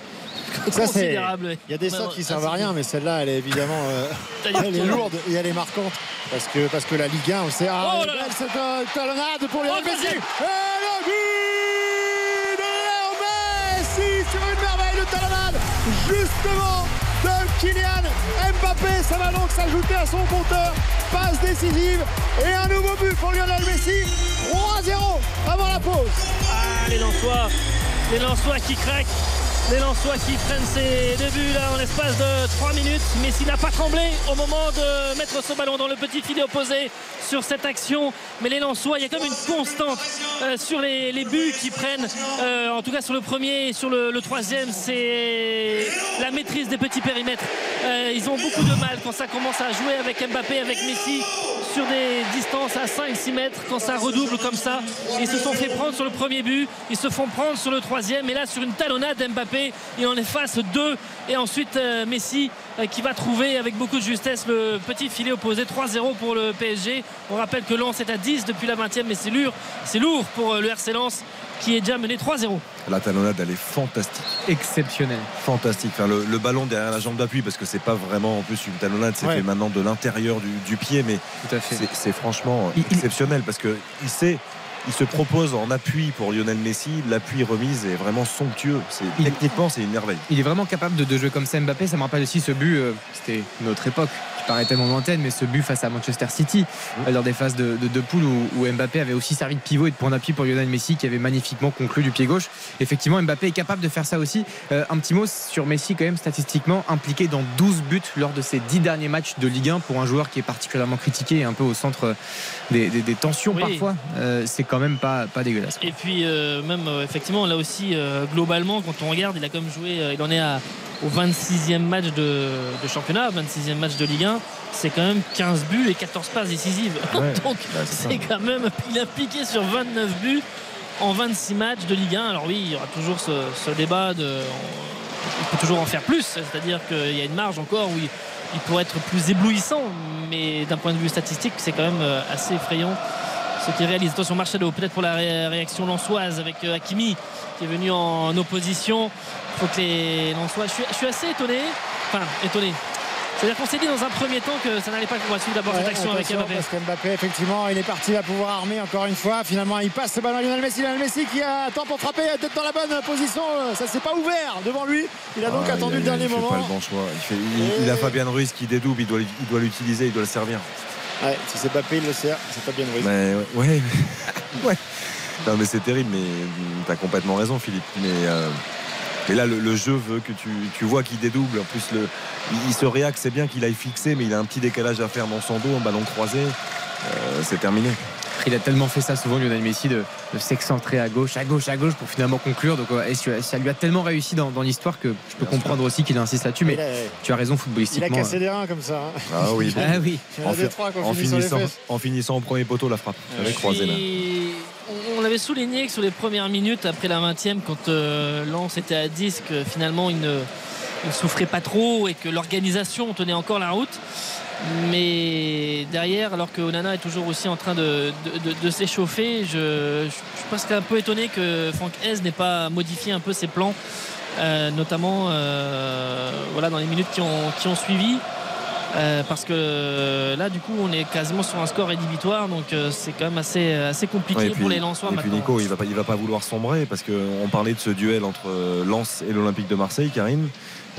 Ça, c'est- considérable. Il y a des stats qui servent à rien, mais celle-là, elle est évidemment euh, elle est lourde et elle est marquante. Parce que, parce que la Ligue 1, on sait. Ah, Oh là là. cette euh, talonnade pour Lionel Oh. Et le but justement de Kylian Mbappé. Ça va donc s'ajouter à son compteur. Passe décisive et un nouveau but pour Lionel Messi. 3-0 avant la pause. Ah, les Lensois, les Lensois qui craquent, les Lensois qui prennent ces deux buts là en l'espace de 3 minutes. Messi n'a pas tremblé au moment de mettre ce ballon dans le petit filet opposé sur cette action. Mais les Lensois, il y a comme une constante euh, sur les, buts qui prennent, euh, en tout cas sur le premier et sur le, le troisième, c'est la maîtrise des petits périmètres. Euh, ils ont beaucoup de mal quand ça commence à jouer avec Mbappé, avec Messi sur des distances à 5-6 mètres, quand ça redouble comme ça. Ils se sont fait prendre sur le premier but, ils se font prendre sur le troisième, et là sur une talonnade Mbappé, il en efface deux, et ensuite euh, Messi euh, qui va trouver avec beaucoup de justesse le petit filet opposé 3-0 pour le PSG. On rappelle que Lens est à 10 depuis la 20e, mais c'est lourd, c'est lourd pour euh, le RC Lens qui est déjà mené 3-0. La talonnade, elle est fantastique. Exceptionnel. Fantastique. Enfin, le, le ballon derrière la jambe d'appui, parce que c'est pas vraiment en plus une talonnade, c'est Ouais. fait maintenant de l'intérieur du, du pied, mais Tout à fait. c'est- franchement Il- il- exceptionnel parce que il sait. Il se propose en appui pour Lionel Messi. L'appui remise est vraiment somptueux. C'est, techniquement, c'est une merveille. Il est vraiment capable de, de jouer comme ça Mbappé. Ça me rappelle aussi ce but, euh, c'était notre époque, qui paraît tellement lointaine, mais ce but face à Manchester City, euh, lors des phases de, de, de poule où, où Mbappé avait aussi servi de pivot et de point d'appui pour Lionel Messi, qui avait magnifiquement conclu du pied gauche. Effectivement, Mbappé est capable de faire ça aussi. Euh, un petit mot sur Messi, quand même, statistiquement, impliqué dans 12 buts lors de ses 10 derniers matchs de Ligue 1 pour un joueur qui est particulièrement critiqué et un peu au centre des, des- des tensions Oui. parfois. Euh, c'est quand même pas, pas dégueulasse. Et puis euh, même euh, effectivement là aussi euh, globalement quand on regarde il a quand même joué il en est à, au 26e match de, de championnat 26e match de Ligue 1 c'est quand même 15 buts et 14 passes décisives. Ouais, donc bah, c'est quand même il a piqué sur 29 buts en 26 matchs de Ligue 1 alors oui il y aura toujours ce, ce débat de on- il peut toujours en faire plus c'est-à-dire qu'il y a une marge encore où il, il pourrait être plus éblouissant mais d'un point de vue statistique c'est quand même assez effrayant ce qu'il réalise. Attention Marcelo, peut-être pour la ré- réaction lançoise avec euh, Hakimi qui est venu en opposition. Il faut que les Lensois. Je suis, je suis assez étonné. Enfin, étonné. C'est-à-dire qu'on s'est dit dans un premier temps que ça n'allait pas pouvoir suivre d'abord Ouais, cette action avec Mbappé. Parce que Mbappé, effectivement, il est parti, il va pouvoir armer encore une fois. Finalement, il passe ce ballon à Lionel Messi. Lionel Messi qui attend pour frapper, peut-être dans la bonne position. Ça s'est pas ouvert devant lui. Il a donc Ah, attendu il- le dernier il fait moment. pas le bon choix. Il, fait- il- il a Fabien Ruiz qui dédouble, il il doit l'utiliser, il doit le servir. Ouais, si c'est Mbappé, il le sert. C'est pas bien de Mais ouais, ouais. Non mais c'est terrible, mais tu as complètement raison Philippe. Mais, euh, mais là le, jeu veut que tu, vois qu'il dédouble. En plus le, il, il se réacte, c'est bien qu'il aille fixer, mais il a un petit décalage à faire dans son dos, un ballon croisé. Euh, c'est terminé. Il a tellement fait ça souvent Lionel Messi de, de s'excentrer à gauche, à gauche, à gauche pour finalement conclure. Donc et ça lui a tellement réussi dans, dans l'histoire que je peux comprendre aussi qu'il insiste là-dessus. Mais tu as raison Il a footballistiquement. cassé des reins comme ça. hein. Ah oui. Ah en finissant, en finissant au premier poteau la frappe. Croisé là. On- l'avait souligné que sur les premières minutes après la 20e quand euh, Lens était à 10 que finalement il ne, il ne souffrait pas trop et que l'organisation tenait encore la route mais derrière alors que Onana est toujours aussi en train de, de- de- de s'échauffer je, je suis presque un peu étonné que Franck Hez n'ait pas modifié un peu ses plans euh, notamment euh, voilà, dans les minutes qui ont, qui ont suivi euh, parce que là, du coup, on est quasiment sur un score rédhibitoire, donc euh, c'est quand même assez, assez compliqué Ouais, puis- pour les Lensois et puis maintenant. Nico, il va pas, il va pas vouloir sombrer parce qu'on parlait de ce duel entre Lens et l'Olympique de Marseille, Karim.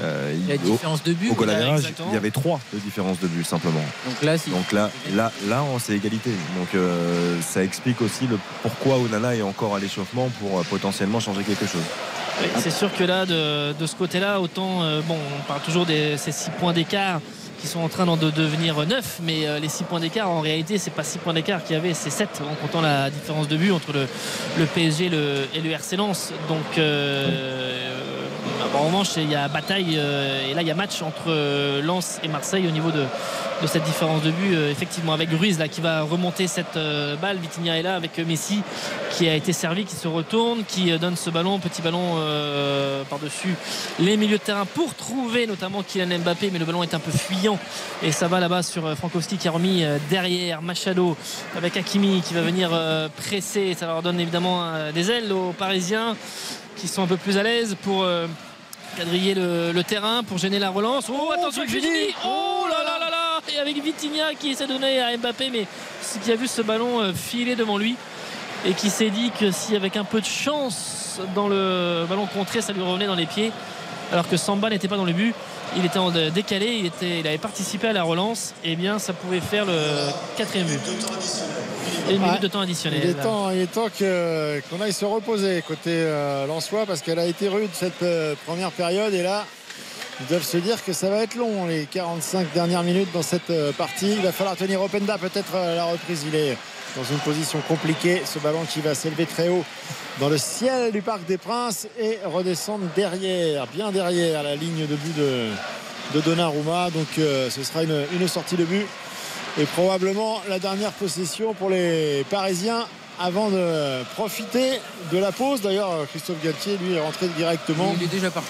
Euh, La il- différence de but, Au goal là, average, exactement. il y avait trois de différence de but simplement. Donc là, si- Donc là, là, là, on c'est égalité. Donc euh, ça explique aussi le pourquoi Onana est encore à l'échauffement pour euh, potentiellement changer quelque chose. Oui, c'est sûr que là, de, de ce côté-là, autant, euh, bon, on parle toujours de ces 6 points d'écart qui sont en train d'en de devenir 9, mais euh, les 6 points d'écart, en réalité, c'est pas 6 points d'écart qu'il y avait, c'est 7 en comptant la différence de but entre le, le PSG et le, et le RC Lens. Donc, euh, en revanche, il y a bataille, euh, et là, il y a match entre euh, Lens et Marseille au niveau de, de cette différence de but, euh, effectivement, avec Ruiz là, qui va remonter cette balle. Vitinha est là avec Messi qui a été servi, qui se retourne, qui donne ce ballon, petit ballon euh, par-dessus les milieux de terrain pour trouver notamment Kylian Mbappé, mais le ballon est un peu fuyant et ça va là-bas sur Frankowski qui a remis derrière Machado avec Hakimi qui va venir presser. Ça leur donne évidemment des ailes aux Parisiens qui sont un peu plus à l'aise pour. euh, quadriller le, le terrain pour gêner la relance. Oh, attention, Fekini. Fekini Oh là là là là Et avec Vitinha qui essaie de donner à Mbappé, mais qui a vu ce ballon euh, filer devant lui et qui s'est dit que si avec un peu de chance dans le ballon contré, ça lui revenait dans les pieds, alors que Samba n'était pas dans le but, il était en dé- décalé, il, était, il avait participé à la relance, et bien ça pouvait faire le quatrième but. Et une minute Ouais. de temps additionnel. Il est temps, il est temps que- qu'on aille se reposer côté euh, Lensois parce qu'elle a été rude cette euh, première période et là ils doivent se dire que ça va être long les 45 dernières minutes dans cette euh, partie. Il va falloir tenir Openda peut-être euh, à la reprise. Il est dans une position compliquée. Ce ballon qui va s'élever très haut dans le ciel du Parc des Princes et redescendre derrière, bien derrière la ligne de but de, de Donnarumma. Donc ce sera une, une sortie de but et probablement la dernière possession pour les Parisiens avant de profiter de la pause. D'ailleurs, Christophe Galtier, lui, est rentré directement. Il est déjà parti.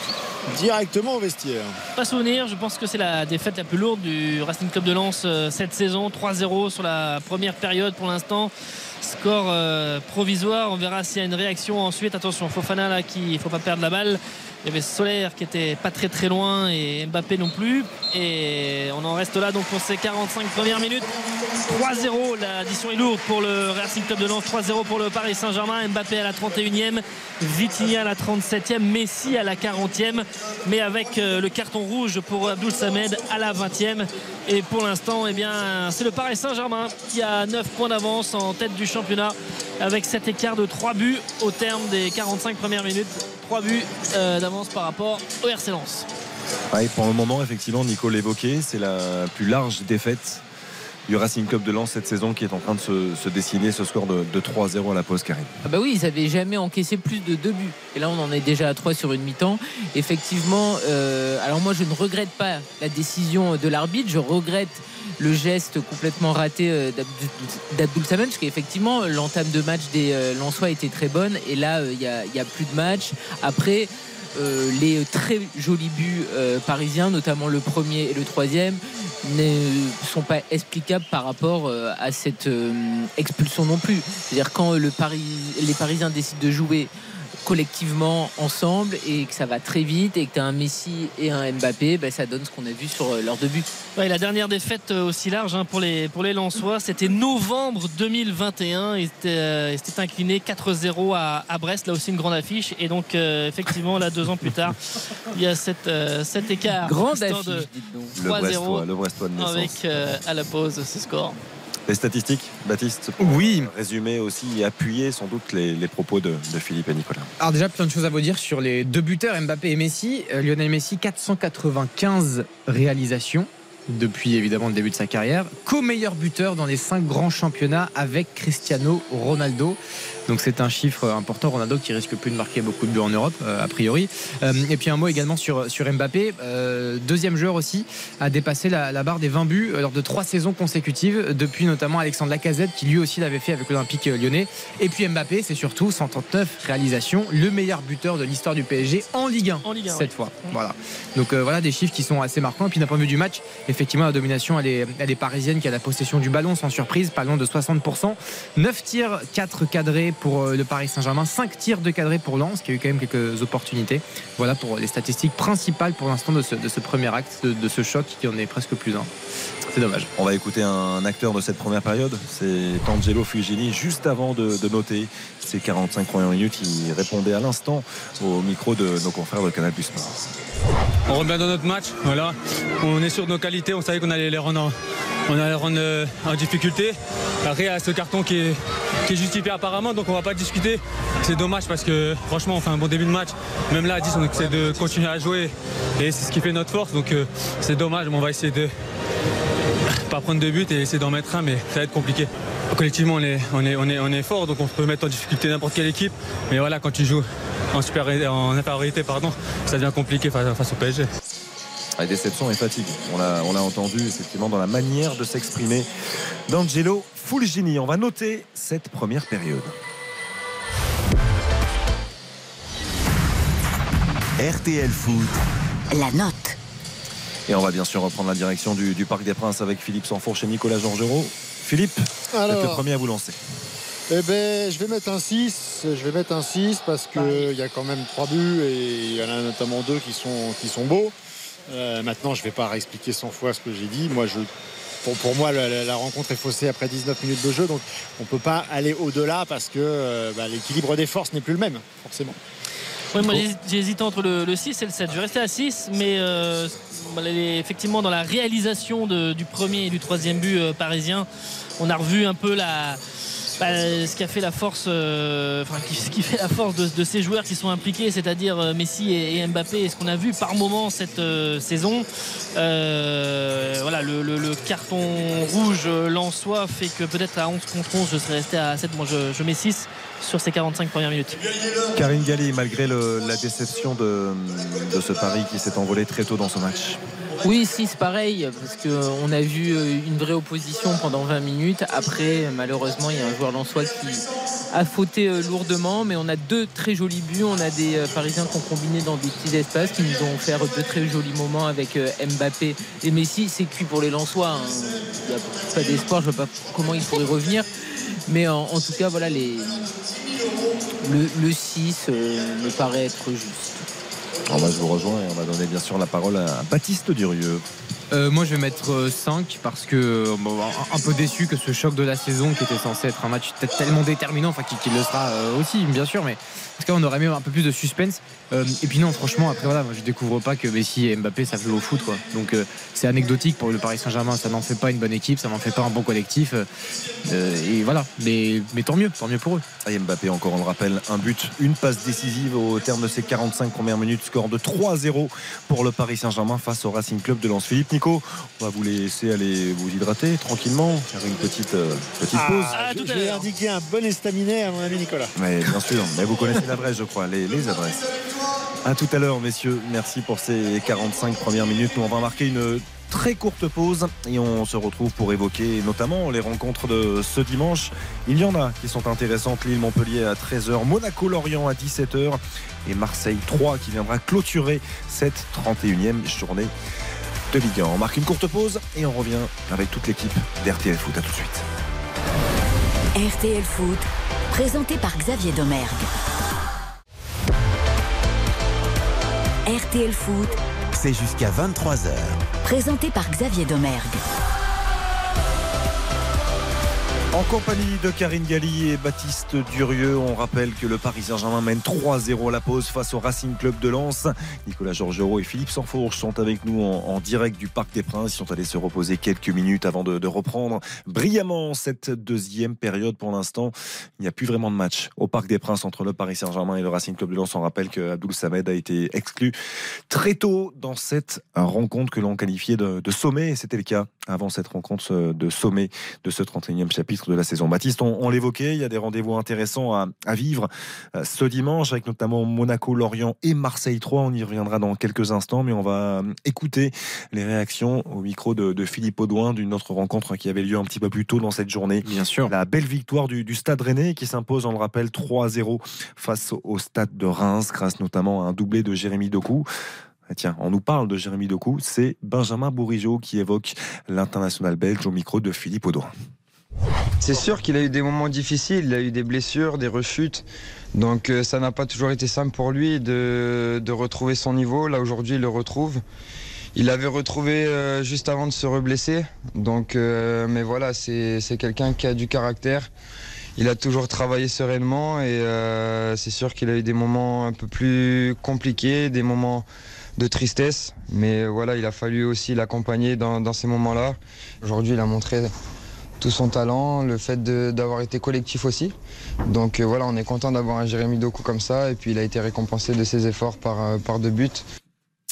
directement au vestiaire. Pas souvenir, je pense que c'est la défaite la plus lourde du Racing Club de Lens euh, cette saison. 3-0 sur la première période pour l'instant. Score euh, provisoire. On verra s'il y a une réaction ensuite. Attention, Fofana là qui faut pas perdre la balle. Il y avait Solaire qui était pas très très loin et Mbappé non plus. Et on en reste là donc pour ces 45 premières minutes. 3-0, l'addition est lourde pour le Racing Club de Lens. 3-0 pour le Paris Saint-Germain. Mbappé à la 31e, Vitinha à la 37e, Messi à la 40e. Mais avec euh, le carton rouge pour Abdoul Samed à la 20e. Et pour l'instant, eh bien, c'est le Paris Saint-Germain qui a 9 points d'avance en tête du championnat avec cet écart de 3 buts au terme des 45 premières minutes. 3 buts euh, d'avance par rapport au RC Lens. Pour le moment, effectivement, Nico l'évoquait, c'est la plus large défaite du Racing Club de Lens cette saison qui est en train de se, dessiner ce score de, de 3-0 à la pause, Karim. Ah bah oui, ils n'avaient jamais encaissé plus de deux buts. Et là, on en est déjà à 3 sur une mi-temps. Effectivement, euh, alors moi, je ne regrette pas la décision de l'arbitre. Je regrette le geste complètement raté euh, d'Abdoul Samen, parce qu'effectivement, l'entame de match des euh, Lensois était très bonne. Et là, il n'y a, a plus de match. Après. Euh, les très jolis buts euh, parisiens, notamment le premier et le troisième, ne sont pas explicables par rapport euh, à cette expulsion non plus. C'est-à-dire quand les Parisiens décident de jouer collectivement ensemble et que ça va très vite et que tu as un Messi et un Mbappé, ben, ça donne ce qu'on a vu sur euh, leurs deux buts. Ouais, la dernière défaite euh, aussi large hein, pour les, pour les Lensois, c'était novembre 2021. Ils étaient, euh, inclinés 4-0 à, à Brest, là aussi une grande affiche. Et donc, euh, effectivement, là, deux ans plus tard, il y a cet, euh, cet écart. Grande affiche, de dites donc. Le 3-0 Brestois, le Brestois de avec euh, à la pause ce score. Les statistiques, Baptiste pour Oui. Résumer aussi et appuyer sans doute les, les propos de, de Philippe et Nicolas. Alors déjà plein de choses à vous dire sur les deux buteurs Mbappé et Messi. Euh, Lionel Messi 495 réalisations depuis évidemment le début de sa carrière, co-meilleur buteur dans les cinq grands championnats avec Cristiano Ronaldo. Donc c'est un chiffre important. Ronaldo qui risque plus de marquer beaucoup de buts en Europe euh, a priori. Euh, et puis un mot également sur sur Mbappé, Euh, deuxième joueur aussi à dépasser la, la barre des 20 buts lors de trois saisons consécutives depuis notamment Alexandre Lacazette qui lui aussi l'avait fait avec l'Olympique lyonnais. Et puis Mbappé, c'est surtout 139 réalisations, le meilleur buteur de l'histoire du PSG en Ligue 1 En Ligue 1, cette fois. Voilà. Donc euh, voilà des chiffres qui sont assez marquants. Et puis d'un point de vue du match, effectivement la domination elle est, elle est parisienne qui a la possession du ballon sans surprise, pas loin de 60%. 9 tirs, 4 cadrés pour euh, le Paris Saint-Germain, 5 tirs de cadrés pour Lens qui a eu quand même quelques opportunités. Voilà pour les statistiques principales pour l'instant de ce, premier acte, de, ce choc qui en est presque plus un. C'est dommage. On va écouter un acteur de cette première période, c'est Angelo Fugini, juste avant de noter ces 45 premières minutes. Il répondait à l'instant au micro de nos confrères de Canal Plus. On revient dans notre match, voilà. On est sûr de nos qualités, on savait qu'on allait les rendre en, on allait rendre euh, en difficulté. Après, il a ce carton qui est, qui est justifié apparemment, donc on va pas discuter. C'est dommage parce que franchement, on fait un bon début de match. Même là, à 10, on essaie de continuer à jouer et c'est ce qui fait notre force. Donc euh, c'est dommage, mais on va essayer de pas prendre de but et essayer d'en mettre un, mais ça va être compliqué. Collectivement, on est, on est, on est, on est fort, donc on peut mettre en difficulté n'importe quelle équipe. Mais voilà, quand tu joues en, super, en infériorité, pardon, ça devient compliqué face, face au PSG. La déception et fatigue. On l'a, on l'a entendu effectivement dans la manière de s'exprimer d'Angelo Fulgini. On va noter cette première période. RTL Foot. La note. Et on va bien sûr reprendre la direction du, du Parc des Princes avec Philippe Sanfourche et Nicolas Georgerot. Philippe, vous êtes Alors. le premier à vous lancer. Eh ben, je vais mettre un 6. Je vais mettre un 6 parce qu'il y a quand même 3 buts et il y en a notamment deux qui sont, qui sont beaux. Euh, maintenant, je ne vais pas réexpliquer 100 fois ce que j'ai dit. Moi, je, pour, pour moi, la, rencontre est faussée après 19 minutes de jeu. Donc, on ne peut pas aller au-delà parce que euh, bah, l'équilibre des forces n'est plus le même, forcément. Ouais, moi hésité entre le, le 6 et le 7. Je vais rester à 6, mais euh, effectivement dans la réalisation du premier et du troisième but euh, parisien, on a revu un peu bah, ce qui a fait la force, euh, enfin, ce qui fait la force de, ces joueurs qui sont impliqués, c'est-à-dire euh, Messi et, Mbappé, et ce qu'on a vu par moment cette saison. Voilà, le, carton rouge Lensois fait que peut-être à 11 contre 11, je serais resté à 7. Moi, je, je mets 6 sur ces 45 premières minutes. Karine Galli, malgré le- la déception de, de ce Paris qui s'est envolé très tôt dans ce match. Oui, si, c'est pareil, parce qu'on a vu euh, une vraie opposition pendant 20 minutes. Après, malheureusement, il y a un joueur lensois qui a fauté euh, lourdement, mais on a deux très jolis buts. On a des euh, Parisiens qui ont combiné dans des petits espaces, qui nous ont offert deux très jolis moments avec euh, Mbappé et Messi. C'est cuit pour les Lensois. hein. Il n'y a pas d'espoir. Je ne vois pas comment ils pourraient revenir. Mais en, en tout cas, voilà, les, le, le 6 euh, me paraît être juste. Alors, bah, je vous rejoins et on va donner bien sûr la parole à Baptiste Durieux. Euh, moi je vais mettre euh, 5 parce que euh, bon, un, peu déçu que ce choc de la saison qui était censé être un match peut-être tellement déterminant, enfin qui, qui le sera euh, aussi bien sûr, mais en tout cas on aurait mis un peu plus de suspense. Euh, et puis non franchement après voilà, moi, je découvre pas que Messi et Mbappé savent jouer au foot quoi. Donc euh, c'est anecdotique pour le Paris Saint-Germain, ça n'en fait pas une bonne équipe, ça n'en fait pas un bon collectif. euh, et voilà, mais, mais tant mieux, tant mieux pour eux. Et Mbappé, encore on le rappelle, un but, une passe décisive au terme de ces 45 premières minutes, score de 3-0 pour le Paris Saint-Germain face au Racing Club de Lens. Philippe Nico, on va vous laisser aller vous hydrater tranquillement, faire une petite, euh, petite pause. Ah, je, je vais indiquer un bon estaminet à mon ami Nicolas. Mais bien sûr, mais vous connaissez l'adresse, je crois, les, les adresses. À tout à l'heure, messieurs. Merci pour ces 45 premières minutes. Nous, on va marquer une très courte pause et on se retrouve pour évoquer notamment les rencontres de ce dimanche. Il y en a qui sont intéressantes. Lille-Montpellier à 13h, Monaco-Lorient à 17h et Marseille 3 qui viendra clôturer cette 31e journée de Ligue 1. On marque une courte pause et on revient avec toute l'équipe d'RTL Foot. À tout de suite. RTL Foot, présenté par Xavier Domergue. RTL Foot, C'est jusqu'à 23h. présenté par Xavier Domergue. En compagnie de Karine Galli et Baptiste Durieux, on rappelle que le Paris Saint-Germain mène 3-0 à la pause face au Racing Club de Lens. Nicolas Georgerot et Philippe Sanfourche sont avec nous en, direct du Parc des Princes. Ils sont allés se reposer quelques minutes avant de, reprendre brillamment cette deuxième période. Pour l'instant, il n'y a plus vraiment de match au Parc des Princes entre le Paris Saint-Germain et le Racing Club de Lens. On rappelle que Abdoul Samed a été exclu très tôt dans cette rencontre que l'on qualifiait de, de sommet. Et c'était le cas avant cette rencontre de sommet de ce 31e chapitre de la saison. Baptiste, on, on l'évoquait, il y a des rendez-vous intéressants à, à vivre euh, ce dimanche avec notamment Monaco, Lorient et Marseille 3. On y reviendra dans quelques instants, mais on va euh, écouter les réactions au micro de, de Philippe Audouin d'une autre rencontre qui avait lieu un petit peu plus tôt dans cette journée. Bien sûr. La belle victoire du, du Stade Rennais qui s'impose, on le rappelle, 3-0 face au, au Stade de Reims, grâce notamment à un doublé de Jérémy Doku. Ah, Tiens, on nous parle de Jérémy Doku, c'est Benjamin Bourigeau qui évoque l'international belge au micro de Philippe Audouin. C'est sûr qu'il a eu des moments difficiles, il a eu des blessures, des rechutes. Donc euh, ça n'a pas toujours été simple pour lui de, retrouver son niveau. Là aujourd'hui il le retrouve. Il l'avait retrouvé euh, juste avant de se reblesser. Donc, euh, mais voilà, c'est quelqu'un qui a du caractère. Il a toujours travaillé sereinement et c'est sûr qu'il a eu des moments un peu plus compliqués, des moments de tristesse. Mais voilà, il a fallu aussi l'accompagner dans ces moments-là. Aujourd'hui, il a montré tout son talent, le fait d'avoir été collectif aussi. Donc euh, voilà, on est content d'avoir un Jérémy Doku comme ça et puis il a été récompensé de ses efforts par, euh, par deux buts.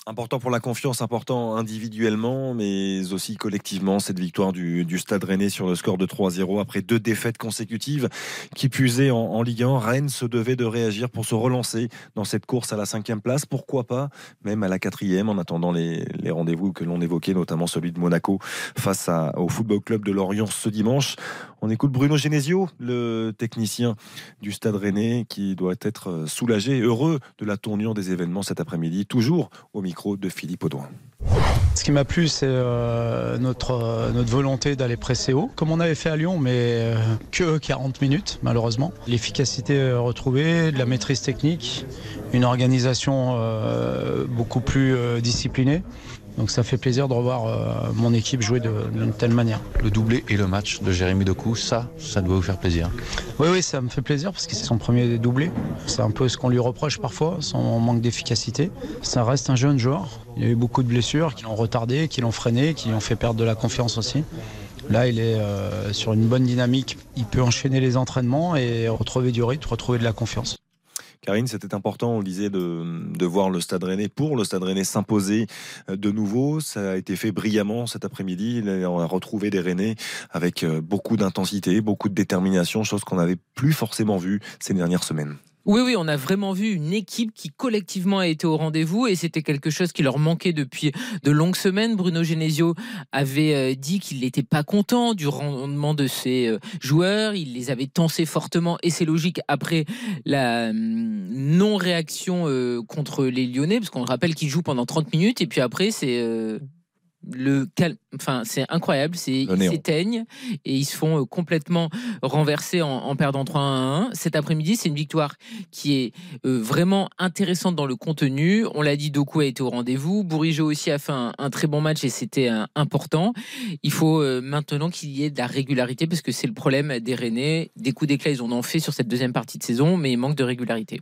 Important pour la confiance, important individuellement, mais aussi collectivement, cette victoire du, Stade Rennais sur le score de 3-0 après deux défaites consécutives qui puisaient en, Ligue 1. Rennes se devait de réagir pour se relancer dans cette course à la cinquième place. Pourquoi pas même à la quatrième en attendant les, rendez-vous que l'on évoquait, notamment celui de Monaco face au Football Club de Lorient ce dimanche. On écoute Bruno Genesio, le technicien du Stade Rennais, qui doit être soulagé, heureux de la tournure des événements cet après-midi, toujours au micro de Philippe Audouin. Ce qui m'a plu, c'est euh, notre, euh, notre volonté d'aller presser haut, comme on avait fait à Lyon, mais euh, que 40 minutes, malheureusement. L'efficacité euh, retrouvée, de la maîtrise technique, une organisation euh, beaucoup plus euh, disciplinée. Donc ça fait plaisir de revoir euh, mon équipe jouer d'une telle manière. Le doublé et le match de Jérémy Doku, ça, ça doit vous faire plaisir. Oui, oui, ça me fait plaisir parce que c'est son premier doublé. C'est un peu ce qu'on lui reproche parfois, son manque d'efficacité. Ça reste un jeune joueur. Il y a eu beaucoup de blessures qui l'ont retardé, qui l'ont freiné, qui lui ont fait perdre de la confiance aussi. Là, il est euh, sur une bonne dynamique. Il peut enchaîner les entraînements et retrouver du rythme, retrouver de la confiance. Karine, c'était important, on le disait, de, de voir le Stade Rennais, pour le Stade Rennais s'imposer euh, de nouveau. Ça a été fait brillamment cet après-midi. On a retrouvé des Rennais avec euh, beaucoup d'intensité, beaucoup de détermination, chose qu'on n'avait plus forcément vue ces dernières semaines. Oui, oui, on a vraiment vu une équipe qui collectivement a été au rendez-vous et c'était quelque chose qui leur manquait depuis de longues semaines. Bruno Genesio avait euh, dit qu'il n'était pas content du rendement de ses euh, joueurs. Il les avait tensés fortement et c'est logique après la hum, non-réaction euh, contre les Lyonnais, parce qu'on rappelle qu'ils jouent pendant 30 minutes et puis après c'est le. Enfin, c'est incroyable. C'est ils s'éteignent et ils se font euh, complètement renverser en, en perdant 3 à 1. Cet après-midi, c'est une victoire qui est euh, vraiment intéressante dans le contenu. On l'a dit, Doku a été au rendez-vous. Bourigeau aussi a fait un, un très bon match et c'était euh, important. Il faut euh, maintenant qu'il y ait de la régularité parce que c'est le problème des Rennais. Des coups d'éclat, ils en ont fait sur cette deuxième partie de saison, mais il manque de régularité.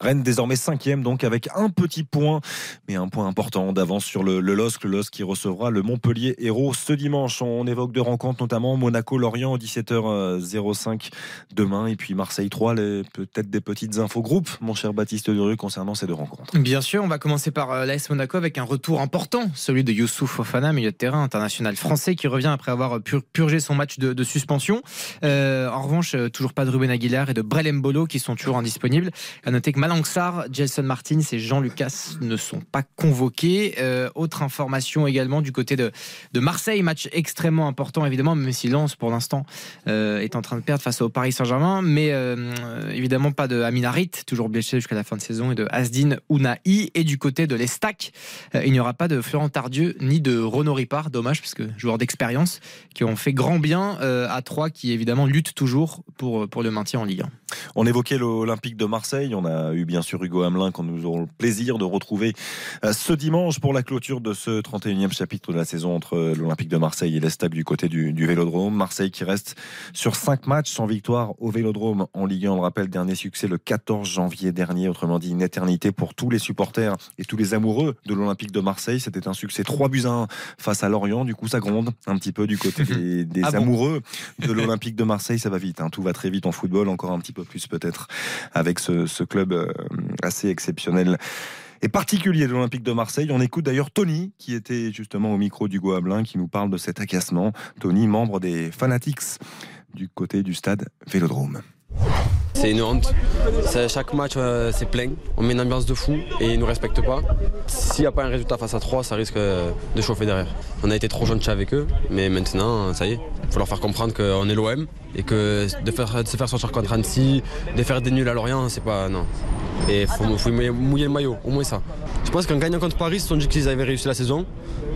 Rennes désormais cinquième, donc avec un petit point, mais un point important d'avance sur le, le LOSC, le LOSC qui recevra le Montpellier Héros ce dimanche. On évoque deux rencontres, notamment Monaco-Lorient, 17h05 demain, et puis Marseille 3, les- peut-être des petites infos groupes, mon cher Baptiste Duru, concernant ces deux rencontres. Bien sûr, on va commencer par euh, l'AS Monaco avec un retour important, celui de Youssouf Fofana, milieu de terrain international français qui revient après avoir pur- purgé son match de, suspension. Euh, en revanche, euh, toujours pas de Ruben Aguilar et de Brel Mbolo qui sont toujours indisponibles. À noter Malang Sarr, Jelson Martins et Jean Lucas ne sont pas convoqués. Euh, autre information également du côté de, de Marseille, match extrêmement important évidemment, même si Lens pour l'instant euh, est en train de perdre face au Paris Saint-Germain, mais euh, évidemment pas de Amin Harit, toujours blessé jusqu'à la fin de saison, et de Asdin Ounahi. Et du côté de l'Estac, il n'y aura pas de Florent Tardieu ni de Renaud Ripard, dommage, parce que joueurs d'expérience qui ont fait grand bien à Troyes, qui évidemment luttent toujours pour, pour le maintien en Ligue 1. On évoquait l'Olympique de Marseille. On a eu bien sûr Hugo Hamelin qu'on nous aurons le plaisir de retrouver euh, ce dimanche pour la clôture de ce 31e chapitre de la saison entre l'Olympique de Marseille et l'Estac du côté du, du Vélodrome. Marseille qui reste sur 5 matchs sans victoire au Vélodrome en Ligue 1. On le rappelle, dernier succès le 14 janvier dernier. Autrement dit, une éternité pour tous les supporters et tous les amoureux de l'Olympique de Marseille. C'était un succès 3 buts à 1 face à Lorient. Du coup, ça gronde un petit peu du côté des, des Ah bon amoureux de l'Olympique de Marseille. Ça va vite. hein. Tout va très vite en football. Encore un petit peu plus peut-être avec ce, ce club euh, assez exceptionnel et particulier de l'Olympique de Marseille. On écoute d'ailleurs Tony, qui était justement au micro du Hamelin, qui nous parle de cet agacement. Tony, membre des Fanatics du côté du stade Vélodrome. C'est une honte. Chaque match, euh, c'est plein. On met une ambiance de fou et ils ne nous respectent pas. S'il n'y a pas un résultat face à 3, ça risque euh, de chauffer derrière. On a été trop gentils avec eux, mais maintenant, ça y est. Il faut leur faire comprendre qu'on est l'OM et que de, se faire sortir contre Annecy, de faire des nuls à Lorient, c'est pas. Non. Et il faut, mouiller, le maillot, au moins ça. Je pense qu'en gagnant contre Paris, ils se sont dit qu'ils avaient réussi la saison.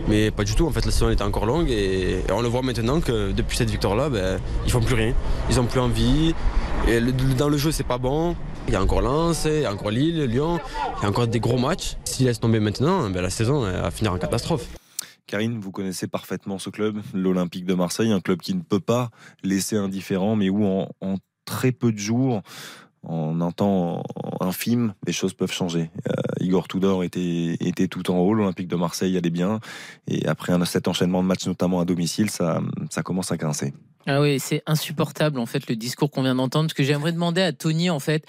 Mais pas du tout, en fait la saison était encore longue et, et on le voit maintenant que depuis cette victoire-là, ben, ils font plus rien. Ils n'ont plus envie. Dans le jeu, c'est pas bon. Il y a encore Lens, il y a encore Lille, Lyon, il y a encore des gros matchs. S'ils laissent tomber maintenant, ben, la saison va finir en catastrophe. Karine, vous connaissez parfaitement ce club, l'Olympique de Marseille, un club qui ne peut pas laisser indifférent, mais où en, en très peu de jours, en un temps infime, les choses peuvent changer. Euh, Igor Tudor était, était tout en haut, l'Olympique de Marseille allait bien, et après un, cet enchaînement de matchs, notamment à domicile, ça, ça commence à grincer. Ah oui, c'est insupportable en fait le discours qu'on vient d'entendre. Ce que j'aimerais demander à Tony en fait,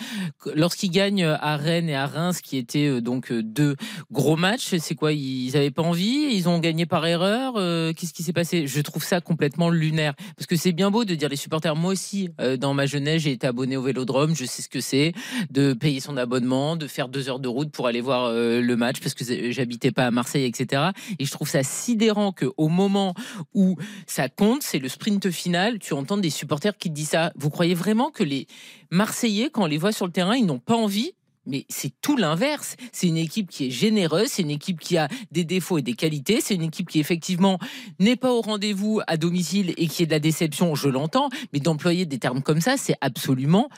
lorsqu'il gagne à Rennes et à Reims, qui étaient euh, donc euh, deux gros matchs, c'est quoi Ils avaient pas envie Ils ont gagné par erreur Euh, Qu'est-ce qui s'est passé? Je trouve ça complètement lunaire parce que c'est bien beau de dire les supporters. Moi aussi, dans ma jeunesse, j'ai été abonné au Vélodrome. Je sais ce que c'est de payer son abonnement, de faire deux heures de route pour aller voir le match parce que j'habitais pas à Marseille, etc. Et je trouve ça sidérant que au moment où ça compte, c'est le sprint final. Tu entends des supporters qui te disent ça. Vous croyez vraiment que les Marseillais, quand on les voit sur le terrain, ils n'ont pas envie? Mais c'est tout l'inverse. C'est une équipe qui est généreuse, c'est une équipe qui a des défauts et des qualités, c'est une équipe qui effectivement n'est pas au rendez-vous à domicile et qui est de la déception, je l'entends, mais d'employer des termes comme ça, c'est absolument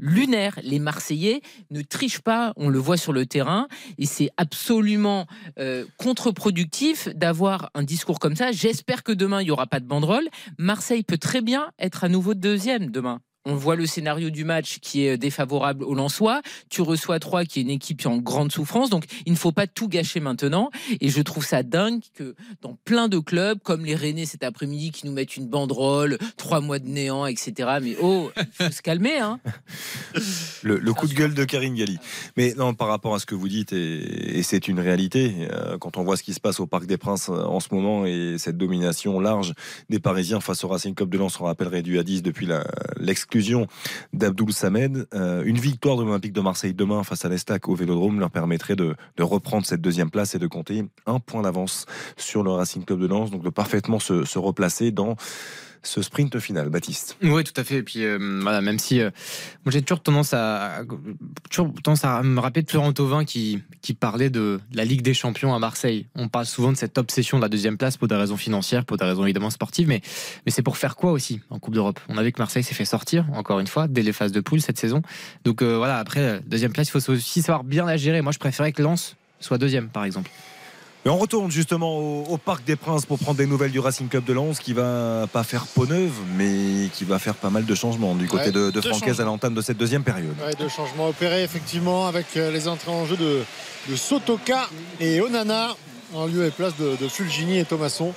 lunaire. Les Marseillais ne trichent pas, on le voit sur le terrain, et c'est absolument euh, contre-productif d'avoir un discours comme ça. J'espère que demain, il n'y aura pas de banderole. Marseille peut très bien être à nouveau deuxième demain. On voit le scénario du match qui est défavorable au Lensois. Tu reçois Troyes qui est une équipe en grande souffrance. Donc, il ne faut pas tout gâcher maintenant. Et je trouve ça dingue que dans plein de clubs, comme les Rennais cet après-midi, qui nous mettent une banderole, trois mois de néant, etc. Mais oh, il faut se calmer, hein. Le, coup de gueule de Karine Galli. Mais non, par rapport à ce que vous dites, et, c'est une réalité, euh, quand on voit ce qui se passe au Parc des Princes euh, en ce moment et cette domination large des Parisiens face au Racing Club de Lens, on rappelle réduit à 10 depuis l'exclusion l'exclusion d'Abdoul Samed. Euh, une victoire de l'Olympique de Marseille demain face à l'Estac au Vélodrome leur permettrait de, reprendre cette deuxième place et de compter un point d'avance sur le Racing Club de Lens, donc de parfaitement se replacer dans ce sprint final, Baptiste. Oui, tout à fait. Et puis euh, voilà, même si euh, moi j'ai toujours tendance à, toujours tendance à me rappeler de Florent Thauvin qui qui parlait de la Ligue des Champions à Marseille. On parle souvent de cette obsession de la deuxième place pour des raisons financières, pour des raisons évidemment sportives, mais mais c'est pour faire quoi aussi en Coupe d'Europe? On a vu que Marseille s'est fait sortir encore une fois dès les phases de poule cette saison. Donc euh, voilà, après deuxième place, il faut aussi savoir bien la gérer. Moi, je préférais que Lens soit deuxième, par exemple. Mais on retourne justement au, Parc des Princes pour prendre des nouvelles du Racing Club de Lens qui va pas faire peau neuve, mais qui va faire pas mal de changements du côté de, de Francaise à l'entame de cette deuxième période. Ouais, deux changements opérés effectivement avec euh, les entrées en jeu de, Sotoka et Onana en lieu et place de, Fulgini et Thomasson.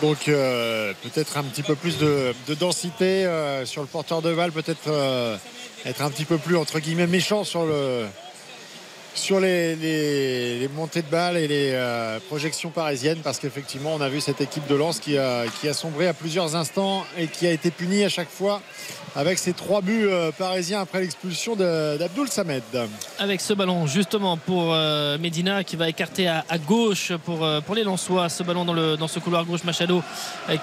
Donc euh, peut-être un petit peu plus de, densité euh, sur le porteur de balle, peut-être être un petit peu plus entre guillemets méchant sur le, sur les, montées de balles et les euh, projections parisiennes parce qu'effectivement on a vu cette équipe de Lens qui a, sombré à plusieurs instants et qui a été punie à chaque fois avec ses trois buts euh, parisiens après l'expulsion d'Abdoul Samed. Avec ce ballon justement pour euh, Medina qui va écarter à, gauche pour, les Lensois. Ce ballon dans, le, dans ce couloir gauche Machado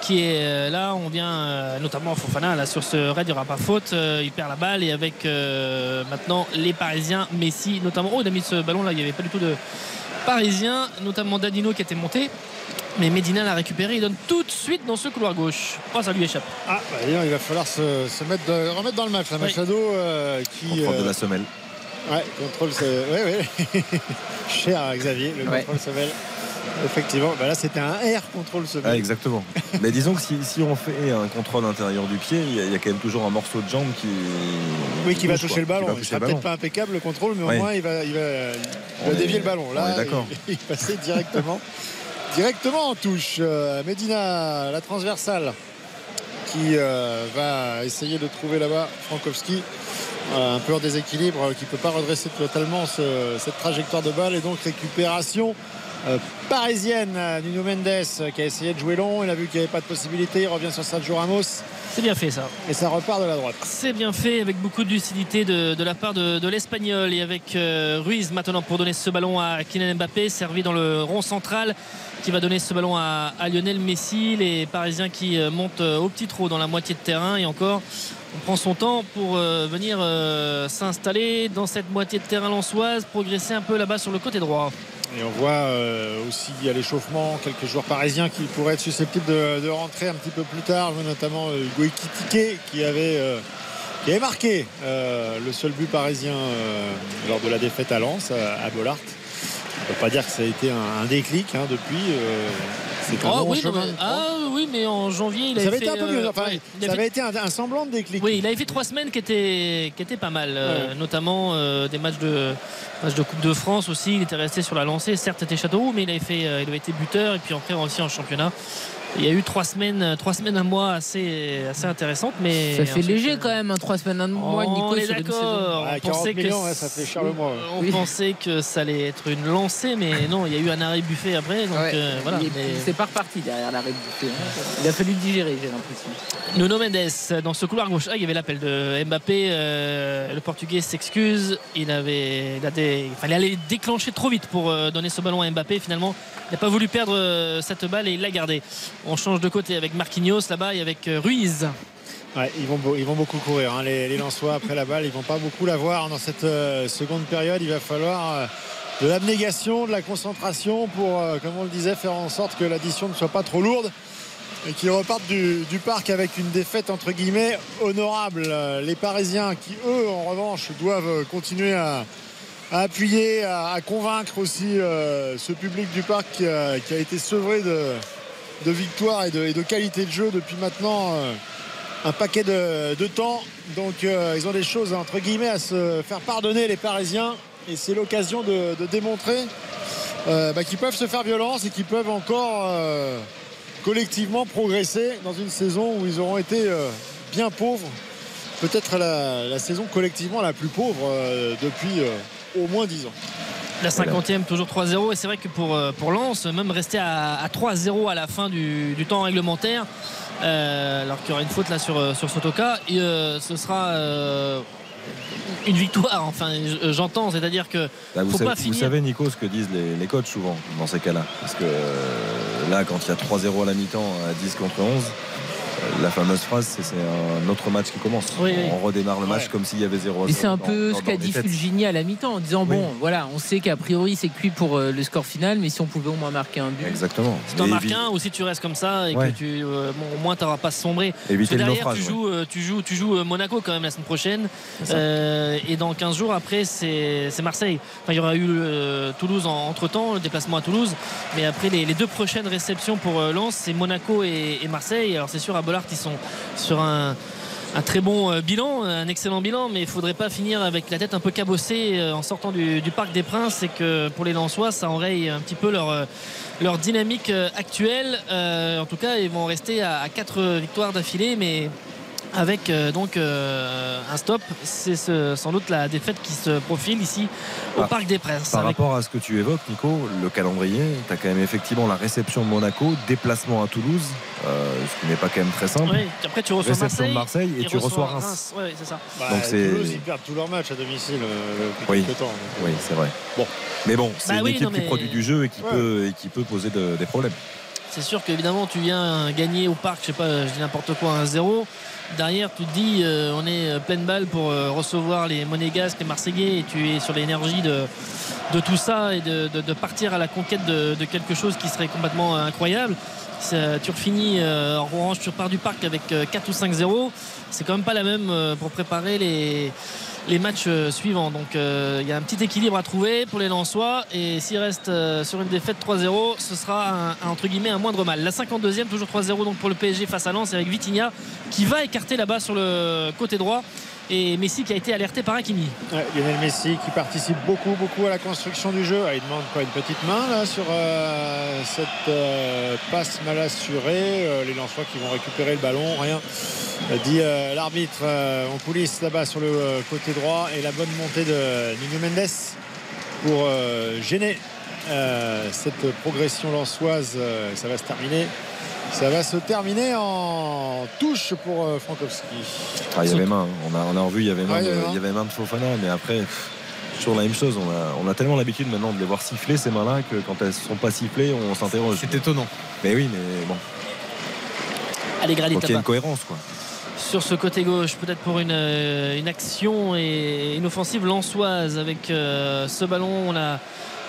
qui est là. On vient notamment Fofana là sur ce raid. Il n'y aura pas faute il perd la balle et avec maintenant les Parisiens Messi notamment. Oh ce ballon là il n'y avait pas du tout de Parisiens notamment Danilo qui était monté mais Medina l'a récupéré, il donne tout de suite dans ce couloir gauche. Oh, ça lui échappe. Ah, bah, il va falloir se, mettre remettre dans le match. La Machado euh, qui. Contrôle de la euh, semelle. Ouais, contrôle. Ouais, ouais. Cher Xavier, le contrôle semelle. Effectivement, bah là c'était un R contrôle semelle. Ah, exactement. Mais disons que si, on fait un contrôle intérieur du pied, il y, a, quand même toujours un morceau de jambe qui. Oui, qui va toucher le ballon. Il sera peut-être pas impeccable le contrôle, mais au moins il va, il va, dévier le ballon. Là, il, il passait directement directement en touche. Euh, Medina, la transversale, qui euh, va essayer de trouver là-bas Frankowski. un peu en déséquilibre, qui ne peut pas redresser totalement cette trajectoire de balle. Et donc récupération euh, parisienne. Nuno Mendes qui a essayé de jouer long. Il a vu qu'il n'y avait pas de possibilité. Il revient sur Sergio Ramos. C'est bien fait ça. Et ça repart de la droite. C'est bien fait avec beaucoup de lucidité de, la part de, l'Espagnol et avec Ruiz maintenant pour donner ce ballon à Kylian Mbappé, servi dans le rond central qui va donner ce ballon à, Lionel Messi. Les Parisiens qui euh, montent euh, au petit trot dans la moitié de terrain et encore on prend son temps pour euh, venir s'installer dans cette moitié de terrain lançoise, progresser un peu là-bas sur le côté droit. Et on voit aussi à l'échauffement quelques joueurs parisiens qui pourraient être susceptibles de, rentrer un petit peu plus tard, notamment Hugo Ekitike qui avait, qui avait marqué le seul but parisien lors de la défaite à Lens, à Bollard. On ne peut pas dire que ça a été un, déclic hein, depuis. Euh, c'est un oh, oui, chemin. ah oui, mais en janvier, il ça avait été un peu mieux. Euh, ça avait été un, semblant de déclic. Oui, il avait fait trois semaines qui étaient, qui étaient pas mal, euh, notamment des matchs de, matchs de Coupe de France aussi. Il était resté sur la lancée. Certes, c'était Châteauroux, mais il avait, fait, il avait été buteur et puis après aussi en championnat. Il y a eu trois semaines, trois semaines, un mois assez, assez intéressantes. Mais ça fait léger quand même, hein, trois semaines, un mois. Nico, on est d'accord. on, pensait que ça fait cher le mois. On pensait que ça allait être une lancée, mais non, il y a eu un arrêt buffet après. Donc euh, voilà. C'est pas reparti derrière l'arrêt buffet. Hein. Il a fallu le digérer, j'ai l'impression. Nuno Mendes dans ce couloir gauche. Ah, il y avait l'appel de Mbappé. Euh, le Portugais s'excuse. Il avait, il, des... il, fallait aller déclencher trop vite pour euh, donner ce ballon à Mbappé. Finalement, il n'a pas voulu perdre cette balle et il l'a gardée. On change de côté avec Marquinhos là-bas et avec euh, Ruiz. ils, vont, beaucoup courir, hein, les, Lensois après la balle. Ils vont pas beaucoup la voir dans cette euh, seconde période. Il va falloir euh, de l'abnégation, de la concentration pour, comme on le disait, faire en sorte que l'addition ne soit pas trop lourde et qu'ils repartent du, parc avec une défaite entre guillemets honorable. Les Parisiens qui, eux, en revanche, doivent continuer à, appuyer, à, convaincre aussi ce public du parc qui a été sevré de de victoire et de, qualité de jeu depuis maintenant euh, un paquet de, temps. Donc euh, ils ont des choses entre guillemets à se faire pardonner les Parisiens et c'est l'occasion de, démontrer euh, bah, qu'ils peuvent se faire violence et qu'ils peuvent encore collectivement progresser dans une saison où ils auront été bien pauvres. Peut-être la, saison collectivement la plus pauvre depuis au moins 10 ans. La 50e, toujours 3-0. Et c'est vrai que pour, euh, pour Lens, même rester à, à 3-0 à la fin du, du temps réglementaire, euh, alors qu'il y aura une faute là sur, euh, sur Sotoka, et, euh, ce sera euh, une victoire. Enfin, j'entends, c'est-à-dire que vous, faut savez, pas vous savez, Nico, ce que disent les, les coachs souvent dans ces cas-là. Parce que là, quand il y a 3-0 à la mi-temps, à 10 contre 11, euh, la fameuse phrase, c'est c'est un autre match qui commence. Oui, oui. On redémarre le match comme s'il y avait 0 Mais c'est un peu ce qu'a dit Fulgini à la mi-temps en disant bon voilà on sait qu'a priori c'est cuit pour euh, le score final mais si on pouvait au moins marquer un but Exactement. Si t'en marques un ou si tu restes comme ça et Ouais. que tu euh, bon, au moins t'auras pas sombré. Éviter le derrière naufrage, tu ouais. joues euh, tu joues tu joues euh, Monaco quand même la semaine prochaine. Euh, et dans 15 jours après c'est c'est Marseille. Enfin il y aura eu euh, Toulouse en, entre temps le déplacement à Toulouse mais après les, les deux prochaines réceptions pour euh, Lens c'est Monaco et, et Marseille. Alors c'est sûr à Bollard ils sont sur un très bon euh, bilan, un excellent bilan, mais il faudrait pas finir avec la tête un peu cabossée euh, en sortant du, Parc des Princes et que pour les Lensois, ça enraye un petit peu leur, euh, dynamique euh, actuelle. Euh, en tout cas, ils vont rester à, à quatre victoires d'affilée, mais avec euh, donc euh, un stop. C'est ce- sans doute la défaite qui se profile ici au Ah, Parc des Princes. Par Avec- rapport à ce que tu évoques, Nico, le calendrier, tu as quand même effectivement la réception de Monaco, déplacement à Toulouse, euh, ce qui n'est pas quand même très simple. Oui, après tu reçois réception Marseille, de Marseille et tu reçois Reims. Ouais, c'est ça. Bah, Donc c'est- Toulouse, ils perdent tous leurs matchs à domicile depuis Oui, quelques temps. oui c'est vrai. Bon. Mais bon, c'est Bah une oui, équipe non, qui produit du jeu et qui, Ouais. peut, et qui peut poser de- des problèmes. C'est sûr qu'évidemment tu viens gagner au parc, je sais pas, je dis n'importe quoi, 1-0. Derrière, tu te dis, euh, on est euh, pleine balle pour euh, recevoir les Monégasques, les Marseillais, et tu es sur l'énergie de, tout ça et de, partir à la conquête de, quelque chose qui serait complètement incroyable. Tu refinis en orange, tu repars du parc avec euh, 4 ou 5-0. C'est quand même pas la même pour préparer les, les matchs euh, suivants. Donc euh, il y a un petit équilibre à trouver pour les Lensois. Et s'ils restent euh, sur une défaite 3-0, ce sera un, entre guillemets un moindre mal. La 52e, toujours 3-0 donc pour le PSG face à Lens avec Vitinha qui va écarter là-bas sur le côté droit. Et Messi qui a été alerté par Hakimi. Ouais, Lionel Messi qui participe beaucoup beaucoup à la construction du jeu. Ah, il demande quoi une petite main là sur euh, cette euh, passe mal assurée. Euh, les Lensois qui vont récupérer le ballon, rien. Dit l'arbitre en coulisses là-bas sur le côté droit et la bonne montée de Nuno Mendes pour gêner cette progression lensoise. Ça va se terminer. Ça va se terminer en touche pour euh, Frankowski. Ah, il y avait main, hein. on a, on a revu, il y avait main, il de, avait main. il y avait main de Fofana, mais après, toujours la même chose. On a, on a tellement l'habitude maintenant de les voir siffler ces mains-là que quand elles ne sont pas sifflées, on s'interroge. C'est étonnant. Mais oui, mais bon, Allez, Granit faut qu'il y ait là-bas. une cohérence. Quoi. sur ce côté gauche, peut-être pour une, euh, une action et une offensive lançoise avec euh, ce ballon. On a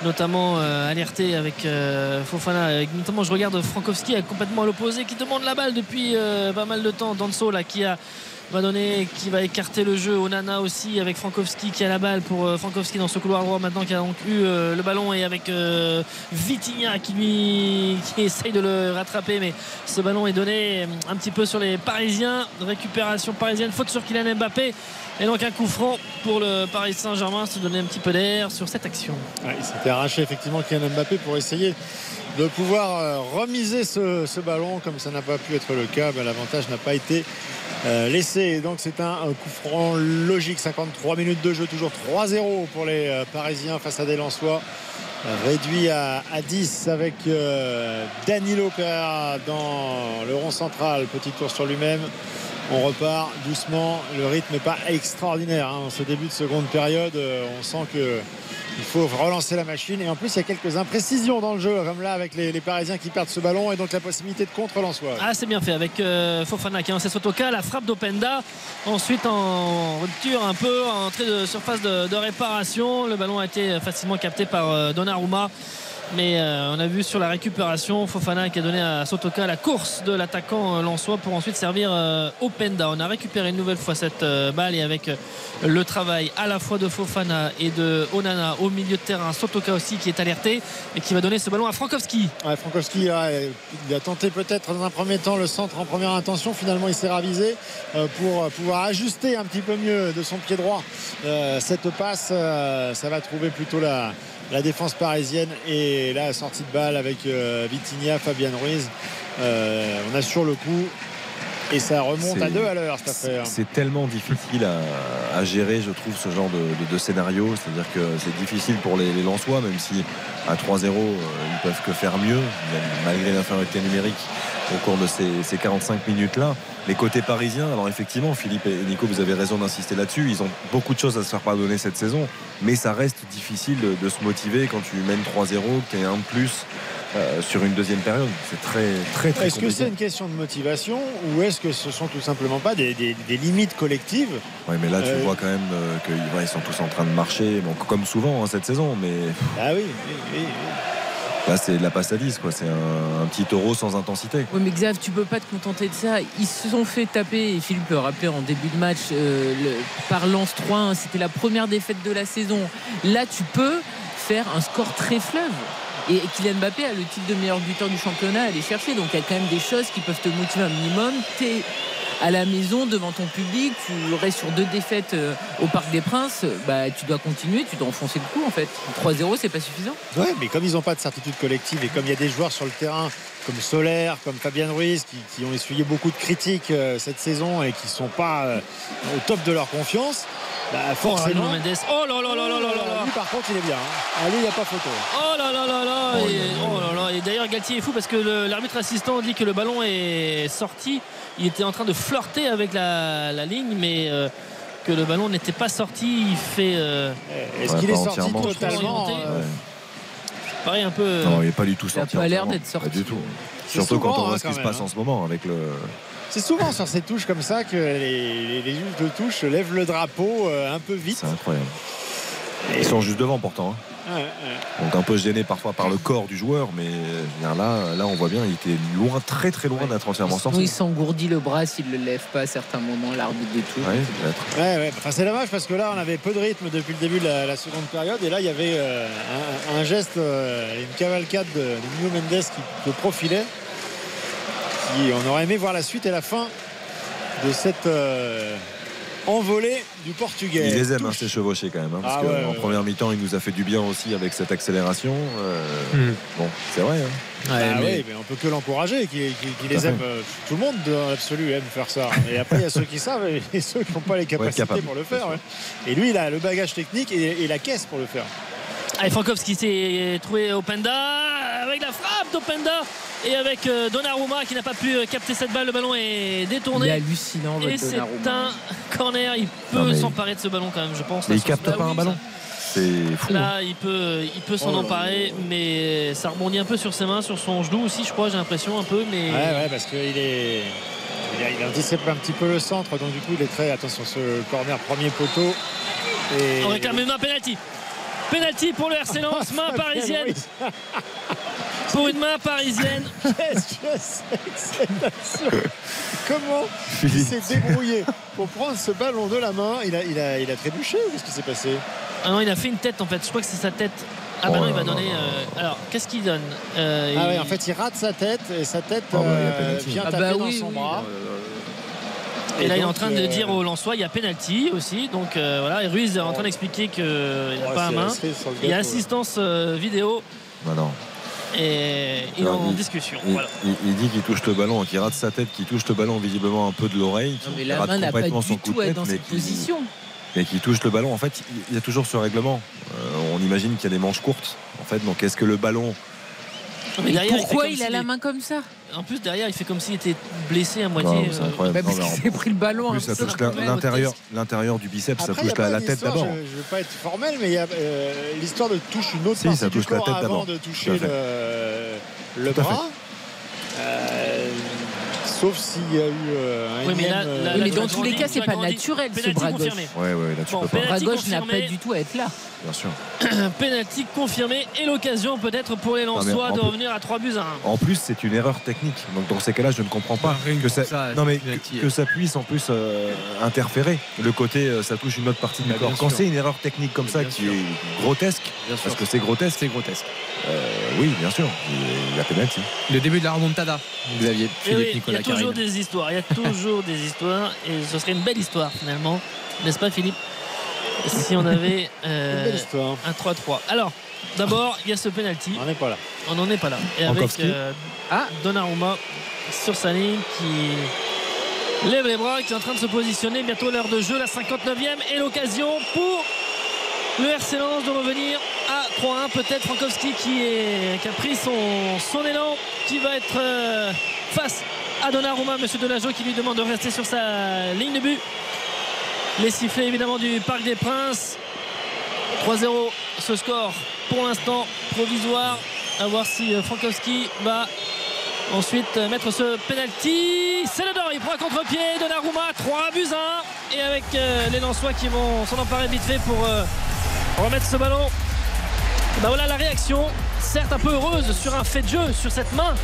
notamment euh, alerté avec euh, Fofana, notamment je regarde Frankowski complètement à l'opposé qui demande la balle depuis euh, pas mal de temps. Danso là qui a va donner, qui va écarter le jeu. Onana aussi avec Frankowski qui a la balle pour euh, Frankowski dans ce couloir droit maintenant qui a donc eu euh, le ballon et avec euh, Vitinha qui lui essaye de le rattraper mais ce ballon est donné euh, un petit peu sur les Parisiens. Récupération parisienne, faute sur Kylian Mbappé et donc un coup franc pour le Paris Saint-Germain se donner un petit peu d'air sur cette action. Il s'était arraché effectivement Kylian Mbappé pour essayer de pouvoir euh, remiser ce, ballon. Comme ça n'a pas pu être le cas, ben, l'avantage n'a pas été euh, laissé. Donc c'est un, coup franc logique. 53 minutes de jeu, toujours 3-0 pour les euh, Parisiens face à des Lensois. Réduit à, à 10 avec euh, Danilo Pereira dans le rond central. Petit tour sur lui-même. On repart doucement. Le rythme n'est pas extraordinaire. hein. En ce début de seconde période, euh, on sent que il faut relancer la machine. Et en plus, il y a quelques imprécisions dans le jeu, comme là avec les, Parisiens qui perdent ce ballon et donc la possibilité de contre l'Ansois. Ah, c'est bien fait avec euh, Fofana qui a lancé Sotoka, la frappe d'Openda. Ensuite, en rupture un peu, en entrée de surface de, de réparation. Le ballon a été facilement capté par euh, Donnarumma. Mais euh, on a vu sur la récupération Fofana qui a donné à Sotoka la course de l'attaquant euh, Lensois pour ensuite servir euh, Openda. On a récupéré une nouvelle fois cette euh, balle et avec le travail à la fois de Fofana et de Onana au milieu de terrain. Sotoka aussi qui est alerté et qui va donner ce ballon à Frankowski. Frankowski a, il a tenté peut-être dans un premier temps le centre en première intention. Finalement, il s'est ravisé pour pouvoir ajuster un petit peu mieux de son pied droit cette passe. ça va trouver plutôt la, la défense parisienne et la sortie de balle avec euh, Vitinha, Fabian Ruiz. Euh, on a sur le coup Et ça remonte à deux à l'heure cette affaire. C'est tellement difficile à, à gérer, je trouve, ce genre de, de- de scénario. C'est-à-dire que c'est difficile pour les, les Lensois, même si à 3-0, euh, ils peuvent que faire mieux, malgré l'infériorité numérique au cours de ces, ces 45 minutes-là. Les côtés parisiens, alors effectivement, Philippe et Nico, vous avez raison d'insister là-dessus. Ils ont beaucoup de choses à se faire pardonner cette saison, mais ça reste difficile de, de se motiver quand tu mènes 3-0, que tu es un de plus euh, sur une deuxième période. C'est très, très, très Est-ce que c'est une question de motivation ou est-ce que ce sont tout simplement pas des, des- des limites collectives Ouais, mais là, tu Euh, vois quand même euh, qu'ils ouais, sont tous en train de marcher, bon, comme souvent hein, cette saison, mais Ah oui, oui, oui, oui. Là, c'est de la passe à 10, quoi. C'est un, petit taureau sans intensité. Oui, mais Xav, tu peux pas te contenter de ça. Ils se sont fait taper, et Philippe le rappelait en début de match, euh, par Lens 3-1. C'était la première défaite de la saison. Là, tu peux faire un score très fleuve. Et Kylian Mbappé a le titre de meilleur buteur du championnat à aller chercher. Donc il y a quand même des choses qui peuvent te motiver un minimum. Tu es à la maison devant ton public, tu restes sur deux défaites euh, au Parc des Princes, bah, tu dois continuer, tu dois enfoncer le coup en fait. 3-0, c'est pas suffisant. Ouais, mais comme ils n'ont pas de certitude collective et comme il y a des joueurs sur le terrain comme Solaire, comme Fabien Ruiz, qui, ont essuyé beaucoup de critiques euh, cette saison et qui sont pas euh, au top de leur confiance, bah, Oh, forcément. Nuno Mendes. Oh là là là là là là là. Lui, par contre, il est bien. hein. Lui, il n'y a pas photo. Oh là là là là Oh et, là là oh là là. Et d'ailleurs Galtier est fou parce que l'arbitre assistant dit que le ballon est sorti. Il était en train de flirter avec la, la ligne mais euh, que le ballon n'était pas sorti. Il fait euh, Est-ce Ouais, qu'il est sorti totalement Ouais. euh, pareil un peu. Non, il n'est pas du tout Il a sorti. pas l'air d'être sorti. Pas du tout. Surtout quand on hein, voit ce quand qui se passe hein. en ce moment avec le. C'est souvent sur ces touches comme ça que les, les- les juges de touche lèvent le drapeau euh, un peu vite. C'est incroyable. Ils sont juste devant pourtant. hein. Ouais, ouais. Donc un peu gêné parfois par le corps du joueur, mais euh, là, là on voit bien, il était loin, très très loin d'être entièrement Oui, sorti. il s'engourdit le bras s'il le lève pas à certains moments, l'arbitre des touches. Ouais, peut-être. Ouais, ouais. Enfin, c'est dommage parce que là, on avait peu de rythme depuis le début de la, la seconde période. Et là, il y avait euh, un, un geste, euh, une cavalcade de, de Nuno Mendes qui se profilait. Qui, on aurait aimé voir la suite et la fin de cette euh, envolée du Portugais. Il les aime, hein, ces chevauchés quand même. hein, parce Ah qu'en ouais, ouais, première mi-temps, il nous a fait du bien aussi avec cette accélération. euh, Hmm. Bon, c'est vrai. hein. Ah mais- oui, mais on peut que l'encourager, qui, les aime. euh, Tout le monde dans l'absolu aime faire ça. Et après, il y a ceux qui savent et ceux qui n'ont pas les capacités capable, pour le faire. Et lui, il a le bagage technique et, et la caisse pour le faire. Allez, Frankowski s'est trouvé Openda avec la frappe d'Openda et avec euh, Donnarumma qui n'a pas pu euh, capter cette balle. Le ballon est Il est détourné. hallucinant, Et c'est un corner. Il peut s'emparer de ce ballon quand même, je pense. Mais il capte pas un ballon. fou. hein. Là, il peut, il peut s'en Oh là emparer, mais ça rebondit un peu sur ses mains, sur son genou aussi, je crois, j'ai l'impression un peu. Mais Ouais, ouais, parce qu'il est. Il, a, il anticipe un petit peu le centre, donc du coup, il est très. Attention, ce corner premier poteau. Et... on réclame une main penalty. Penalty pour le RC Lens, main parisienne. Pour une main parisienne. Qu'est-ce que c'est que cette action Comment il s'est débrouillé pour prendre ce ballon de la main Il a, il a, il a trébuché ou qu'est-ce qui s'est passé Ah non, il a fait une tête en fait. Je crois que c'est sa tête. Ah bah Oh non, il là va donner. euh, alors, qu'est-ce qu'il donne Euh, Ah il- ouais, en fait, il rate sa tête et sa tête Ah bah, il euh, vient Ah taper bah dans oui, son oui. bras. Et là, il est en train de euh, dire au Lensois, il y a penalty aussi. Donc euh, voilà, et Ruiz est en train d'expliquer qu'il n'a Ouais, pas la c'est main. Il y a assistance euh, vidéo Bah non. et il est en discussion. Il, Voilà. il- il dit qu'il touche le ballon, qu'il rate sa tête, qu'il touche le ballon visiblement un peu de l'oreille, Non, mais qu'il la rate main n'a pas complètement du son coup tout de à tête, dans mais cette position. et qui touche le ballon. En fait, il y a toujours ce règlement. Euh, on imagine qu'il y a des manches courtes. En fait, donc est-ce que le ballon Mais derrière, Pourquoi il a la main comme ça En plus, derrière, il fait comme s'il était blessé à moitié. Non, c'est euh, incroyable. Bah, Parce qu'il s'est pris le ballon. Hein. plus, ça touche l'intérieur, l'intérieur du biceps, ça Après, touche la, tête d'abord. Je ne veux pas être formel, mais il y a euh, l'histoire de touche une autre Si, partie ça du touche la tête avant d'abord. de toucher le, bras. Euh, sauf s'il y a eu euh, un Oui, mais là- euh, là- Oui, mais dans tous les cas, c'est as pas naturel ce bras gauche. confirmé. Ouais, ouais, là tu Bon, peux pas. Le bras gauche n'a confirmé. pas du tout à être là. Bien sûr. Penalty confirmé et l'occasion peut-être pour les Lensois en de revenir à 3 buts à 1. En plus, c'est une erreur technique. Donc dans ces cas-là, je ne comprends pas que ça, ça, non mais que, que ça puisse en plus euh, interférer. Le côté, euh, ça touche une autre partie du Bah, corps. Quand c'est une erreur technique comme ça qui sûr. est grotesque, Bien sûr. parce que c'est grotesque, C'est grotesque. Euh, oui, bien sûr, il y a penalty. Le début de la remontada, Xavier. Et Philippe oui, il y a toujours Carine. des histoires, il y a toujours des histoires et ce serait une belle histoire finalement, n'est-ce pas Philippe? Si on avait Une euh, belle histoire. un 3-3. Alors, d'abord, il y a ce penalty, On n'est pas là. on n'en est pas là. Et avec euh, Ah. Donnarumma sur sa ligne qui lève les bras, qui est en train de se positionner. Bientôt l'heure de jeu, la 59e et l'occasion pour le RC Lens de revenir à 3-1. Peut-être Frankowski qui, a pris son, élan, qui va être euh, face à Donnarumma, Monsieur Delageau qui lui demande de rester sur sa ligne de but. Les sifflets évidemment du Parc des Princes. 3-0 ce score pour l'instant provisoire. À voir si euh, Frankowski va ensuite euh, mettre ce penalty. C'est le dor, il prend un contre-pied. Donnarumma, 3 buts 1. Et avec les Lensois qui vont s'en emparer vite fait pour remettre ce ballon. Bah voilà la réaction, certes un peu heureuse sur un fait de jeu, sur cette main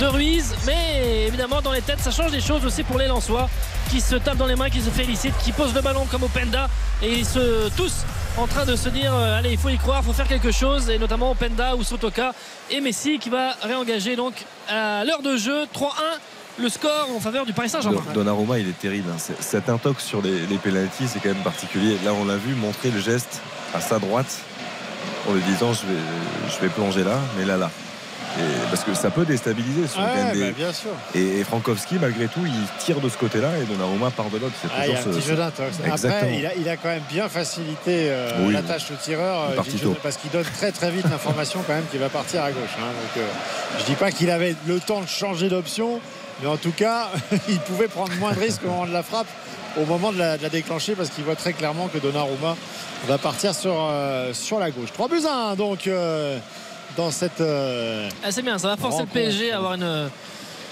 de Ruiz, mais évidemment dans les têtes ça change des choses aussi pour les Lensois qui se tapent dans les mains, qui se félicitent, qui posent le ballon comme au Penda et ils se tous en train de se dire euh, allez il faut y croire, il faut faire quelque chose et notamment Openda ou Sotoka et Messi qui va réengager donc à l'heure de jeu 3-1 le score en faveur du Paris Saint-Germain. Donnarumma il est terrible. Hein. Cet intox sur les, les c'est quand même particulier. Là on l'a vu montrer le geste à sa droite en lui disant je vais, je vais plonger là, mais là là parce que ça peut déstabiliser. Bah, bien sûr. Et, Frankowski, malgré tout, il tire de ce côté-là et Donnarumma part de l'autre. Ah, il y a un petit jeu d'intox. Après, il a, il a, quand même bien facilité euh, la tâche au tireur euh, parce qu'il donne très très vite l'information quand même qu'il va partir à gauche. Hein. Donc, euh, je dis pas qu'il avait le temps de changer d'option, mais en tout cas, il pouvait prendre moins de risques au moment de la frappe au moment de la, déclencher parce qu'il voit très clairement que Donnarumma va partir sur, sur la gauche. 3 buts 1 donc dans cette. Euh, ah, c'est bien, ça va forcer le PSG à avoir une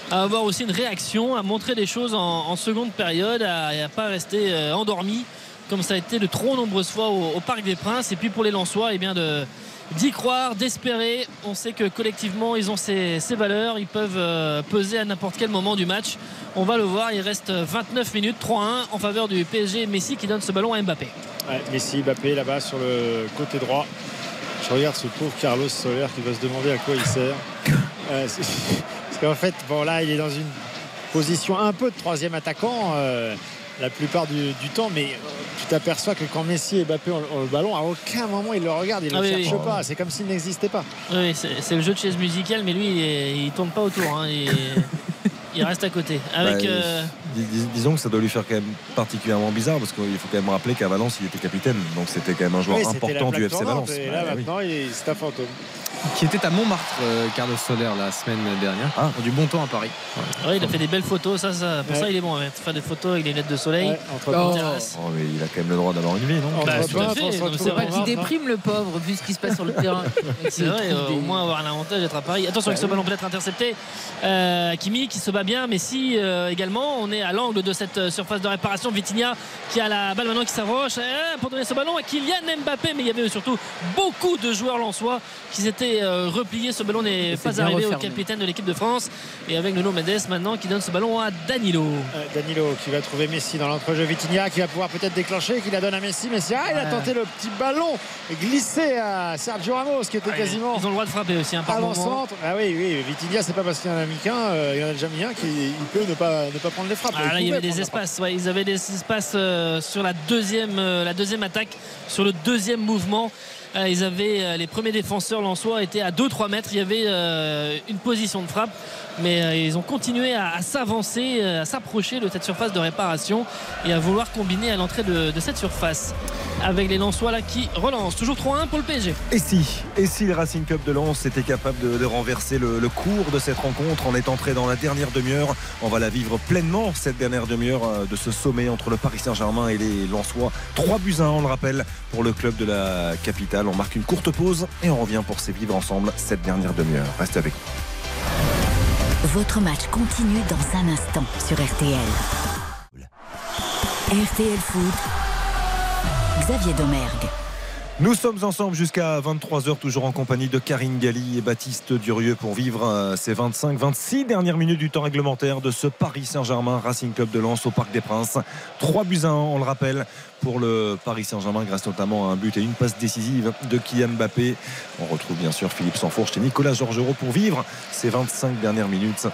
à avoir aussi une réaction, à montrer des choses en, seconde période, à ne pas rester euh, endormi comme ça a été de trop nombreuses fois au, Parc des Princes. Et puis pour les Lensois, eh bien de d'y croire, d'espérer. On sait que collectivement, ils ont ces, valeurs. Ils peuvent euh, peser à n'importe quel moment du match. On va le voir. Il reste 29 minutes, 3-1 en faveur du PSG. Messi qui donne ce ballon à Mbappé. Messi, Mbappé là-bas sur le côté droit. Je regarde ce pauvre Carlos Soler qui va se demander à quoi il sert. Euh, parce qu'en fait, bon là, il est dans une position un peu de troisième attaquant euh, la plupart du, temps, mais euh, tu t'aperçois que quand Messi et Mbappé ont, le ballon, à aucun moment il le regarde, il ne le ah cherche pas. C'est comme s'il n'existait pas. Oui, c'est le jeu de chaise musicale, mais lui, il, ne tourne pas autour. Hein, il reste à côté. Avec, bah, euh, disons que ça doit lui faire quand même particulièrement bizarre parce qu'il faut quand même rappeler qu'à Valence il était capitaine. Donc c'était quand même un joueur important du FC Valence. Et là maintenant c'est un fantôme qui était à Montmartre, euh, Carlos Soler, la semaine dernière. Ah. Du bon temps à Paris. il a fait des belles photos. Ça, ça pour ça, il est bon. Hein. Faire des photos avec des lunettes de soleil. oh. oh. mais il a quand même le droit d'avoir une vie, non bah, C'est pas qu'il déprime le pauvre, vu ce qui se passe sur le terrain. C'est vrai, au moins avoir l'avantage d'être à Paris. Attention avec ce ballon peut-être intercepté. Euh, Kimi qui se bat bien, mais si euh, également, on est à l'angle de cette euh, surface de réparation. Vitinha qui a la balle maintenant qui s'approche pour donner ce ballon à Kylian Mbappé. Mais il y avait surtout beaucoup de joueurs lensois qui s'étaient euh, replié. Ce ballon n'est pas arrivé au capitaine de l'équipe de France. Et avec Nuno Mendes maintenant qui donne ce ballon à Danilo. Euh, Danilo qui va trouver Messi dans l'entrejeu. Vitinha qui va pouvoir peut-être déclencher, qui la donne à Messi. Messi, ah, il a tenté le petit ballon glissé à Sergio Ramos qui était quasiment. Ils ont le droit de frapper aussi un hein, par avant centre. Ah oui, oui, Vitinha, c'est pas parce qu'il y en a mis qu'un, euh, il y en a déjà mis un qui peut ne pas, ne pas prendre les frappes. Ah, il y avait des espaces, ouais, ils avaient des espaces sur la deuxième, la deuxième attaque, sur le deuxième mouvement. Euh, ils avaient euh, les premiers défenseurs lensois étaient à 2-3 mètres. Il y avait euh, une position de frappe. Mais ils ont continué à, s'avancer, à s'approcher de cette surface de réparation et à vouloir combiner à l'entrée de, cette surface. Avec les Lensois là qui relancent. Toujours 3-1 pour le PSG et si et si le Racing Cup de Lens était capable de, renverser le, cours de cette rencontre en est entré dans la dernière demi-heure? On va la vivre pleinement cette dernière demi-heure de ce sommet entre le Paris Saint-Germain et les Lensois. 3 buts à 1 on le rappelle pour le club de la capitale on marque une courte pause et on revient pour vivre ensemble cette dernière demi-heure restez avec nous votre match continue dans un instant sur RTL. RTL Foot. Xavier Domergue. Nous sommes ensemble jusqu'à 23h, toujours en compagnie de Karine Galli et Baptiste Durieux pour vivre euh, ces 25-26 dernières minutes du temps réglementaire de ce Paris Saint-Germain Racing Club de Lens au Parc des Princes. 3 buts à 1, on le rappelle, pour le Paris Saint-Germain, grâce notamment à un but et une passe décisive de Kylian Mbappé. On retrouve bien sûr Philippe Sanfourche et Nicolas Georgerot pour vivre ces 25 dernières minutes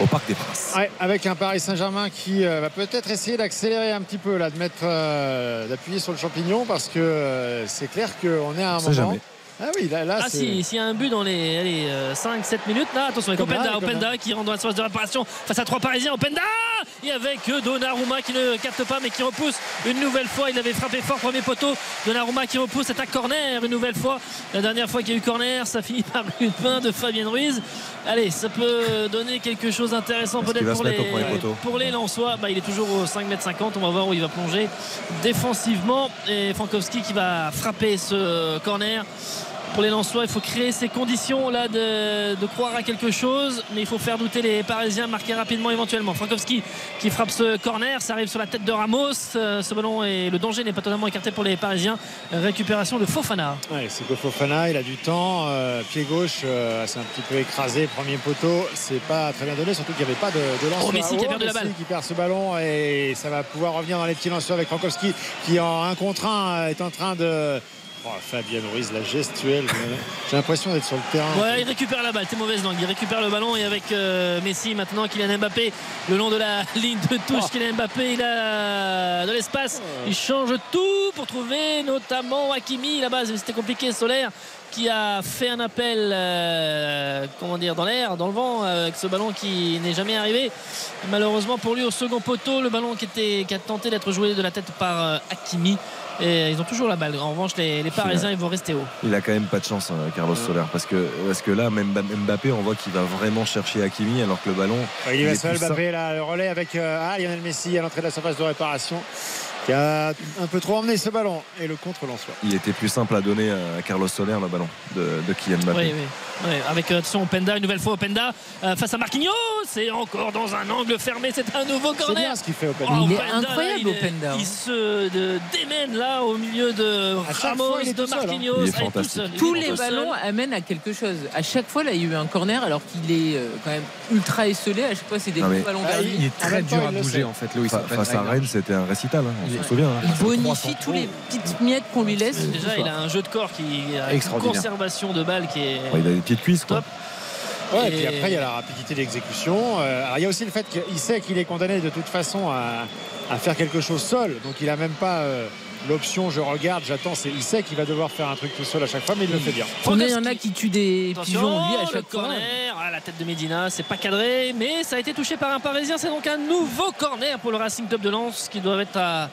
au Parc des Princes. avec un Paris Saint-Germain qui euh, va peut-être essayer d'accélérer un petit peu, là, de mettre, euh, d'appuyer sur le champignon parce que euh, c'est clair qu'on est à un moment. Jamais. Ah oui, là, là ah, s'il y a un but dans les, 5-7 minutes, là, attention avec Openda, Openda qui rentre dans la surface de réparation face à trois Parisiens. Openda et avec Donnarumma qui ne capte pas mais qui repousse une nouvelle fois. Il avait frappé fort premier poteau. Donnarumma qui repousse attaque corner une nouvelle fois. La dernière fois qu'il y a eu corner, ça finit par une main de Fabien Ruiz. Allez, ça peut donner quelque chose d'intéressant peut-être pour les, pour les Lensois. Bah, il est toujours au 5m50. On va voir où il va plonger défensivement. Et Frankowski qui va frapper ce corner. Pour les Lensois, il faut créer ces conditions là de, de croire à quelque chose, mais il faut faire douter les Parisiens, marquer rapidement éventuellement. Frankowski qui frappe ce corner, ça arrive sur la tête de Ramos. Euh, Ce ballon et le danger n'est pas totalement écarté pour les Parisiens. Récupération de Fofana. Ouais, c'est que Fofana, il a du temps, euh, pied gauche, euh, c'est un petit peu écrasé, premier poteau, c'est pas très bien donné, surtout qu'il n'y avait pas de, de lance. Oh, Messi qui a perdu la Messi balle. qui perd ce ballon et ça va pouvoir revenir dans les petits lanceurs avec Frankowski qui en un contre un est en train de. Oh, Fabien Ruiz, la gestuelle, j'ai l'impression d'être sur le terrain. Ouais, il récupère la balle, c'est mauvaise langue. Il récupère le ballon et avec euh, Messi maintenant, Kylian Mbappé, le long de la ligne de touche, Oh. Kylian Mbappé, il a de l'espace. Il change tout pour trouver notamment Hakimi là-bas. C'était compliqué, Solaire qui a fait un appel euh, comment dire dans l'air, dans le vent euh, avec ce ballon qui n'est jamais arrivé. Malheureusement pour lui au second poteau, le ballon qui, était, qui a tenté d'être joué de la tête par euh, Hakimi. Et ils ont toujours la balle. En revanche, les, les Parisiens, ils vont rester haut. Il a quand même pas de chance, hein, Carlos Soler, parce que, parce que là, même Mbappé, on voit qu'il va vraiment chercher Hakimi, alors que le ballon. Il y va est seul. Mbappé, là, le relais avec euh, ah, Lionel Messi à l'entrée de la surface de réparation qui a un peu trop emmené ce ballon et le contre Lensois. Il était plus simple à donner à Carlos Soler, le ballon de, de Kylian Mbappé. Oui, oui. Ouais, avec euh, attention Openda, une nouvelle fois Openda euh, face à Marquinhos, c'est encore dans un angle fermé, c'est un nouveau C'est corner. bien ce qu'il fait Openda. Oh, Il est incroyable, il est- Openda, hein. Il se de- démène là au milieu de Ramos, fois, de seul, hein. Marquinhos. Il est Ah, tout fantastique. seul, il Tous les seul. ballons amènent à quelque chose. À chaque fois, là, il y a eu un corner alors qu'il est euh, quand même ultra esselé. À chaque fois, c'est des Non, ballons Ah, perdus. Il est En très dur à bouger en fait. Fa- Face à Rennes, c'était un récital, hein, Il souvient. hein. Il bonifie tous les petites miettes qu'on lui laisse. Déjà, il a un jeu de corps qui a une Extraordinaire. conservation de balles qui est Ouais, il a des petites cuisses, quoi. top. Ouais, et Et- puis après, il y a la rapidité d'exécution. Euh, alors, il y a aussi le fait qu'il sait qu'il est condamné de toute façon à, à faire quelque chose seul. Donc, il n'a même pas euh, l'option je regarde, j'attends. Il sait qu'il va devoir faire un truc tout seul à chaque fois, mais il le fait bien. Il y en a qui tuent des Attention, pigeons lui à chaque fois corner à la tête de Medina, c'est pas cadré, mais ça a été touché par un Parisien. C'est donc un nouveau corner pour le Racing Club de Lens qui doit être à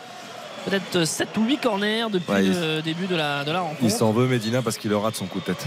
peut-être 7 ou 8 corners depuis Ouais, il- le début de la, de la rencontre. Il s'en veut, Medina, parce qu'il aura de son coup de tête.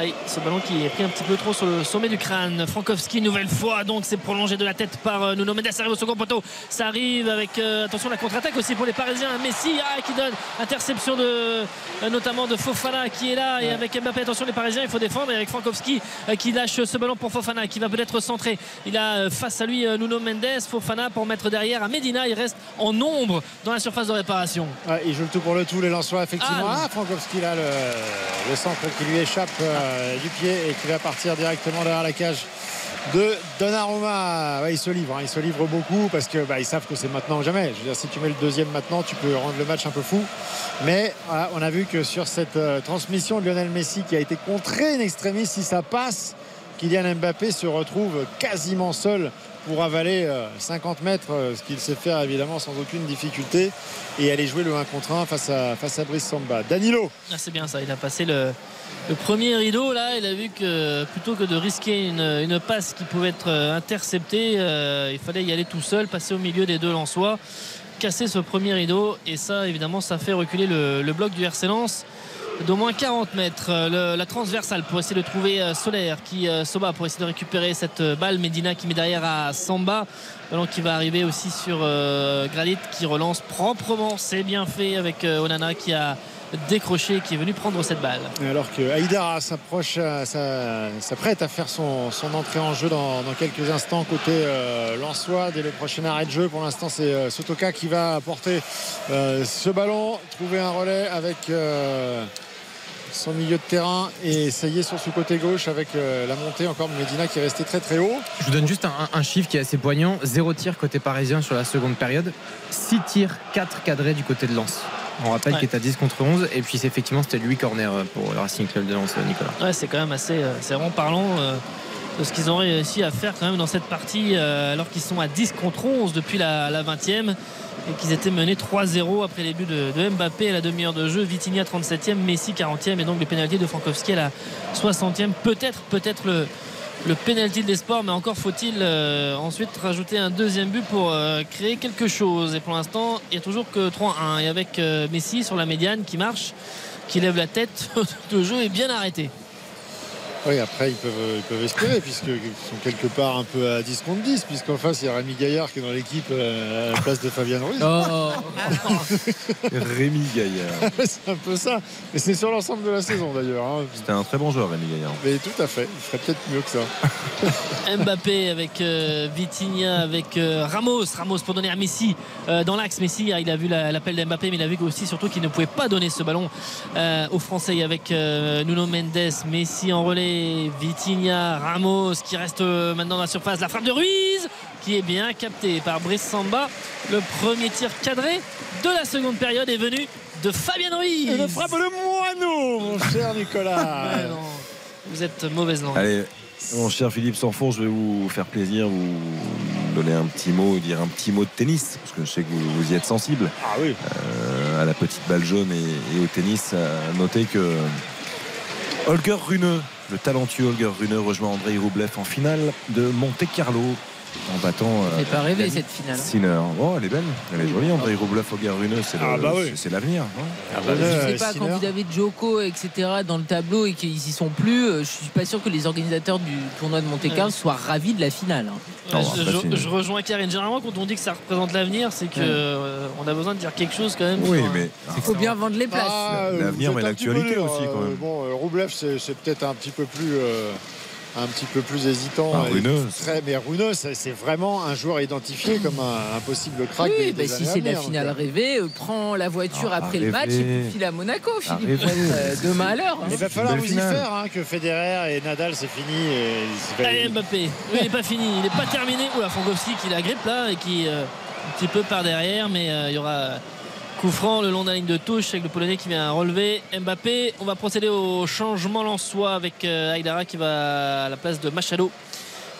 Aïe, ce ballon qui est pris un petit peu trop sur le sommet du crâne. Frankowski, nouvelle fois, donc c'est prolongé de la tête par euh, Nuno Mendes. Ça arrive au second poteau. Ça arrive avec, euh, attention, la contre-attaque aussi pour les Parisiens. Messi ah, qui donne interception de, euh, notamment de Fofana qui est là. Et avec Mbappé, attention, les Parisiens, il faut défendre. Et avec Frankowski euh, qui lâche ce ballon pour Fofana qui va peut-être centrer. Il a face à lui Nuno Mendes. Fofana pour mettre derrière à Medina. Il reste en nombre dans la surface de réparation. Ouais, il joue le tout pour le tout, les Lensois, effectivement. Ah, Ah, Frankowski, là, le, le centre qui lui échappe du pied et qui va partir directement derrière la cage de Donnarumma. Ouais, il se livre, hein, il se livre beaucoup parce que bah, ils savent que c'est maintenant ou jamais. Je veux dire, si tu mets le deuxième maintenant, tu peux rendre le match un peu fou. Mais on a vu que sur cette euh, transmission de Lionel Messi qui a été contré in extremis, si ça passe, Kylian Mbappé se retrouve quasiment seul pour avaler euh, 50 mètres, euh, ce qu'il sait faire évidemment sans aucune difficulté, et aller jouer le 1 contre 1 face à, face à Brice Samba. Danilo, Ah, c'est bien ça, il a passé le, premier rideau là, il a vu que plutôt que de risquer une, passe qui pouvait être euh, interceptée, euh, il fallait y aller tout seul, passer au milieu des deux Lensois, casser ce premier rideau et ça évidemment ça fait reculer le, le bloc du RC Lens d'au moins 40 mètres. Euh, le- la transversale pour essayer de trouver euh, Solaire qui euh, se bat pour essayer de récupérer cette balle. Medina qui met derrière à Samba. Ballon qui va arriver aussi sur euh, Granit qui relance proprement. C'est bien fait avec euh, Onana qui a décroché, qui est venu prendre cette balle. alors que Aïdara s'approche, euh, s'a- s'apprête à faire son, son entrée en jeu dans, dans quelques instants côté euh, Lensois dès le prochain arrêt de jeu. Pour l'instant, c'est euh, Sotoka qui va apporter euh, ce ballon, trouver un relais avec euh, son milieu de terrain et essayer sur ce côté gauche avec euh, la montée encore de Medina qui est resté très très haut. Je vous donne juste un, un chiffre qui est assez poignant. Zéro tir côté parisien sur la seconde période. 6 tirs, 4 cadrés du côté de Lens. On rappelle Ouais. qu'il est à 10 contre 11. Et puis c'est effectivement, c'était lui corner euh, pour le Racing Club de Lens, euh, Nicolas. Ouais, c'est quand même assez, euh, c'est vraiment parlant de ce qu'ils ont réussi à faire quand même dans cette partie alors qu'ils sont à 10 contre 11 depuis la, la 20e et qu'ils étaient menés 3-0 après les buts de, de Mbappé à la demi-heure de jeu, Vitinha 37e, Messi 40e et donc le pénalty de Frankowski à la 60e. Peut-être, peut-être le, le pénalty des sports, mais encore faut-il euh, ensuite rajouter un deuxième but pour euh, créer quelque chose. Et pour l'instant, il n'y a toujours que 3-1. Et avec euh, Messi sur la médiane qui marche, qui lève la tête, le jeu est bien arrêté. Oui, après, ils peuvent, ils peuvent espérer, puisqu'ils sont quelque part un peu à 10 contre 10, puisqu'en face, il y a Rémi Gaillard qui est dans l'équipe euh, à la place de Fabien Ruiz. Oh. Rémi Gaillard. c'est un peu ça. Mais c'est sur l'ensemble de la saison, d'ailleurs. hein. C'était un très bon joueur, Rémi Gaillard. Mais tout à fait. Il ferait peut-être mieux que ça. Mbappé avec euh, Vitinha, avec euh, Ramos. Ramos pour donner à Messi euh, dans l'axe. Messi, ah, il a vu la- l'appel d'Mbappé, mais il a vu aussi surtout qu'il ne pouvait pas donner ce ballon euh, aux Français avec euh, Nuno Mendes, Messi en relais, Vitinha, Ramos qui reste euh, maintenant dans la surface. La frappe de Ruiz qui est bien captée par Brice Samba. Le premier tir cadré de la seconde période est venu de Fabien Ruiz. Et le frappe de moineau, mon cher Nicolas. Ouais, non, Vous êtes mauvaise langue. Allez, mon cher Philippe Sanfour, je vais vous faire plaisir, vous donner un petit mot, dire un petit mot de tennis, parce que je sais que vous, vous y êtes sensible. Ah oui. Euh, à la petite balle jaune et, et au tennis. À noter que Holger Rune, le talentueux Holger Rune, rejoint Andrei Roublev en finale de Monte Carlo en battant. euh, C'est pas rêvé Yannick cette finale. Sinner. Oh, elle est belle, elle est jolie. Andrei Roublev, Holger Rune, c'est Ah bah oui. l'avenir. non Ah bah, Je euh, sais pas, quand vous avez Joko, etc., dans le tableau et qu'ils y sont plus, euh, je suis pas sûr que les organisateurs du tournoi de Monte-Carlo soient ravis de la finale. hein. Non, je, rejoins Karine. Généralement, quand on dit que ça représente l'avenir, c'est que Ouais. euh, on a besoin de dire quelque chose quand même. Oui, mais Il faut bien vendre les places. Ah, euh, L'avenir, mais l'actualité aussi, quand euh, même. Bon, euh, Roublev, c'est c'est peut-être un petit peu plus. euh, un petit peu plus hésitant. Ah, très, mais Runeux, c'est vraiment un joueur identifié comme un, un possible crack. Oui, des- bah, des si c'est la finale euh. rêvée, euh, prends la voiture Ah, après le match et file à Monaco, Philippe. Euh, demain à l'heure. hein. Il va falloir vous finale. y faire, hein, que Federer et Nadal, c'est fini. Et Allez, Mbappé, Oui, il n'est pas fini, il n'est pas terminé. Oula, Fangowski qui la grippe là et qui euh, un petit peu par derrière, mais euh, il y aura coup franc le long de la ligne de touche avec le Polonais qui vient relever Mbappé. On va procéder au changement lensois avec euh, Aïdara qui va à la place de Machado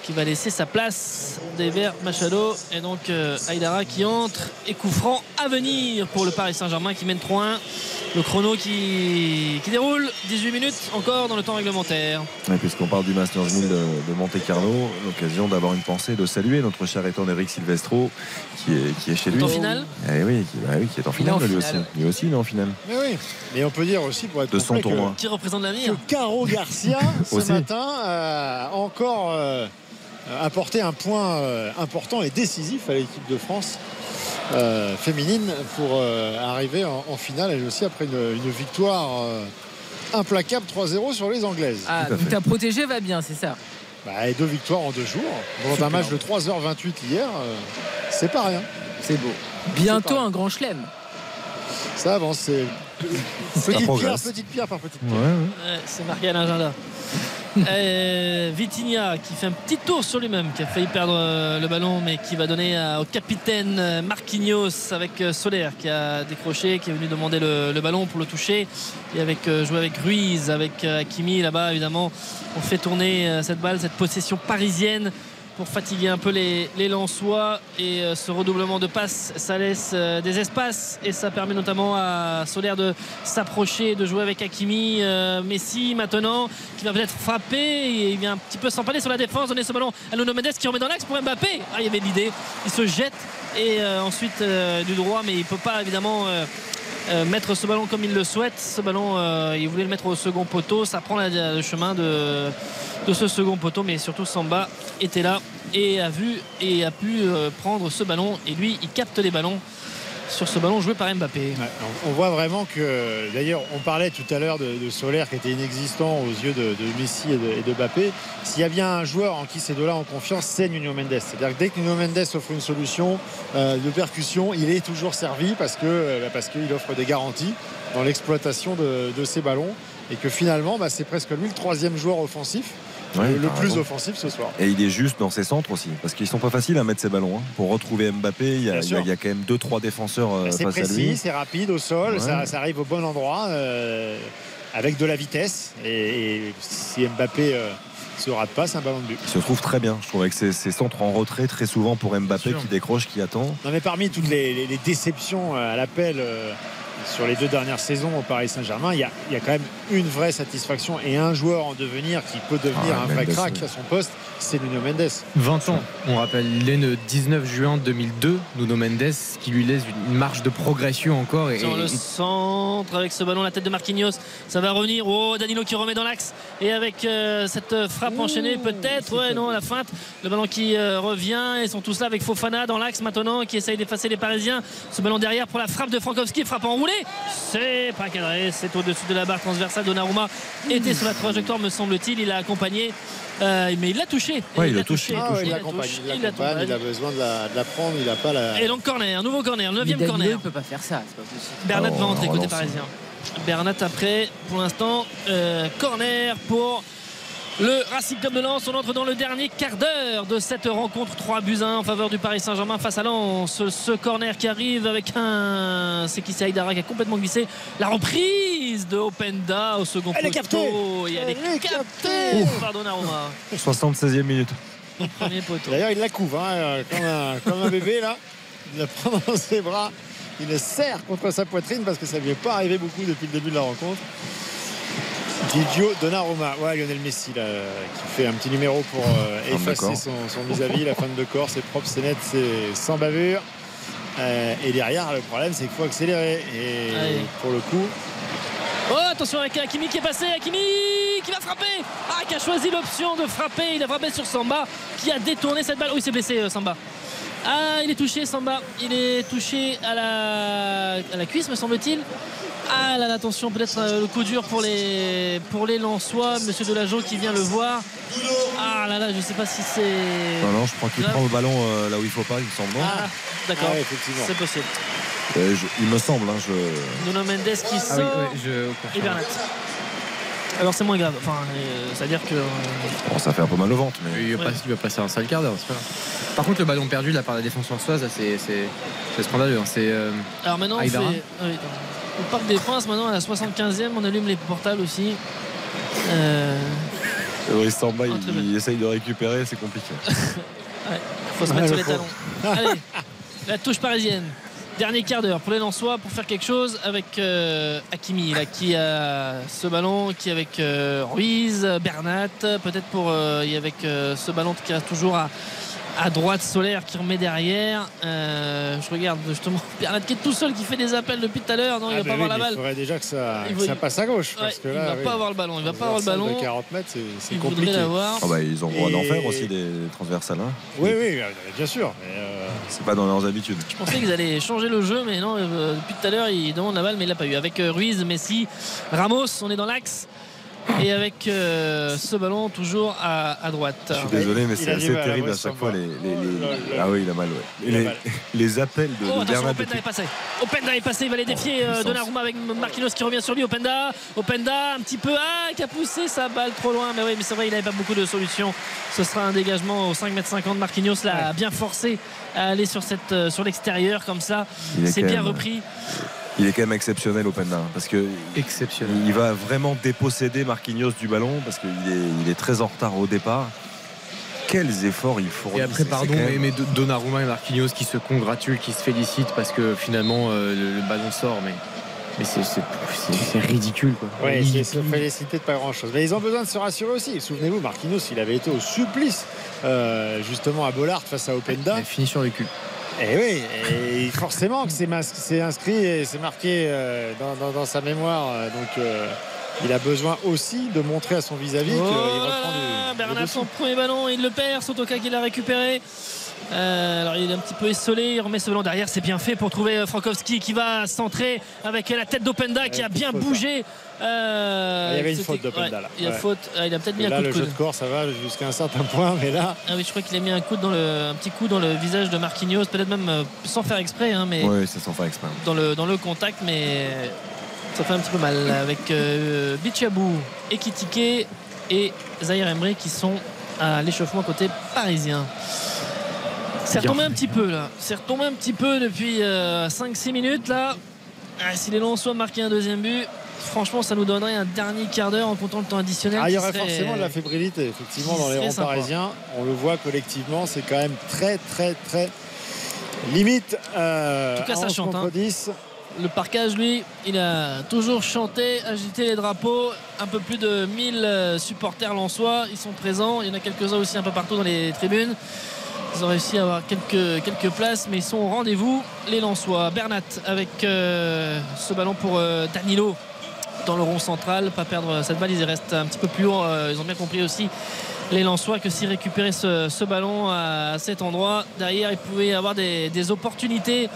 qui va laisser sa place des Verts Machado et donc euh, Aïdara qui entre et coup franc à venir pour le Paris Saint-Germain qui mène 3-1 le chrono qui, qui déroule 18 minutes encore dans le temps réglementaire Et puisqu'on parle du Masters 1000 de, de Monte Carlo, l'occasion d'avoir une pensée, de saluer notre cher étant Eric Silvestro, qui est, qui est chez lui. en finale Eh oui, qui, bah oui, qui est en finale, lui aussi. Lui aussi, il est en finale. Mais oui, mais on peut dire aussi pour être De son tournoi. qui représente que l'avenir Caro Garcia ce Aussi. matin a encore euh, apporté un point euh, important et décisif à l'équipe de France euh, féminine pour euh, arriver en, en finale elle aussi après une, une victoire euh, implacable 3-0 sur les Anglaises. Ah, donc ta protégé va bien, c'est ça? Bah, et deux victoires en deux jours. Dans un match de 3h28 hier, euh, c'est pas rien. C'est beau. Bientôt un grand chelem. Ça avance. C'est petite pierre, petite pierre par petite pierre. ouais. Ouais, c'est marqué à l'agenda. Euh, Vitinha qui fait un petit tour sur lui-même, qui a failli perdre euh, le ballon, mais qui va donner au capitaine euh, Marquinhos avec Soler qui a décroché, qui est venu demander le, le ballon pour le toucher. Et avec jouer avec Ruiz, avec Hakimi là-bas, évidemment, on fait tourner cette balle, cette possession parisienne pour fatiguer un peu les, les et euh, ce redoublement de passes ça laisse euh, des espaces et ça permet notamment à Soler de s'approcher de jouer avec Hakimi Euh, Messi maintenant qui va peut-être frapper. Et il vient un petit peu s'empaler sur la défense donner ce ballon à Nuno Mendes qui remet dans l'axe pour Mbappé. Ah il y avait l'idée. Il se jette et ensuite du droit mais il peut pas évidemment mettre ce ballon comme il le souhaite. Ce ballon, euh, il voulait le mettre au second poteau. Ça prend le chemin de, de ce second poteau, mais surtout Samba était là et a vu et a pu euh, prendre ce ballon. Et lui, il capte les ballons sur ce ballon joué par Mbappé. On- voit vraiment que, d'ailleurs, on parlait tout à l'heure de, Solaire qui était inexistant aux yeux de, Messi et de, Mbappé. S'il y a bien un joueur en qui ces deux-là ont confiance, c'est Nuno Mendes. C'est-à-dire que dès que Nuno Mendes offre une solution euh, de percussion, il est toujours servi parce que euh, bah, qu'il offre des garanties dans l'exploitation de, de ses ballons et que finalement, bah, c'est presque lui le troisième joueur offensif, Ouais, le, plus raison. offensif ce soir. Et il est juste dans ses centres aussi, parce qu'ils sont pas faciles à mettre ses ballons. hein. Pour retrouver Mbappé, il y, a, Bien il y a- sûr. il y a quand même 2-3 défenseurs euh, C'est face à précis, lui. c'est rapide au sol, Ouais. ça, ça arrive au bon endroit, euh, avec de la vitesse. Et, et si Mbappé euh, se rate pas, c'est un ballon de but. Il se trouve très bien, je trouve, avec ses, ses centres en retrait très souvent pour Mbappé qui décroche, qui attend. Non mais parmi toutes les, les- les déceptions à l'appel euh, sur les deux dernières saisons au Paris Saint-Germain, il y a, il y a quand même une vraie satisfaction et un joueur en devenir qui peut devenir Ah, un vrai crack oui. à son poste, c'est Nuno Mendes. 20 ans, on rappelle, il est le 19 juin 2002, Nuno Mendes, qui lui laisse une marge de progression encore. Et, Sur le et- centre avec ce ballon, la tête de Marquinhos, ça va revenir. Oh, Danilo qui remet dans l'axe et avec euh, cette frappe enchaînée, peut-être. Ouais, non, la feinte. Le ballon qui euh, revient. Ils sont tous là avec Fofana dans l'axe maintenant qui essaye d'effacer les Parisiens. Ce ballon derrière pour la frappe de Frankowski, frappe enroulée. C'est pas cadré, c'est au-dessus de la barre transversale. Donnarumma était sur la trajectoire, me semble-t-il. Il a accompagné, euh, mais il l'a touché. Ouais, il l'a touché. Ah ouais, il Il la l'accompagne, touche, il il la l'accompagne, il a besoin de la, de la prendre, il n'a pas la. Et donc corner, nouveau corner, le Mais 9 Danilo, corner. il peut pas faire ça, c'est pas possible. Bernat Oh, va entrer côté parisien. Bernat après, pour l'instant, euh, corner pour le Racing Club de Lens. On entre dans le dernier quart d'heure de cette rencontre. 3 buts à 1 en faveur du Paris Saint-Germain face à Lens. Ce corner qui arrive avec un. C'est qui c'est Aïdara qui a complètement glissé. La reprise de Openda au second Elle est poteau. captée. Et elle est Elle est captée par Donnarumma. 76e minute. Premier poteau. D'ailleurs, il la couvre, hein, euh, comme, un, comme un bébé là. Il la prend dans ses bras, il le serre contre sa poitrine parce que ça ne lui est pas arrivé beaucoup depuis le début de la rencontre. Gigio Donnarumma, ouais, Lionel Messi là, qui fait un petit numéro pour euh, de effacer son, son vis-à-vis, la fin de corps, c'est propre, c'est net, c'est sans bavure. Euh, et derrière, le problème, c'est qu'il faut accélérer. Et Allez. pour le coup, Oh attention avec Hakimi qui est passé, Hakimi qui va frapper Ah qui a choisi l'option de frapper, il a frappé sur Samba qui a détourné cette balle. Oui il s'est blessé euh, Samba. Ah il est touché Samba, il est touché à la, à la cuisse me semble-t-il. Ah là là, attention peut-être euh, le coup dur pour les pour les Lensois, Monsieur Delageau qui vient le voir. Ah là là je sais pas si c'est. Non, non, je crois qu'il prend le ballon euh, là où il faut pas, il me semble. Ah d'accord, Ah effectivement. c'est possible. Euh, je- il me semble. hein, je... Nuno Mendes qui Ah sort oui, ouais, je et. Bernat. Alors c'est moins grave, enfin euh, c'est-à-dire que. euh, Bon, ça fait un peu mal au ventre, mais. Il va, passer, il va passer un sale quart d'heure, c'est pas grave. Par contre, le ballon perdu de la part de la défense lançoise, là, c'est c'est- c'est scandaleux. hein. C'est euh, Alors maintenant, on fait. Ah oui, attends. Au Parc des Princes, maintenant à la 75e, on allume les portables aussi. Euh, Oui, Samba, Ah, il, il essaye de récupérer, c'est compliqué. ouais, faut se Ouais, mettre sur le les talons. Allez, la touche parisienne. Dernier quart d'heure pour les Lensois pour faire quelque chose avec euh, Hakimi là, qui a ce ballon, qui est avec euh, Ruiz, Bernat, peut-être pour euh, y avec euh, ce ballon qui reste toujours à, à droite Solaire qui remet derrière. Euh, je regarde justement Bernat qui est tout seul qui fait des appels depuis tout à l'heure. Non, il ah va bah pas oui, avoir la balle. il faudrait déjà que ça, Il que veut- ça passe à gauche. Ouais, parce que il là, va oui, pas avoir le ballon. Il va pas avoir le ballon. de 40 mètres, c'est- Il compliqué. Ah bah, ils ont le droit d'en faire aussi des transversales. hein. Oui, oui, euh, bien sûr. euh, C'est pas dans leurs habitudes. Je pensais qu'ils allaient changer le jeu, mais non, euh, depuis tout à l'heure, il demande la balle, mais il l'a pas eu. Avec Ruiz, Messi, Ramos, on est dans l'axe. Et avec euh, ce ballon toujours à, à droite. Je suis désolé, mais c'est assez à terrible à chaque fois. Les, les- les- Oh. Ah oui, il a mal, ouais. Et Il a les, mal. les appels de, Oh attention, Openda depuis- est passé. Openda est passé, il va les défier euh, puissance. Donnarumma avec Marquinhos qui revient sur lui. Openda, Openda un petit peu, ah, qui a poussé sa balle trop loin. Mais oui, mais c'est vrai, il n'avait pas beaucoup de solutions. Ce sera un dégagement au 5m50. Marquinhos l'a bien forcé à aller sur, cette, euh, sur l'extérieur comme ça. C'est bien même- repris. Il est quand même exceptionnel, Openda, parce que exceptionnel. il va vraiment déposséder Marquinhos du ballon parce qu'il est, il est très en retard au départ. Quels efforts il faut Et après, pardon, mais, mais Donnarumma et Marquinhos qui se congratulent, qui se félicitent parce que finalement euh, le, le ballon sort, mais, mais c'est- ridicule. Quoi. Ouais, Il- c'est se féliciter de pas grand chose. Mais ils ont besoin de se rassurer aussi. Souvenez-vous, Marquinhos, il avait été au supplice euh, justement à Bollard face à Openda. il finit sur le cul. Et oui, et forcément que c'est inscrit et c'est marqué euh, dans, dans- dans sa mémoire. Donc euh, il a besoin aussi de montrer à son vis-à-vis qu'il Oh reprend là, du, dessus. son premier ballon, il le perd. Sotoka qui l'a récupéré. Euh, alors il est un petit peu essolé, il remet ce ballon derrière, c'est bien fait pour trouver euh, Frankowski qui va centrer avec la tête d'Openda qui a bien bougé. Euh, Ah, il y avait une faute d'Openda, ouais, là. Il y a Ouais. faute, Ah, il a peut-être mis un là, coup de le jeu coude. de corps, ça va jusqu'à un certain point, mais là, Ah oui, je crois qu'il a mis un coup dans le, un petit coup dans le visage de Marquinhos, peut-être même euh, sans faire exprès, hein, mais Oui, c'est sans faire exprès. dans le, dans le contact, mais ça fait un petit peu mal avec euh, Bichabou, Ekitike et Zahir Emre qui sont à l'échauffement côté parisien. C'est retombé un petit peu là. C'est retombé un petit peu depuis 5-6 minutes là. Ah, si les Lensois marquaient un deuxième but, franchement, ça nous donnerait un dernier quart d'heure en comptant le temps additionnel. Ah, il y aurait serait- forcément de la fébrilité, effectivement, dans les rangs sympa. parisiens. On le voit collectivement, c'est quand même très, très, très limite. euh, En tout cas, ça à 11 chante, hein. 10. Le parcage, lui, il a toujours chanté, agité les drapeaux. Un peu plus de 1000 euh, supporters lensois. Ils sont présents. Il y en a quelques-uns aussi un peu partout dans les tribunes. Ils ont réussi à avoir quelques, quelques places, mais ils sont au rendez-vous. Les Lensois. Bernat avec euh, ce ballon pour euh, Danilo dans le rond central. Pas perdre cette balle. Ils restent un petit peu plus haut. Euh, ils ont bien compris aussi les Lensois que s'ils récupéraient ce, ballon à, cet endroit, derrière, ils pouvaient avoir des, opportunités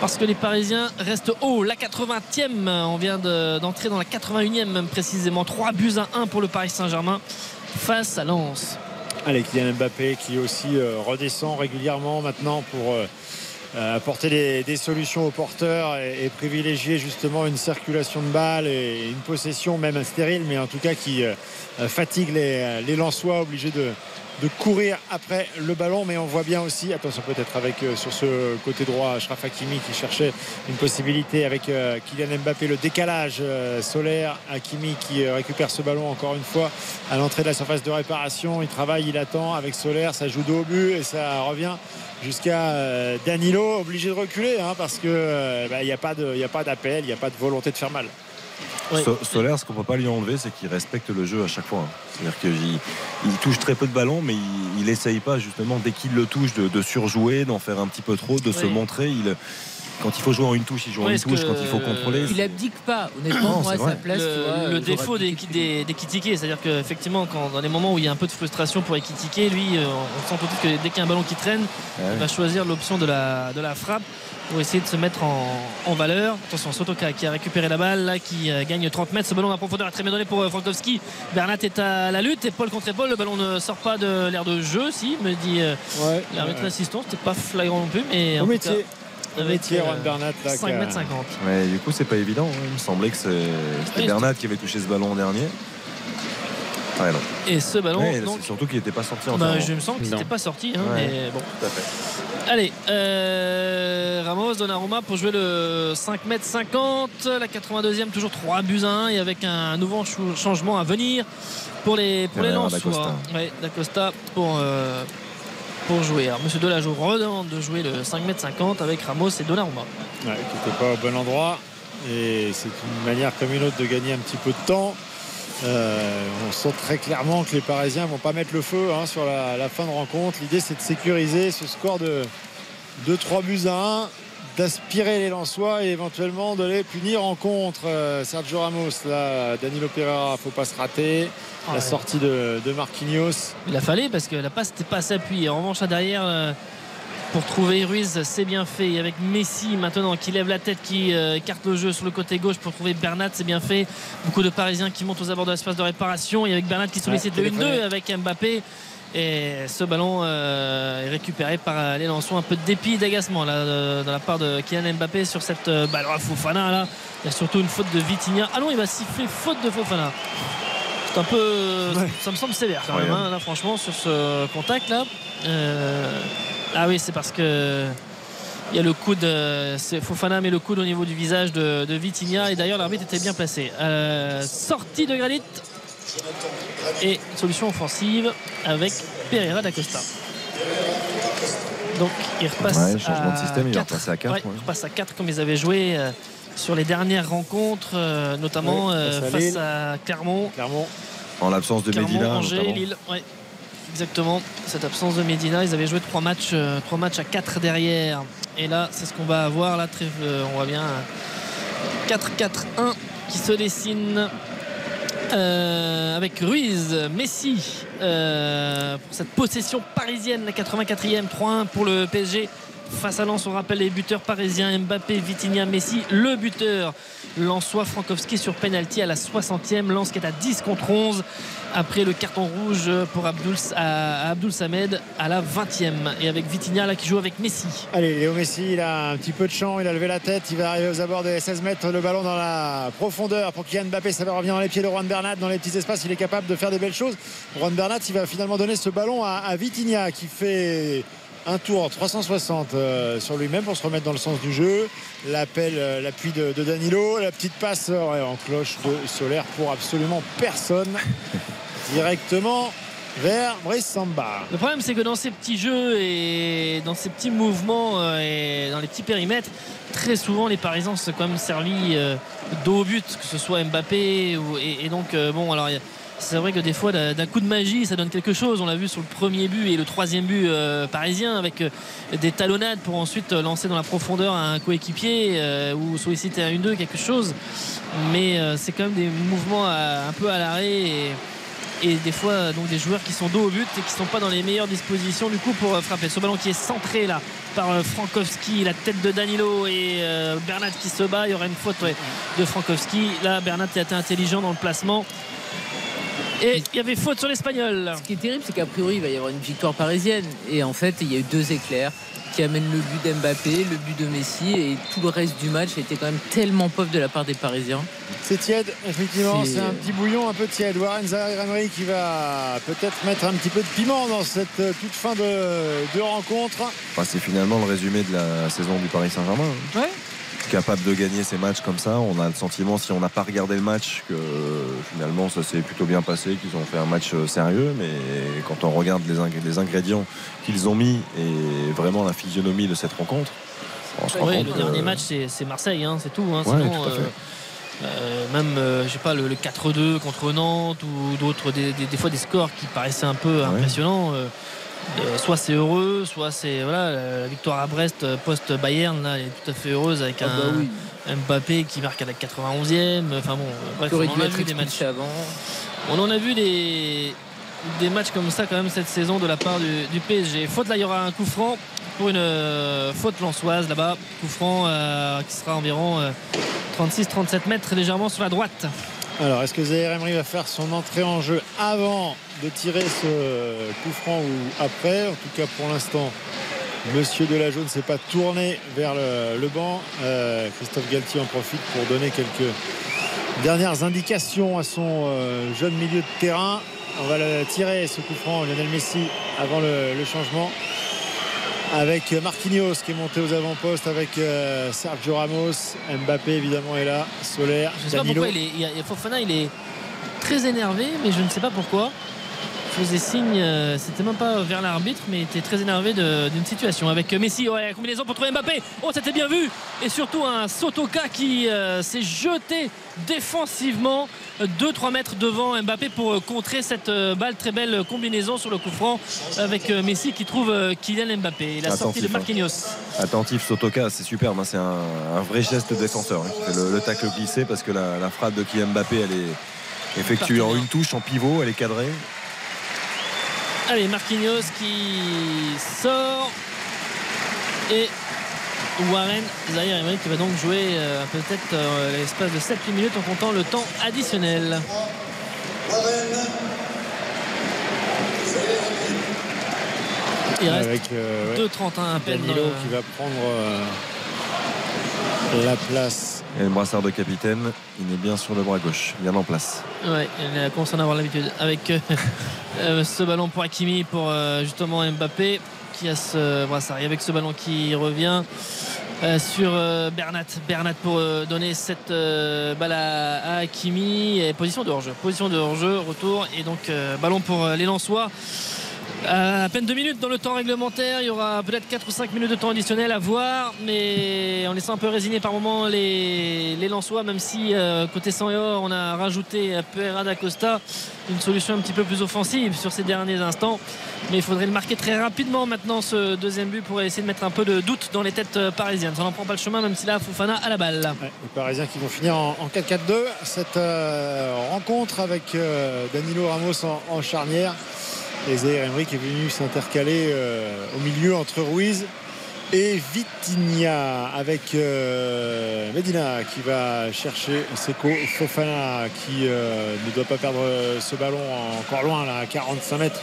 parce que les Parisiens restent hauts. La 80e, on vient de- d'entrer dans la 81e même précisément. 3 buts à 1 pour le Paris Saint-Germain face à Lens. Allez, Kylian Mbappé qui aussi euh, redescend régulièrement maintenant pour euh, euh, apporter des, solutions aux porteurs et, privilégier justement une circulation de balles et une possession même stérile, mais en tout cas qui fatigue les, les Lensois obligés de, de courir après le ballon. Mais on voit bien aussi, attention peut-être avec euh, sur ce côté droit, Ashraf Hakimi qui cherchait une possibilité avec euh, Kylian Mbappé, le décalage euh, solaire. Hakimi qui récupère ce ballon encore une fois à l'entrée de la surface de réparation. Il travaille, il attend avec Solaire, ça joue dos but et ça revient jusqu'à Danilo, obligé de reculer hein, parce euh, bah, n'y a pas d'appel, il n'y a pas de volonté de faire mal. So- Solaire, ce qu'on peut pas lui enlever, c'est qu'il respecte le jeu à chaque fois. hein. C'est-à-dire qu'il il touche très peu de ballons, mais il, il essaye pas justement dès qu'il le touche de, de surjouer, d'en faire un petit peu trop, de se montrer. Il, quand il faut jouer en une touche, il joue en Oui, une touche. Quand il faut contrôler, Il abdique pas, honnêtement, Non, moi à sa place. le, tu vois, le j'aurais défaut des, des, c'est-à-dire qu'effectivement, dans les moments où il y a un peu de frustration pour Ekitike, lui, euh, on sent tout de suite que dès qu'il y a un ballon qui traîne, Ouais. il va choisir l'option de la, de la frappe pour essayer de se mettre en, en valeur. Attention, Sotoka qui a récupéré la balle, là, qui euh, gagne 30 mètres. Ce ballon à profondeur est très bien donné pour euh, Frankowski. Bernat est à la lutte, épaule contre épaule. Le ballon ne sort pas de l'air de jeu, si, me dit euh, Ouais, l'arbitre ouais. assistant. C'était pas flagrant non plus, mais en Avec, métier, euh, Bernat, là, 5 qui a- mètres 50. Ouais, du coup, c'est pas évident. hein. Il me semblait que c'était Oui, Bernat qui avait touché ce ballon en dernier. Ouais, non. Et ce ballon, Ouais, donc, c'est surtout qu'il n'était pas sorti en bah, je me sens qu'il n'était pas sorti, hein, Ouais. mais bon. Tout à fait. Allez, euh, Ramos, Donnarumma pour jouer le 5m50. La 82e, toujours 3 buts à 1 et avec un nouveau changement à venir pour les, pour les. Ouais, D'Acosta pour, euh, pour jouer. Alors, Monsieur Delajour redemande de jouer le 5m50 avec Ramos et Donnarumma. Ouais, qui n'était pas au bon endroit. Et c'est une manière comme une autre de gagner un petit peu de temps. Euh, on sent très clairement que les Parisiens vont pas mettre le feu hein, sur la, la fin de rencontre. L'idée c'est de sécuriser ce score de 2-3 buts à 1, d'aspirer les Lensois et éventuellement de les punir en contre. Euh, Sergio Ramos, là, Danilo Pereira, faut pas se rater. La sortie de, de Marquinhos. Il a fallu parce que la passe n'était pas assez appuyée. En revanche, là, derrière, euh, pour trouver Ruiz, c'est bien fait. Et avec Messi maintenant qui lève la tête, qui euh, écarte le jeu sur le côté gauche pour trouver Bernat, c'est bien fait. Beaucoup de Parisiens qui montent aux abords de l'espace de réparation. Et avec Bernat qui sollicite Ouais, le 1-2 téléphoné. avec Mbappé. Et ce ballon euh, est récupéré par euh, les Lensois. Un peu de dépit et d'agacement là, de, de la part de Kylian Mbappé sur cette euh, balle. à Fofana là. Il y a surtout une faute de Vitinha. Ah non, il va siffler faute de Fofana. C'est un peu. Ça me semble sévère quand même, hein, là, franchement, sur ce contact là. Euh, Ah oui, c'est parce que. Il y a le coude, euh, c'est Fofana met le coude au niveau du visage de, de Vitinha et d'ailleurs l'arbitre était bien placé. Euh, sortie de Granit et solution offensive avec Pereira d'Acosta. Donc il repasse Ouais, changement de à système, il va 4. repasser à quatre, Ouais, ouais. il repasse à 4 comme ils avaient joué euh, sur les dernières rencontres, euh, notamment Ouais, euh, face à face Lille. à Clermont. Clermont. En l'absence de Clermont, Medina, Angers, notamment. Lille, ouais. Exactement, cette absence de Medina, ils avaient joué trois matchs, euh, trois matchs à 4 derrière. Et là, c'est ce qu'on va avoir. Là, très- euh, on voit bien un 4-4-1 qui se dessine euh, avec Ruiz, Messi euh, pour cette possession parisienne, la 84e, 3-1 pour le PSG. Face à Lens, on rappelle les buteurs parisiens Mbappé, Vitinha, Messi. Le buteur Lensois Frankowski sur penalty à la 60e. Lens qui est à 10 contre 11 après le carton rouge pour Abdoul Samed à la 20e. Et avec Vitinha là qui joue avec Messi. Allez, Léo Messi, il a un petit peu de champ, il a levé la tête, il va arriver aux abords des 16 mètres, le ballon dans la profondeur pour Kylian Mbappé, ça va revenir dans les pieds de Juan Bernat, dans les petits espaces, il est capable de faire des belles choses. Juan Bernat, il va finalement donner ce ballon à, à Vitinha qui fait un tour 360 euh, sur lui-même pour se remettre dans le sens du jeu. L'appel, euh, l'appui de, de Danilo, la petite passe euh, ouais, en cloche de Solaire pour absolument personne. Directement vers Brice Samba. Le problème, c'est que dans ces petits jeux et dans ces petits mouvements et dans les petits périmètres, très souvent les Parisiens sont quand même servis dos au but, que ce soit Mbappé ou, et, et donc bon alors il y a- c'est vrai que des fois d'un coup de magie ça donne quelque chose. On l'a vu sur le premier but et le troisième but euh, parisien avec euh, des talonnades pour ensuite euh, lancer dans la profondeur un coéquipier ou solliciter un 1-2 quelque chose. Mais c'est quand même des mouvements un peu à l'arrêt et, des fois donc des joueurs qui sont dos au but et qui sont pas dans les meilleures dispositions du coup pour frapper. Ce ballon qui est centré là par Frankowski la tête de Danilo et euh, Bernat qui se bat. Il y aura une faute de Frankowski. Là Bernat a été intelligent dans le placement et il y avait faute sur l'espagnol Ce qui est terrible, c'est qu'a priori, il va y avoir une victoire parisienne. Et en fait, il y a eu deux éclairs qui amènent le but d'Mbappé, le but de Messi. Et tout le reste du match a été quand même tellement pauvre de la part des Parisiens. C'est tiède, effectivement, C'est- un petit bouillon un peu tiède. Warren Zaïre-Emery qui va peut-être mettre un petit peu de piment dans cette euh, toute fin de, de rencontre. Enfin, c'est finalement le résumé de la saison du Paris Saint-Germain. hein. Ouais. Capable de gagner ces matchs comme ça, on a le sentiment, si on n'a pas regardé le match, que finalement ça s'est plutôt bien passé, qu'ils ont fait un match euh, sérieux. Mais quand on regarde les, ing- les ingrédients qu'ils ont mis et vraiment la physionomie de cette rencontre, on se rend Ouais, compte le que- dernier match c'est Marseille hein, c'est tout hein. Ouais, Sinon, tout à fait. euh, euh, même euh, je sais pas le, le 4-2 contre Nantes ou d'autres des, des- des fois des scores qui paraissaient un peu impressionnants euh, soit c'est heureux soit c'est voilà la, victoire à Brest euh, post Bayern là elle est tout à fait heureuse avec Ah un bah oui. Mbappé qui marque à la 91e enfin bon euh, bref on en dû a vu des matchs avant. on en a vu des, des matchs comme ça quand même cette saison de la part du, du PSG. Faute là, il y aura un coup franc pour une euh, faute lançoise là-bas. Coup franc euh, qui sera environ 36-37 mètres légèrement sur la droite. Alors, est-ce que Zaire Emery va faire son entrée en jeu avant de tirer ce coup franc ou après En tout cas, pour l'instant, Monsieur Delageau ne s'est pas tourné vers le, le banc. Euh, Christophe Galtier en profite pour donner quelques dernières indications à son euh, jeune milieu de terrain. On va le tirer, ce coup franc, Lionel Messi, avant le, le changement. Avec Marquinhos qui est monté aux avant-postes, avec euh, Sergio Ramos, Mbappé évidemment est là, Solaire, Je sais pas pourquoi il est, il Fofana, il est très énervé, mais je ne sais pas pourquoi. Il faisait signe, euh, c'était même pas vers l'arbitre, mais il était très énervé d'une situation. Avec Messi, ouais, combinaison pour trouver Mbappé. Oh, c'était bien vu. Et surtout un Sotoka qui euh, s'est jeté défensivement 2-3 mètres devant Mbappé pour euh, contrer cette euh, balle. Très belle combinaison sur le coup franc avec euh, Messi qui trouve euh, Kylian Mbappé. La sortie de Attentif, hein. Marquinhos. Attentif, Sotoka, c'est superbe. hein, C'est un, un vrai geste de défenseur hein, qui fait le, le tacle glissé parce que la, la frappe de Kylian Mbappé, elle est effectuée en une touche, en pivot, elle est cadrée. Allez, Marquinhos qui sort. Et Warren Zahir qui va donc jouer euh, peut-être euh, l'espace de 7-8 minutes en comptant le temps additionnel. Il reste Avec, euh, ouais. 2,31 à peine. Danilo qui va prendre euh, la place. Et le brassard de capitaine, il est bien sur le bras gauche, bien en place. Ouais, il commence à en avoir l'habitude. Avec euh, euh, ce ballon pour Hakimi, pour euh, justement Mbappé, qui a ce brassard. Et avec ce ballon qui revient euh, sur euh, Bernat. Bernat pour euh, donner cette euh, balle à, à Hakimi. Et position de hors-jeu. Position de hors-jeu, retour. Et donc euh, ballon pour euh, les Lensois. À peine deux minutes dans le temps réglementaire, il y aura peut-être 4 ou 5 minutes de temps additionnel à voir, mais en laissant un peu résigner par moment les, les Lensois, même si euh, côté sang et or, on a rajouté Pereira da Costa, une solution un petit peu plus offensive sur ces derniers instants. Mais il faudrait le marquer très rapidement maintenant, ce deuxième but, pour essayer de mettre un peu de doute dans les têtes euh, parisiennes. Ça n'en prend pas le chemin, même si là, Fofana à la balle. Les Parisiens qui vont finir en, en 4-4-2 cette euh, rencontre avec euh, Danilo Ramos en charnière. Et Zaire Emery qui est venu s'intercaler euh, au milieu entre Ruiz et Vitinha avec euh, Medina qui va chercher Seko Fofana qui euh, ne doit pas perdre ce ballon encore loin là à 45 mètres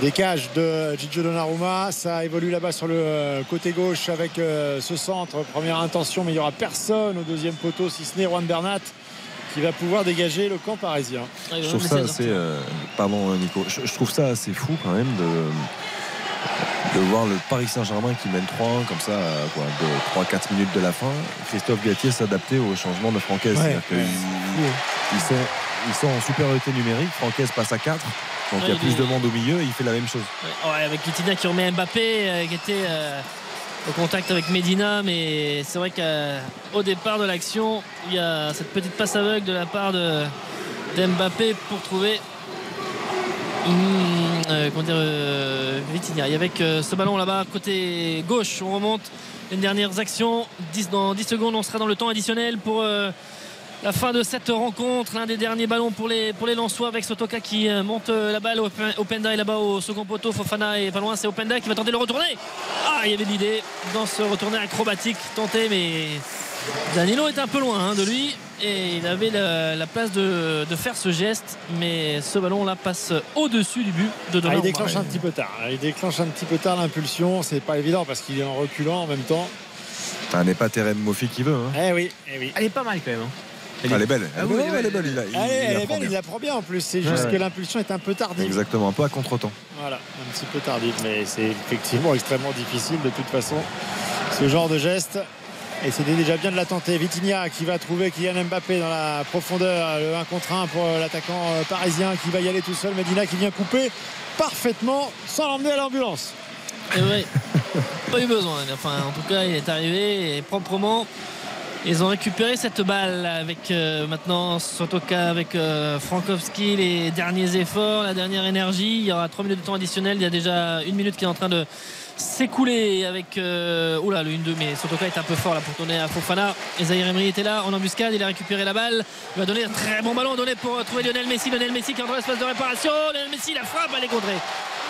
des cages de Gigi Donnarumma. Ça évolue là-bas sur le côté gauche avec ce centre. Première intention mais il n'y aura personne au deuxième poteau si ce n'est Juan Bernat qui va pouvoir dégager le camp parisien Je trouve ça assez. euh, pardon, Nico. Je, je trouve ça assez fou quand même de, de voir le Paris Saint-Germain qui mène 3-1 comme ça, à quoi, de 3-4 minutes de la fin. Christophe Galtier s'adapter au changement de Francaise. Ouais, C'est-à-dire qu'ils- ils, sont, ils sont en supériorité numérique. Francaise passe à 4. Donc il y a plus de monde au milieu et il fait la même chose. Ouais, avec Vitinha qui remet Mbappé, euh, qui était euh, au contact avec Medina, mais c'est vrai qu'au départ de l'action, il y a cette petite passe aveugle de la part de, d'Mbappé pour trouver euh, comment dire, euh, Vitinha. Et avec euh, ce ballon là-bas, côté gauche, on remonte les dernières actions. 10, dans 10 secondes, on sera dans le temps additionnel pour. La fin de cette rencontre, l'un des derniers ballons pour les, pour les Lensois avec Sotoka qui euh, monte euh, la balle. Open- Openda est là-bas au second poteau. Fofana est pas loin. C'est Openda qui va tenter de le retourner. Ah, il y avait de l'idée dans ce retourné acrobatique tenté, mais Danilo est un peu loin hein, de lui et il avait la, la place de, de faire ce geste. Mais ce ballon-là passe au-dessus du but de Ah, Donnarumma. il déclenche un petit peu tard. Il déclenche un petit peu tard l'impulsion. C'est pas évident parce qu'il est en reculant en même temps. Ça n'est pas Terem Moffi qui veut. hein. Eh oui, eh oui. Elle est pas mal quand même. hein. Elle est belle. Ah oui, Non, elle est elle est belle. Il, a- il- Elle, est- il elle la est prend belle, il bien. la prend bien en plus. C'est juste Ouais. que l'impulsion est un peu tardive. Exactement, un peu à contre-temps. Voilà, un petit peu tardive, mais c'est effectivement extrêmement difficile de toute façon ce genre de geste. Et c'était déjà bien de la tenter. Vitinha qui va trouver Kylian Mbappé dans la profondeur. Le 1 contre 1 pour l'attaquant euh, parisien qui va y aller tout seul. Medina qui vient couper parfaitement sans l'emmener à l'ambulance. Et ouais, pas eu besoin. Enfin, en tout cas, il est arrivé et proprement. Ils ont récupéré cette balle avec euh, maintenant Sotoka avec euh, Frankowski, les derniers efforts, la dernière énergie. Il y aura 3 minutes de temps additionnel. Il y a déjà une minute qui est en train de s'écouler avec. Euh, oula, le 1-2, mais Sotoka est un peu fort là pour tourner à Fofana. Et Emery était là en embuscade. Il a récupéré la balle. Il va donner un très bon ballon donné pour euh, trouver Lionel Messi. Lionel Messi qui est dans l'espace de réparation. Lionel Messi, la frappe, elle est contrée.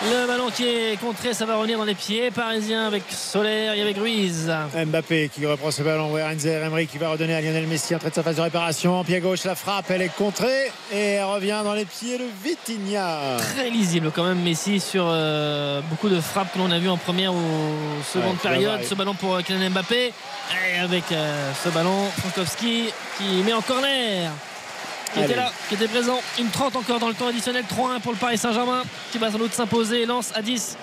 Le ballon qui est contré, ça va revenir dans les pieds parisiens avec Solaire et avec Ruiz. Mbappé qui reprend ce ballon. Renzo Emery qui va redonner à Lionel Messi en train de sa phase de réparation. Pied gauche, la frappe, elle est contrée et elle revient dans les pieds de Vitinha. Très lisible quand même Messi sur euh, beaucoup de frappes que l'on a vu en première ou seconde Ouais, période. Ce ballon pour euh, Kylian Mbappé et avec euh, ce ballon Frankowski qui met en corner. Qui Allez. était là, qui était présent. Une 30 encore dans le temps additionnel. 3-1 pour le Paris Saint-Germain qui va sans doute s'imposer. Lance à 10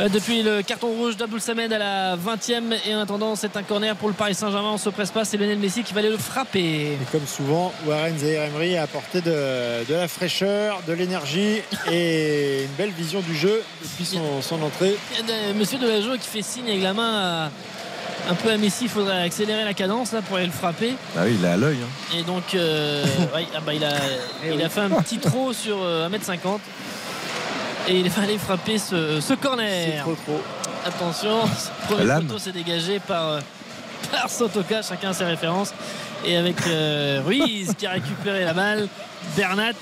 euh, depuis le carton rouge d'Abdoul Samed à la 20e. Et en attendant, c'est un corner pour le Paris Saint-Germain. On se presse pas. C'est Lionel Messi qui va aller le frapper. Et comme souvent, Warren Zahir Emery a apporté de, de la fraîcheur, de l'énergie et une belle vision du jeu depuis son, son entrée. Il y a de- Monsieur Delageau qui fait signe avec la main à- un peu à Messi. Il faudrait accélérer la cadence là, pour aller le frapper. Ah oui, il est à l'œil. hein. Et donc, euh, ouais, ah bah, il, a, il a fait un petit trot sur euh, 1m50. Et il va aller frapper ce, ce C'est corner. trop trop. Attention, ce premier Lame. poteau s'est dégagé par, euh, par Sotoka, chacun ses références. Et avec euh, Ruiz qui a récupéré la balle. Bernat,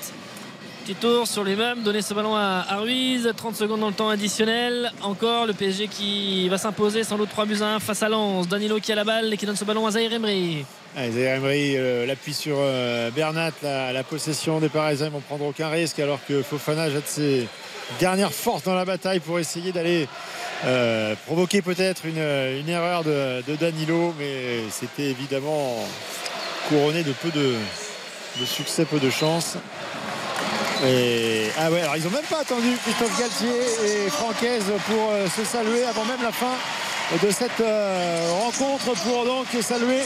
petit tour sur les mêmes, donner ce ballon à, Ruiz. 30 secondes dans le temps additionnel. Encore le PSG qui va s'imposer sans doute 3 buts à 1 face à Lens. Danilo qui a la balle et qui donne ce ballon à Zahir Emery. Allez, Zahir Emery euh, l'appuie sur euh, Bernat. La, possession des Parisiens, ils vont prendre aucun risque alors que Fofana jette ses dernières forces dans la bataille pour essayer d'aller euh, provoquer peut-être une, erreur de, de Danilo, mais c'était évidemment couronné de peu de, de succès, peu de chance. Et, ah ouais, alors ils n'ont même pas attendu Christophe Galtier et Francaise pour euh, se saluer avant même la fin de cette euh, rencontre pour donc saluer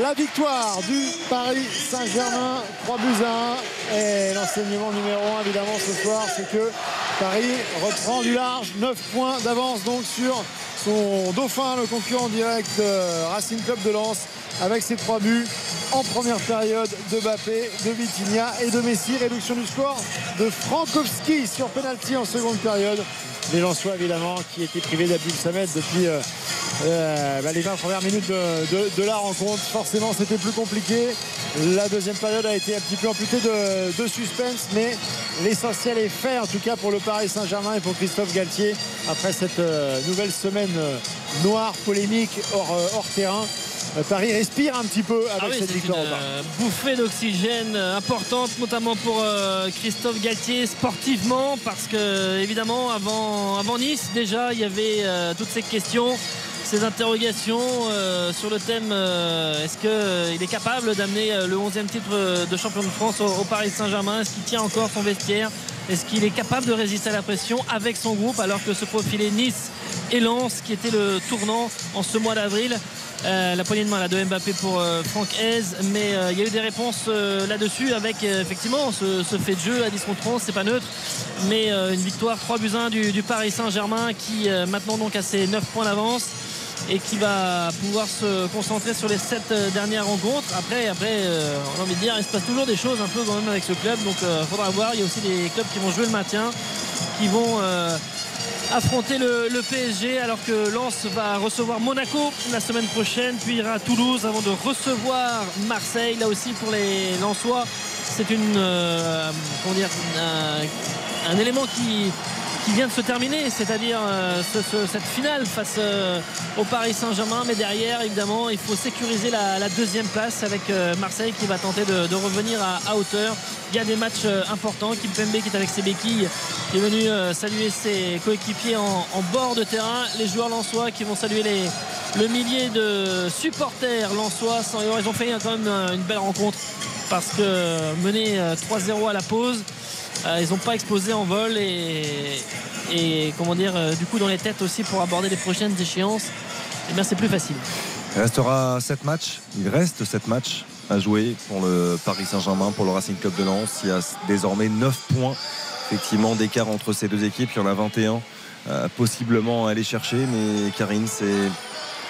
la victoire du Paris Saint-Germain 3 buts à 1 et l'enseignement numéro 1 évidemment ce soir c'est que Paris reprend du large 9 points d'avance donc sur son dauphin le concurrent direct euh, Racing Club de Lens avec ses 3 buts en première période de Mbappé, de Vitinha et de Messi. Réduction du score de Frankowski sur penalty en seconde période. Les Lensois évidemment qui étaient privés d'Abdul Samed depuis euh, euh, bah, les 20 premières minutes de, la rencontre. Forcément c'était plus compliqué. La deuxième période a été un petit peu amputée de, suspense, mais l'essentiel est fait en tout cas pour le Paris Saint-Germain et pour Christophe Galtier après cette euh, nouvelle semaine noire, polémique hors terrain. Euh, Paris respire un petit peu avec Ah oui, cette une victoire. euh, bouffée d'oxygène euh, importante, notamment pour euh, Christophe Galtier sportivement, parce que évidemment avant, avant Nice déjà il y avait euh, toutes ces questions, ces interrogations sur le thème est-ce qu'il est capable d'amener le 11e titre de champion de France au, au Paris Saint-Germain? Est-ce qu'il tient encore son vestiaire? Est-ce qu'il est capable de résister à la pression avec son groupe alors que se profilait Nice et Lens qui était le tournant en ce mois d'avril? Euh, la poignée de main là, de Mbappé pour euh, Franck Hez. Mais euh, il y a eu des réponses là-dessus avec effectivement ce, fait de jeu à 10 contre 11 c'est pas neutre. Mais une victoire 3 buts 1 du, Paris Saint-Germain qui maintenant donc a ses 9 points d'avance et qui va pouvoir se concentrer sur les 7 dernières rencontres. Après après on a envie de dire il se passe toujours des choses un peu quand même avec ce club. Donc il faudra voir. Il y a aussi des clubs qui vont jouer le maintien qui vont affronter le, PSG alors que Lens va recevoir Monaco la semaine prochaine puis ira à Toulouse avant de recevoir Marseille. Là aussi pour les Lensois c'est euh, un élément qui qui vient de se terminer, c'est-à-dire euh, ce- ce- cette finale face euh, au Paris Saint-Germain. Mais derrière, évidemment, il faut sécuriser la, la deuxième place avec euh, Marseille qui va tenter de, de revenir à, à hauteur. Il y a des matchs euh, importants. Kim Pembe qui est avec ses béquilles, qui est venu euh, saluer ses coéquipiers en, en bord de terrain. Les joueurs lensois qui vont saluer les, le millier de supporters lensois. Ils ont fait euh, quand même une belle rencontre parce que mener euh, 3-0 à la pause. Euh, ils n'ont pas explosé en vol et, comment dire euh, du coup dans les têtes aussi pour aborder les prochaines échéances et bien c'est plus facile Il restera 7 matchs. Il reste 7 matchs à jouer pour le Paris Saint-Germain, pour le Racing Club de Lens. Il y a désormais 9 points effectivement d'écart entre ces deux équipes. Il y en a 21 euh, possiblement à aller chercher. Mais Karine, c'est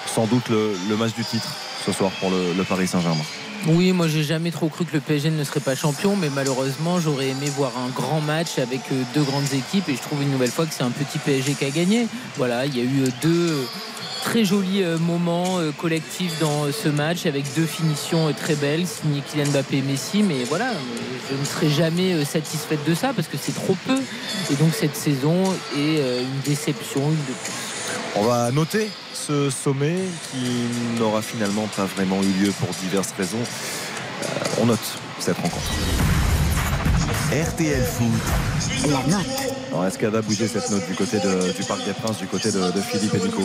sans doute le, match du titre ce soir pour le Paris Saint-Germain. Oui, moi j'ai jamais trop cru que le PSG ne serait pas champion, mais malheureusement j'aurais aimé voir un grand match avec euh, deux grandes équipes et je trouve une nouvelle fois que c'est un petit PSG qui a gagné. Voilà, il y a eu euh, deux euh, très jolis moments collectifs dans ce match avec deux finitions très belles, signées Kylian Mbappé et Messi, mais voilà, je ne serai jamais satisfaite de ça parce que c'est trop peu. Et donc cette saison est une déception, une plus. On va noter ce sommet qui n'aura finalement pas vraiment eu lieu pour diverses raisons. Euh, on note cette rencontre. RTL Foot. La note. Alors, Est-ce qu'elle va bouger cette note du côté de- du Parc des Princes, du côté de, de Philippe et Nico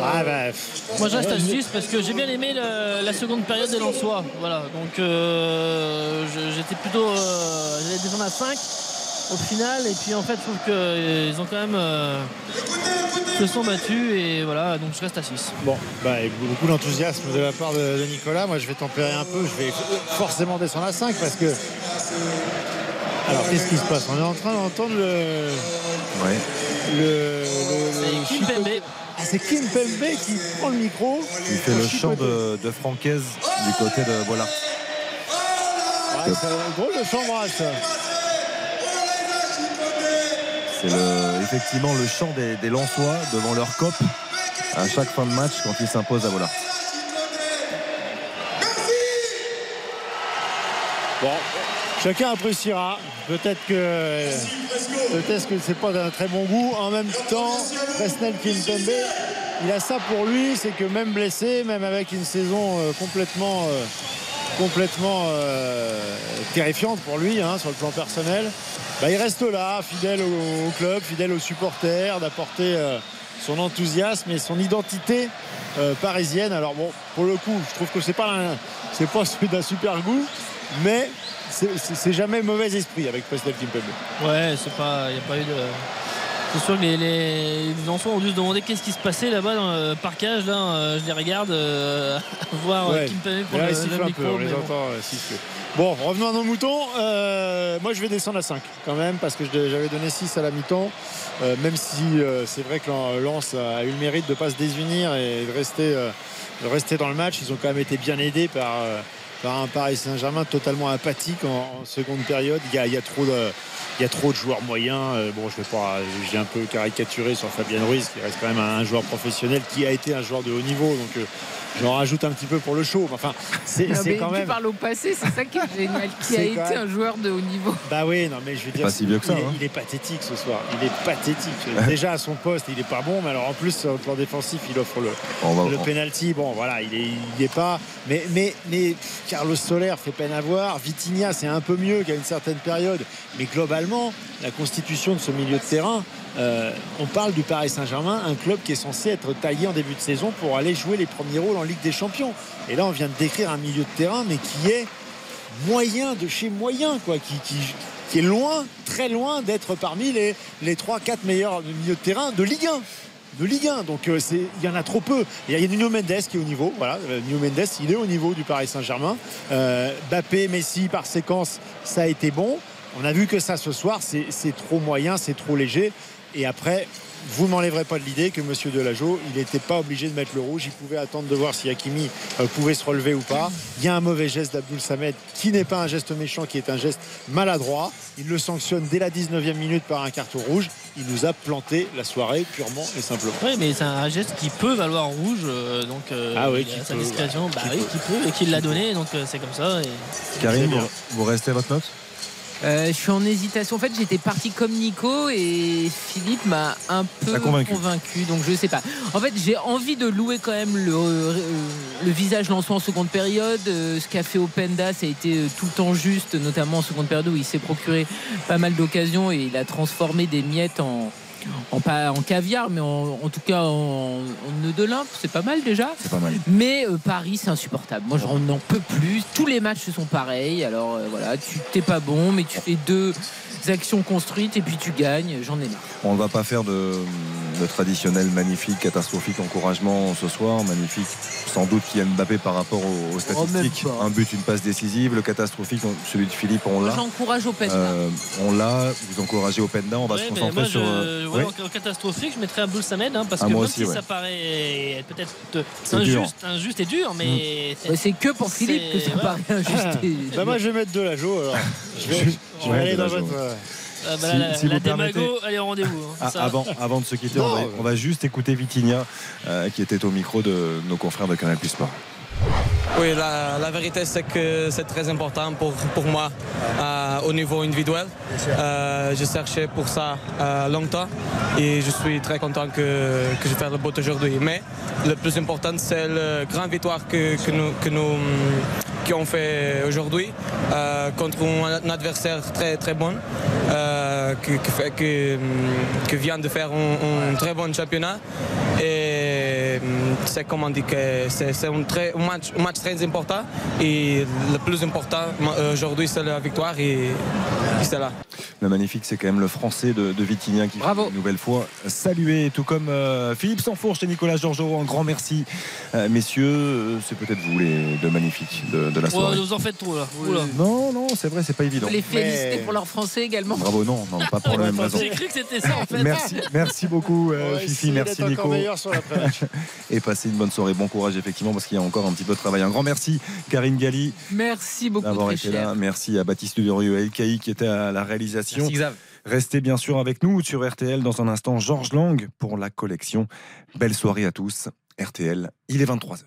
Ah bah, moi je reste à 6 parce que j'ai bien aimé le- la seconde période des Lensois voilà donc euh, j'étais plutôt euh, j'allais descendre à 5 au final et puis en fait je trouve qu'ils ont quand même euh, se sont battus et voilà donc je reste à 6 Bon, bah, et beaucoup d'enthousiasme de la part de, de Nicolas. Moi, je vais tempérer un peu. Je vais forcément descendre à 5 parce que. Alors, qu'est-ce qui se passe? On est en train d'entendre le. Ouais. le, le- le Kim Pembe. Ah, c'est Kim Pembe qui prend le micro. Il fait le chant de, de Francaise du côté de Bollard. Ouais, c'est un drôle de chambrage, ça. C'est effectivement le chant des, des Lensois devant leur cop à chaque fin de match quand ils s'imposent à Bollard. Bon, chacun appréciera. Peut-être que peut-être que c'est pas d'un très bon goût. En même temps, Presnel Kimpembe, il a ça pour lui, c'est que même blessé, même avec une saison euh, complètement euh, complètement euh, terrifiante pour lui hein, sur le plan personnel, bah, il reste là, fidèle au, club, fidèle aux supporters, d'apporter euh, son enthousiasme et son identité euh, parisienne. Alors bon, pour le coup, je trouve que c'est pas c'est pas celui d'un super goût, mais c'est- jamais mauvais esprit avec Presnel Kimpembe. Ouais, c'est pas, il n'y a pas eu de. C'est sûr que les, les, les enfants ont dû se demander qu'est-ce qui se passait là-bas dans le parcage. Là, Euh, je les regarde euh, voir euh, Ouais. Et prendre là, le, micro. peu, les bon. entend. Bon, revenons à nos moutons. Euh, moi, je vais descendre à 5 quand même parce que j'avais donné 6 à la mi-temps. Euh, même si c'est vrai que Lens a eu le mérite de ne pas se désunir et de rester, de rester dans le match. Ils ont quand même été bien aidés par, un Paris Saint-Germain totalement apathique en, seconde période. Il y a, trop de. Joueurs moyens. Euh, Bon, je vais pas, j'ai un peu caricaturé sur Fabien Ruiz, qui reste quand même un, un joueur professionnel, qui a été un joueur de haut niveau. Donc, euh, j'en rajoute un petit peu pour le show. Mais Enfin, c'est Non, c'est mais quand tu même. parles au passé, c'est ça qui est génial. Qui a été même- un joueur de haut niveau Bah oui, non, mais je veux dire, pas si vieux que ça, il, est, hein. il est pathétique ce soir. Il est pathétique. Déjà à son poste, il est pas bon, mais alors en plus sur le plan défensif, il offre le, On va- le on- penalty. Bon, voilà, il est, il est pas. Mais, mais, mais Carlos Soler fait peine à voir. Vitinha, c'est un peu mieux qu'à une certaine période. Mais globalement, la constitution de ce milieu de terrain, euh, on parle du Paris Saint-Germain, un club qui est censé être taillé en début de saison pour aller jouer les premiers rôles en Ligue des Champions. Et là, on vient de décrire un milieu de terrain, mais qui est moyen de chez moyen, quoi, qui, est loin, très loin d'être parmi les, les 3-4 meilleurs milieux de terrain de Ligue 1. de Ligue 1. Donc euh, il y en a trop peu. Il y a Nuno Mendes qui est au niveau. Voilà, euh, Nuno Mendes, il est au niveau du Paris Saint-Germain. Euh, Bappé, Messi par séquence, ça a été bon. On a vu que ça ce soir, c'est trop moyen, c'est trop léger. Et après, vous ne m'enlèverez pas de l'idée que Monsieur Delageau, il n'était pas obligé de mettre le rouge. Il pouvait attendre de voir si Hakimi euh, pouvait se relever ou pas. Il y a un mauvais geste d'Abdoul Samed qui n'est pas un geste méchant, qui est un geste maladroit. Il le sanctionne dès la 19e minute par un carton rouge. Il nous a planté la soirée purement et simplement. Oui, mais c'est un geste qui peut valoir rouge, euh, donc euh, Ah oui, sa peut, discrétion, ouais, bah qui oui, peut. qui peut et qui l'a donné, donc euh, c'est comme ça. et- Karine, vous restez à votre note? Euh, je suis en hésitation. En fait, j'étais parti comme Nico et Philippe m'a un peu convaincu. Donc, je sais pas. En fait, j'ai envie de louer quand même le, euh, le visage lancement en seconde période. Euh, ce qu'a fait Openda, ça a été euh, tout le temps juste, notamment en seconde période où il s'est procuré pas mal d'occasions et il a transformé des miettes en. En, pas en caviar, mais en, en tout cas en, en nœud d'Olympe, c'est pas mal déjà. C'est pas mal. Mais euh, Paris, c'est insupportable. Moi, j'en n'en peux plus. Tous les matchs sont pareils. Alors euh, voilà, tu t'es pas bon, mais tu fais deux actions construites et puis tu gagnes. J'en ai marre. On ne va pas faire de, de traditionnel magnifique, catastrophique encouragement ce soir. Magnifique, sans doute qu'il y a Mbappé par rapport aux, aux statistiques. un but, une passe décisive. Le catastrophique, on- celui de Philippe, on l'a. J'encourage Openda. Euh, on l'a. Vous encouragez Openda. On va Ouais, se concentrer moi, sur. je, euh, ouais, oui. en, en catastrophique, je mettrais Abdul Samed hein, parce Ah, que moi même aussi, si ouais. ça paraît peut-être dur. injuste, injuste et dur, mais Ouais, c'est que pour Philippe que ça paraît injuste. et- Bah, moi, je vais mettre de la Jo. Alors, je vais, je vais Ouais, aller dans Delageau. votre. euh, Ah, bah, Si- la, si la vous démago, permettez. elle est au rendez-vous. hein, Ah, avant, avant de se quitter, on va, Non. on va juste écouter Vitinha euh, qui était au micro de nos confrères de Canal Plus Sport. Oui, la, la vérité c'est que c'est très important pour, pour moi euh, au niveau individuel. Euh, je cherchais pour ça euh, longtemps et je suis très content que, que je fais le bout aujourd'hui. Mais le plus important c'est la grande victoire que, que nous, que nous qui ont fait aujourd'hui euh, contre un adversaire très très bon euh, que, que, fait- que, que vient de faire un, un très bon championnat. Et hum, c'est comme on dit que c'est un, très- un match, un match très important et le plus important aujourd'hui c'est la victoire et, et c'est là. Le magnifique, c'est quand même le français de, de qui Bravo. une nouvelle fois saluer, tout comme euh, Philippe Sanfourche et Nicolas Georgerot. Un grand merci, Euh, messieurs. euh, C'est peut-être vous les deux magnifiques de, de la soirée. vous en faites trop là. Oula. Non, non, c'est vrai, c'est pas évident. les féliciter Mais- pour leur français également. Bravo, non, non, pas pour la même raison. J'ai cru que c'était ça en fait. Merci, merci beaucoup, euh, Fifi, merci Nico. sur. Et passez une bonne soirée, bon courage effectivement, parce qu'il y a encore un petit peu de travail. Un grand merci, Karine Galli, Merci beaucoup, d'avoir très été cher. là. Merci à Baptiste Durieux et Elkaï qui était à la réalisation. Merci Xav. Restez bien sûr avec nous sur RTL dans un instant. Georges Lang pour la collection. Belle soirée à tous. RTL, il est 23h.